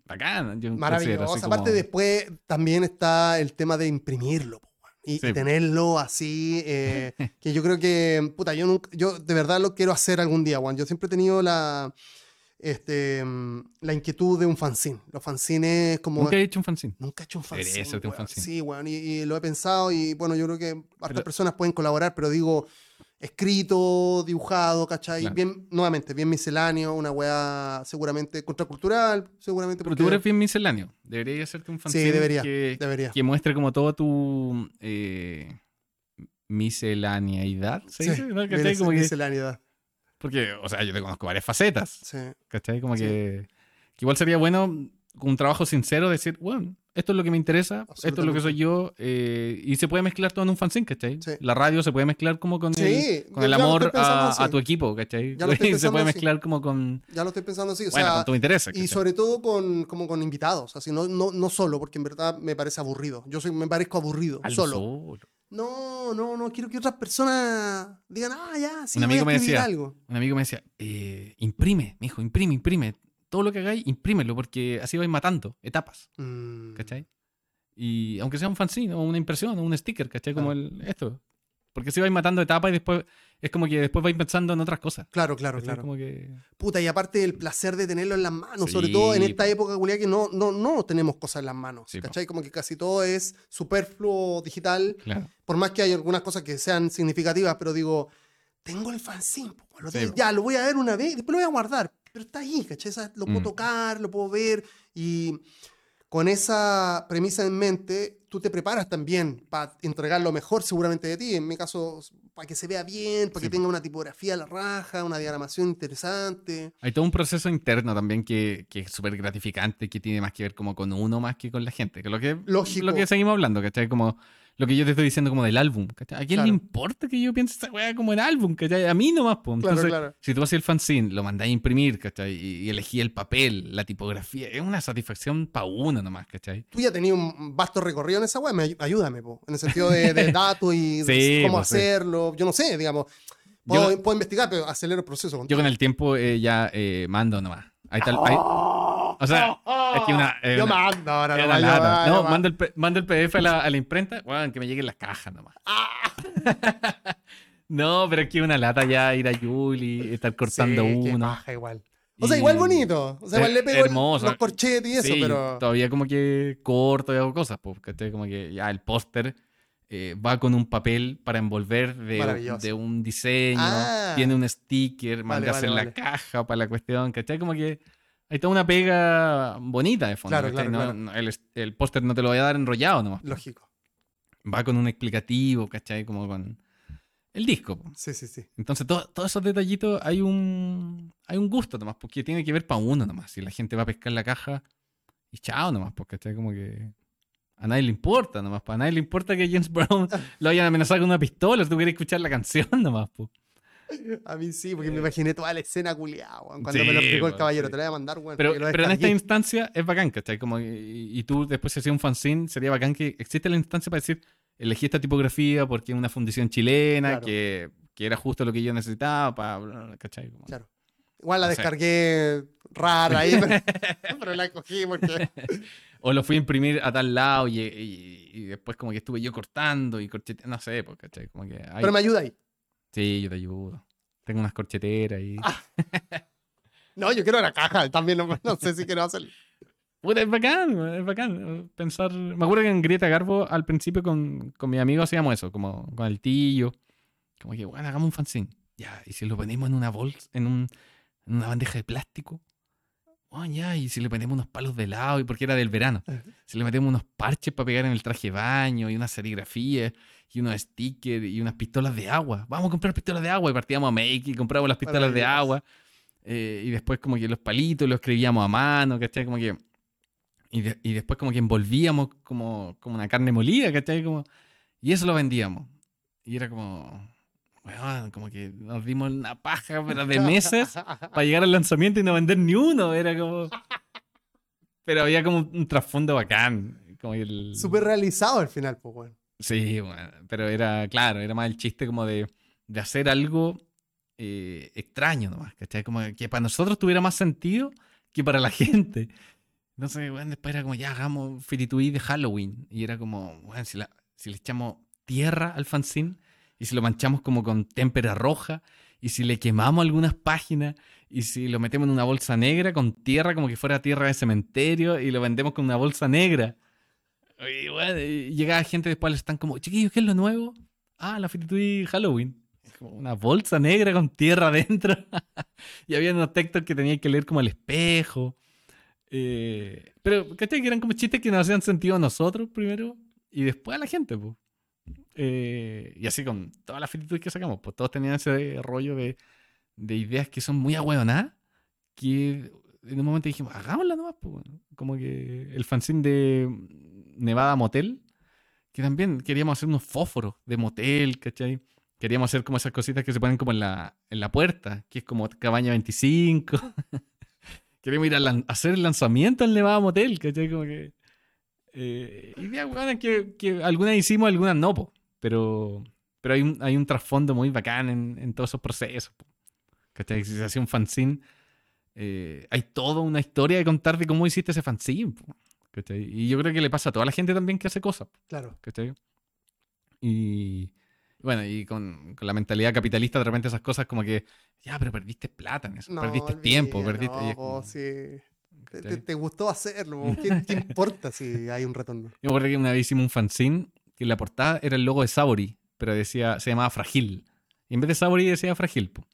Bacán. yo Maravilloso. Aparte, después también está el tema de imprimirlo weón, y, Sí, y po. tenerlo así. eh, que yo creo que, puta, yo, nunca, yo de verdad lo quiero hacer algún día, Juan. Yo siempre he tenido la, este, la inquietud de un fanzine. Los fanzines como... Nunca he hecho un fanzine. Nunca he hecho un fanzine. hacerte un weón. fanzine. Sí, weón, y, y lo he pensado y bueno, yo creo que hartas Pero- personas pueden colaborar, pero digo, escrito, dibujado, ¿cachai? Claro. Bien, nuevamente, bien misceláneo, una weá seguramente contracultural, seguramente Pero porque... tú eres bien misceláneo. Debería hacerte un fanzine debería, que, Debería. que muestre como todo tu eh, miscelaneidad. ¿se Sí, dice? ¿no? ¿Cachai? Como que- misceláneidad. porque, o sea, yo te conozco varias facetas. Sí. ¿Cachai? Como Sí. que, que igual sería bueno un trabajo sincero decir, bueno, esto es lo que me interesa, esto es lo que soy yo, eh, y se puede mezclar todo en un fanzine, ¿cachai? Sí. La radio se puede mezclar como con Sí, el, con amor a, tu equipo, ¿cachai? Ya lo estoy se puede así. mezclar como con, Ya lo estoy pensando así. O bueno, sea, con tu interés. y sobre todo con, como con invitados, así, no, no, no solo, porque en verdad me parece aburrido. Yo soy, me parezco aburrido, solo. No, no, no, quiero que otras personas digan, ah, ya, sí, Un voy amigo a me decía, algo. Un amigo me decía, eh, imprime, mijo, imprime, imprime. Todo lo que hagáis, imprímelo, porque así vais matando etapas. Mm, ¿cachai? Y aunque sea un fanzine o una impresión o un sticker, ¿cachai? Como Claro. el, esto. Porque si vais matando etapas y después es como que después vais pensando en otras cosas. Claro, claro, ¿cachai? claro. Como que... Puta, y aparte el placer de tenerlo en las manos, Sí, sobre todo en esta po. época, Julián, que no, no, no tenemos cosas en las manos. Sí, po. ¿Cachai? Como que casi todo es superfluo digital. Claro. Por más que hay algunas cosas que sean significativas, pero digo, tengo el fanzine, po, lo Sí, po. ya lo voy a ver una vez, después lo voy a guardar, pero está ahí, ¿cachai? Lo puedo Mm. tocar, lo puedo ver y con esa premisa en mente, tú te preparas también para entregar lo mejor seguramente de ti, en mi caso, para que se vea bien, para Sí, que tenga una tipografía a la raja, una diagramación interesante. Hay todo un proceso interno también que, que es súper gratificante, que tiene más que ver como con uno más que con la gente. Que es lo que, Lógico. Lo que seguimos hablando, ¿cachai? Como lo que yo te estoy diciendo como del álbum, ¿cachai? ¿A quién Claro. le importa que yo piense esa weá como el álbum, ¿cachai? A mí nomás, pues. Claro, Entonces, claro. si tú haces el fanzine, lo mandáis a imprimir, ¿cachai? Y, y elegí el papel, la tipografía, es una satisfacción para uno nomás, ¿cachai? Tú ya tenías un vasto recorrido en esa web, ayúdame, po, en el sentido de, de datos y Sí, cómo pues, sí. hacerlo. Yo no sé, digamos. Puedo, Yo- puedo investigar, pero acelero el proceso. Yo con el tiempo eh, ya eh, mando nomás. Ahí está ahí- o sea, es que una- yo una- mando ahora. lata. ah, No, yo mando. el, mando el PDF a la, a la imprenta, bueno, que me lleguen las cajas nomás. no, pero es que una lata ya ir a Yuli, estar cortando Sí, uno. igual. O sea, igual bonito. O sea, igual Eh, le pego hermoso. los corchetes y eso, Sí, pero. todavía como que corto y hago cosas, pues, ¿cachai? Como que ya el póster eh, va con un papel para envolver de, un diseño, Ah. tiene un sticker, Vale, mandas vale, en vale. la caja para la cuestión, ¿cachai? Como que hay toda una pega bonita de fondo, Claro, ¿cachai? claro, No- claro. no- el, el póster no te lo voy a dar enrollado nomás. Lógico. Va con un explicativo, ¿cachai? Como con el disco. po. Sí, sí, sí. Entonces, todo- todos esos detallitos hay un, hay un gusto nomás, porque tiene que ver para uno nomás. Si la gente va a pescar la caja y chao nomás, porque está como que a nadie le importa nomás. A nadie le importa que James Brown lo hayan amenazado con una pistola. Tú quieres escuchar la canción nomás, po. A mí sí, porque me imaginé toda la escena culiada, cuando Sí, me lo explicó el caballero. sí. Te la voy a mandar, weón. Pero, lo pero en esta instancia es bacán, ¿cachai? Como, y, y tú después si hacías un fanzine, sería bacán que existe la instancia para decir, elegí esta tipografía porque es una fundición chilena, Claro. que, que era justo lo que yo necesitaba, para, ¿cachai? Como- Claro. Igual la descargué rara ahí, pero, pero la cogí porque. O lo fui a imprimir a tal lado y, y- y después como que estuve yo cortando y corchete, no sé, pues, ¿cachai? Como que... ay, Pero me ayuda ahí. Sí, yo te ayudo. Tengo unas corcheteras y... Ah. No, yo quiero la caja. También no, no sé si quiero hacerlo. Puta, es bacán, es bacán pensar... Me acuerdo que en Grieta Garbo al principio con, con mis amigos hacíamos eso, como con el tío. Como que, bueno, hagamos un fanzine. Ya, y si lo ponemos en una bolsa, en, un, en una bandeja de plástico. Bueno, ya, y si le ponemos unos palos de helado, y porque era del verano. Si le metemos unos parches para pegar en el traje de baño, y una serigrafía, y unos stickers, y unas pistolas de agua. Vamos a comprar pistolas de agua. Y partíamos a Make y compramos las pistolas de agua. Eh, y después como que los palitos los escribíamos a mano, ¿cachai? Como que... Y, de- y después como que envolvíamos como, como una carne molida, ¿cachai? Como, y eso lo vendíamos. Y era como... weón, como que nos dimos una paja, pero de meses para llegar al lanzamiento y no vender ni uno. Era como... Pero había como un, trasfondo bacán. Como el... Súper realizado al final, pues, weón. Sí, bueno, pero era, claro, era más el chiste como de, de hacer algo eh, extraño nomás, ¿cachai? Como que para nosotros tuviera más sentido que para la gente. Entonces, bueno, después era como, ya hagamos Fitituí de Halloween. Y era como, bueno, si, la- si le echamos tierra al fanzine y si lo manchamos como con témpera roja y si le quemamos algunas páginas y si lo metemos en una bolsa negra con tierra como que fuera tierra de cementerio y lo vendemos con una bolsa negra. Y gente después al stand como, chiquillos, ¿qué es lo nuevo? Ah, la Fitituí Halloween. Como una bolsa negra con tierra adentro. y había unos textos que tenían que leer como al espejo. Eh, pero, ¿cachai? Que eran como chistes que nos hacían sentido a nosotros primero y después a la gente, pues. Eh, y así con todas las Fititudes que sacamos, pues todos tenían ese rollo de, de ideas que son muy ahueonadas, que en un momento dijimos, hagámosla nomás, pues. bueno. Como que el fanzine de Nevada Motel, que también queríamos hacer unos fósforos de motel, ¿cachai? Queríamos hacer como esas cositas que se ponen como en la, en la puerta, que es como cabaña 25. Queríamos ir a lan- hacer el lanzamiento al Nevada Motel, ¿cachai? Como que... Eh, ideas hueonas que, que algunas hicimos, algunas no, po. Pero, pero hay un, hay un trasfondo muy bacán en, en todos esos procesos. ¿Cachai? Si se hacía un fanzine, eh, hay toda una historia de contar de cómo hiciste ese fanzine. ¿Cachai? Y yo creo que le pasa a toda la gente también que hace cosas. Claro. ¿cachai? Y bueno, y con, con la mentalidad capitalista, de repente esas cosas como que, ya, pero perdiste plata en eso, No, perdiste olvida, tiempo, perdiste... No, como, sí. Te, te- gustó hacerlo. ¿Qué, qué importa si hay un retorno? Yo me acuerdo que una vez hicimos un fanzine que la portada era el logo de Sabori, pero decía, se llamaba Fragil. Y en vez de Sabori decía Fragil. po.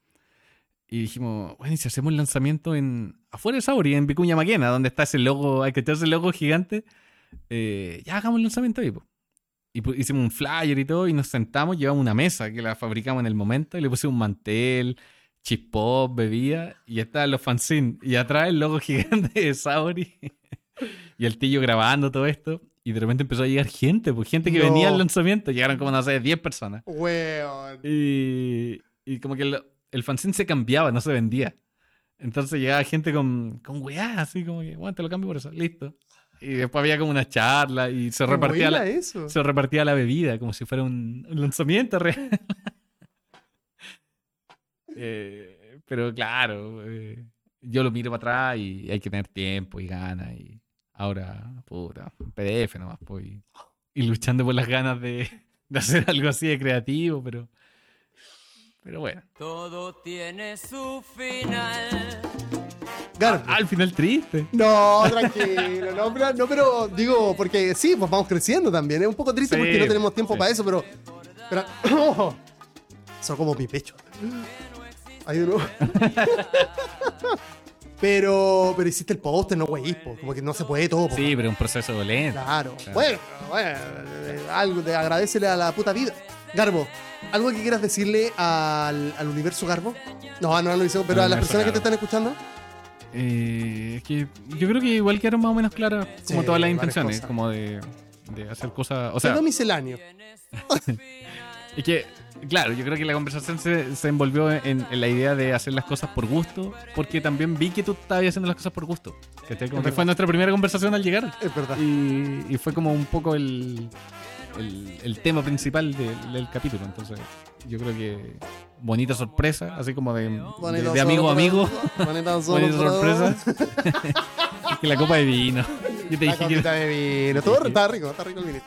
Y dijimos, bueno, ¿y si hacemos el lanzamiento en afuera de Sabori, en Vicuña Maquena, donde está ese logo, hay que echar ese logo gigante? Eh, ya hagamos el lanzamiento ahí. po. Y hicimos un flyer y todo, y nos sentamos, llevamos una mesa que la fabricamos en el momento, y le puse un mantel, chip-pop, bebida, y estaban los fanzines. Y atrás el logo gigante de Sabori. y el tío grabando todo esto. Y de repente empezó a llegar gente, pues gente que No. venía al lanzamiento. Llegaron como, no sé, 10 personas. Weón. Y, y como que el, el fanzine se cambiaba, no se vendía. Entonces llegaba gente con, con weá, así como que, bueno, te lo cambio por eso, listo. Y después había como una charla y se repartía, la, eso. se repartía la bebida como si fuera un, un lanzamiento real. Eh, pero claro, eh, yo lo miro para atrás y hay que tener tiempo y ganas. Y ahora, puta, PDF nomás, pues. Y, y luchando por las ganas de, de hacer algo así de creativo, pero. Pero bueno. Todo tiene su final. Garbo. Ah, al final triste. No, tranquilo, no, pero, no, pero digo, porque sí, pues vamos creciendo también. Es un poco triste Sí, porque no tenemos tiempo sí. para eso, pero. pero son como mi pecho. Hay uno. pero, pero hiciste el póster, no güey, como que no se puede todo. po. Sí, pero un proceso lento. Claro. Claro. Bueno, bueno, eh, algo de agradecele a la puta vida. Garbo, ¿algo que quieras decirle al, al universo Garbo? No, no al universo, pero Al a las personas que te están escuchando. Eh, es que yo creo que igual quedaron más o menos claras como Sí, todas las intenciones, cosas. como de, de hacer cosas. O sea, misceláneo. Es que, claro, yo creo que la conversación se, se envolvió en, en la idea de hacer las cosas por gusto, porque también vi que tú estabas haciendo las cosas por gusto. ¿cachai? Como Es que verdad. fue nuestra primera conversación al llegar. Es verdad. Y, y fue como un poco el, el, el tema principal del, del capítulo. Entonces, yo creo que bonita sorpresa, así como de, de, Bonita de amigo a amigo. Bonita Bonita sorpresa. que la copa de vino. Yo te La dije que de vino. Está rico, está rico el vinito.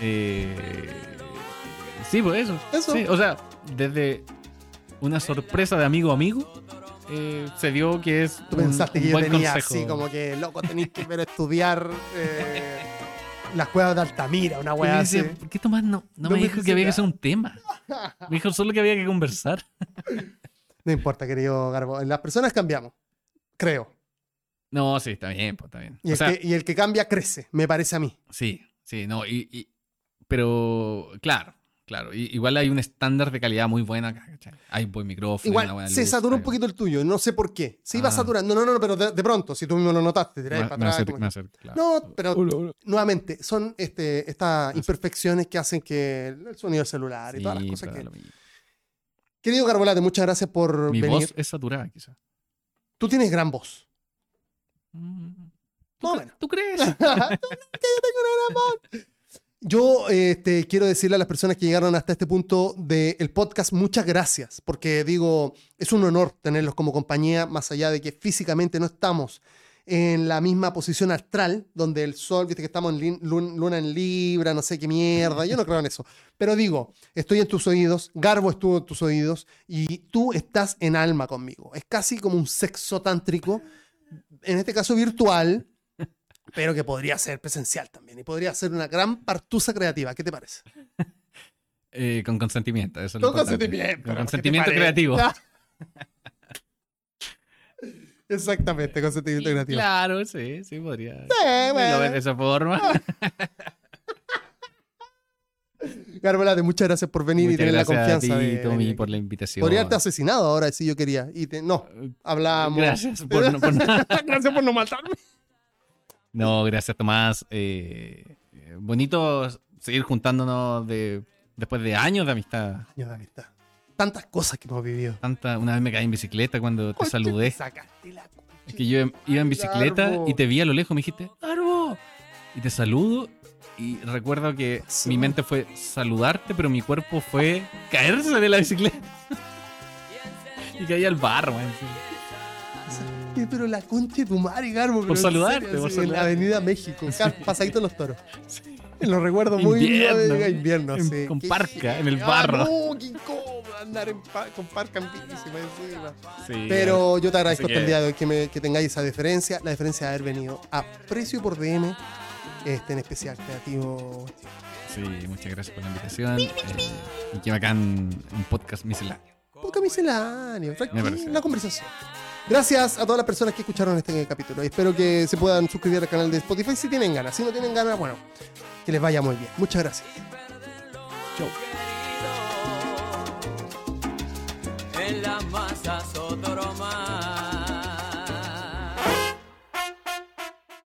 Eh, sí, pues eso. Eso. Sí, o sea, desde una sorpresa de amigo a amigo, eh, se dio que es. Tú un- pensaste un que yo buen tenía consejo. así como que, loco, tenéis que ver estudiar eh, las cuevas de Altamira, una weá así. ¿por qué Tomás no, no No me dijo que había que hacer un tema? Me dijo solo que había que conversar. No importa, querido Garbo. Las personas cambiamos, creo. No, sí, está bien, pues está bien. Y O el, sea, que, y el que cambia crece, me parece a mí. sí, sí, no, y, y- pero claro, claro, y- igual hay un estándar de calidad muy buena. Hay buen micrófono, una Igual, buena se luz, saturó un hay- poquito el tuyo, no sé por qué. Se iba Ah. saturando. No, no, no, pero de, de pronto, si tú mismo lo notaste, tiráis para me atrás. claro. No, pero nuevamente, son este, estas imperfecciones que hacen que el sonido del celular y todas las cosas que. Querido Garbolate, muchas gracias por Mi venir. voz es saturada, quizás. Tú tienes gran voz. Mm. Más o menos. ¿Tú crees? Yo este, quiero decirle a las personas que llegaron hasta este punto del podcast muchas gracias, porque digo, es un honor tenerlos como compañía, más allá de que físicamente no estamos en la misma posición astral, donde el sol, viste que estamos en luna en Libra, no sé qué mierda, yo no creo en eso. Pero digo, estoy en tus oídos, Garbo estuvo en tus oídos y tú estás en alma conmigo. Es casi como un sexo tántrico, en este caso virtual, pero que podría ser presencial también y podría ser una gran partusa creativa. ¿Qué te parece? Eh, con consentimiento. Eso es lo Con importante. consentimiento. Con ¿qué te consentimiento creativo. Exactamente, consentimiento creativo. Claro, sí, sí, podría. Sí, bueno. de esa forma. Garbolate, muchas gracias por venir y tener la gracias a confianza ti, de Tommy, por la invitación. Podría haberte asesinado ahora si yo quería. Y te- no, hablamos. Gracias por no, por no- gracias por no matarme. No, gracias, Tomás. Eh, eh, bonito seguir juntándonos de, después de años de amistad. Años de amistad. Tantas cosas que hemos vivido. Tanta, una vez me caí en bicicleta cuando te saludé. Sacaste la concha. Es que yo iba en bicicleta y te vi a lo lejos, me dijiste, ¡Garbo! Y te saludo y recuerdo que mi mente fue saludarte, pero mi cuerpo fue caerse de la bicicleta. y caí al barro, man. Eh, Pero la concha de tu madre, Garbo. en saludarte, serio, por sí, En la saludarte. Avenida México, pasadito los toros. Lo recuerdo muy Invierno. bien. Invierno, En- sí. con Qué- parca, en el Ah, barro. no, qué incómodo andar en pa- con parca más encima. Sí, Pero yo te agradezco hasta el día de hoy que, me- que tengáis esa diferencia, la diferencia de haber venido a precio por DM, este en especial creativo. Sí, muchas gracias por la invitación. eh, y que bacán un podcast misceláneo. Poca misceláneo, parece. una conversación. Gracias a todas las personas que escucharon este capítulo. Espero que se puedan suscribir al canal de Spotify si tienen ganas. Si no tienen ganas, bueno, que les vaya muy bien. Muchas gracias. Chau.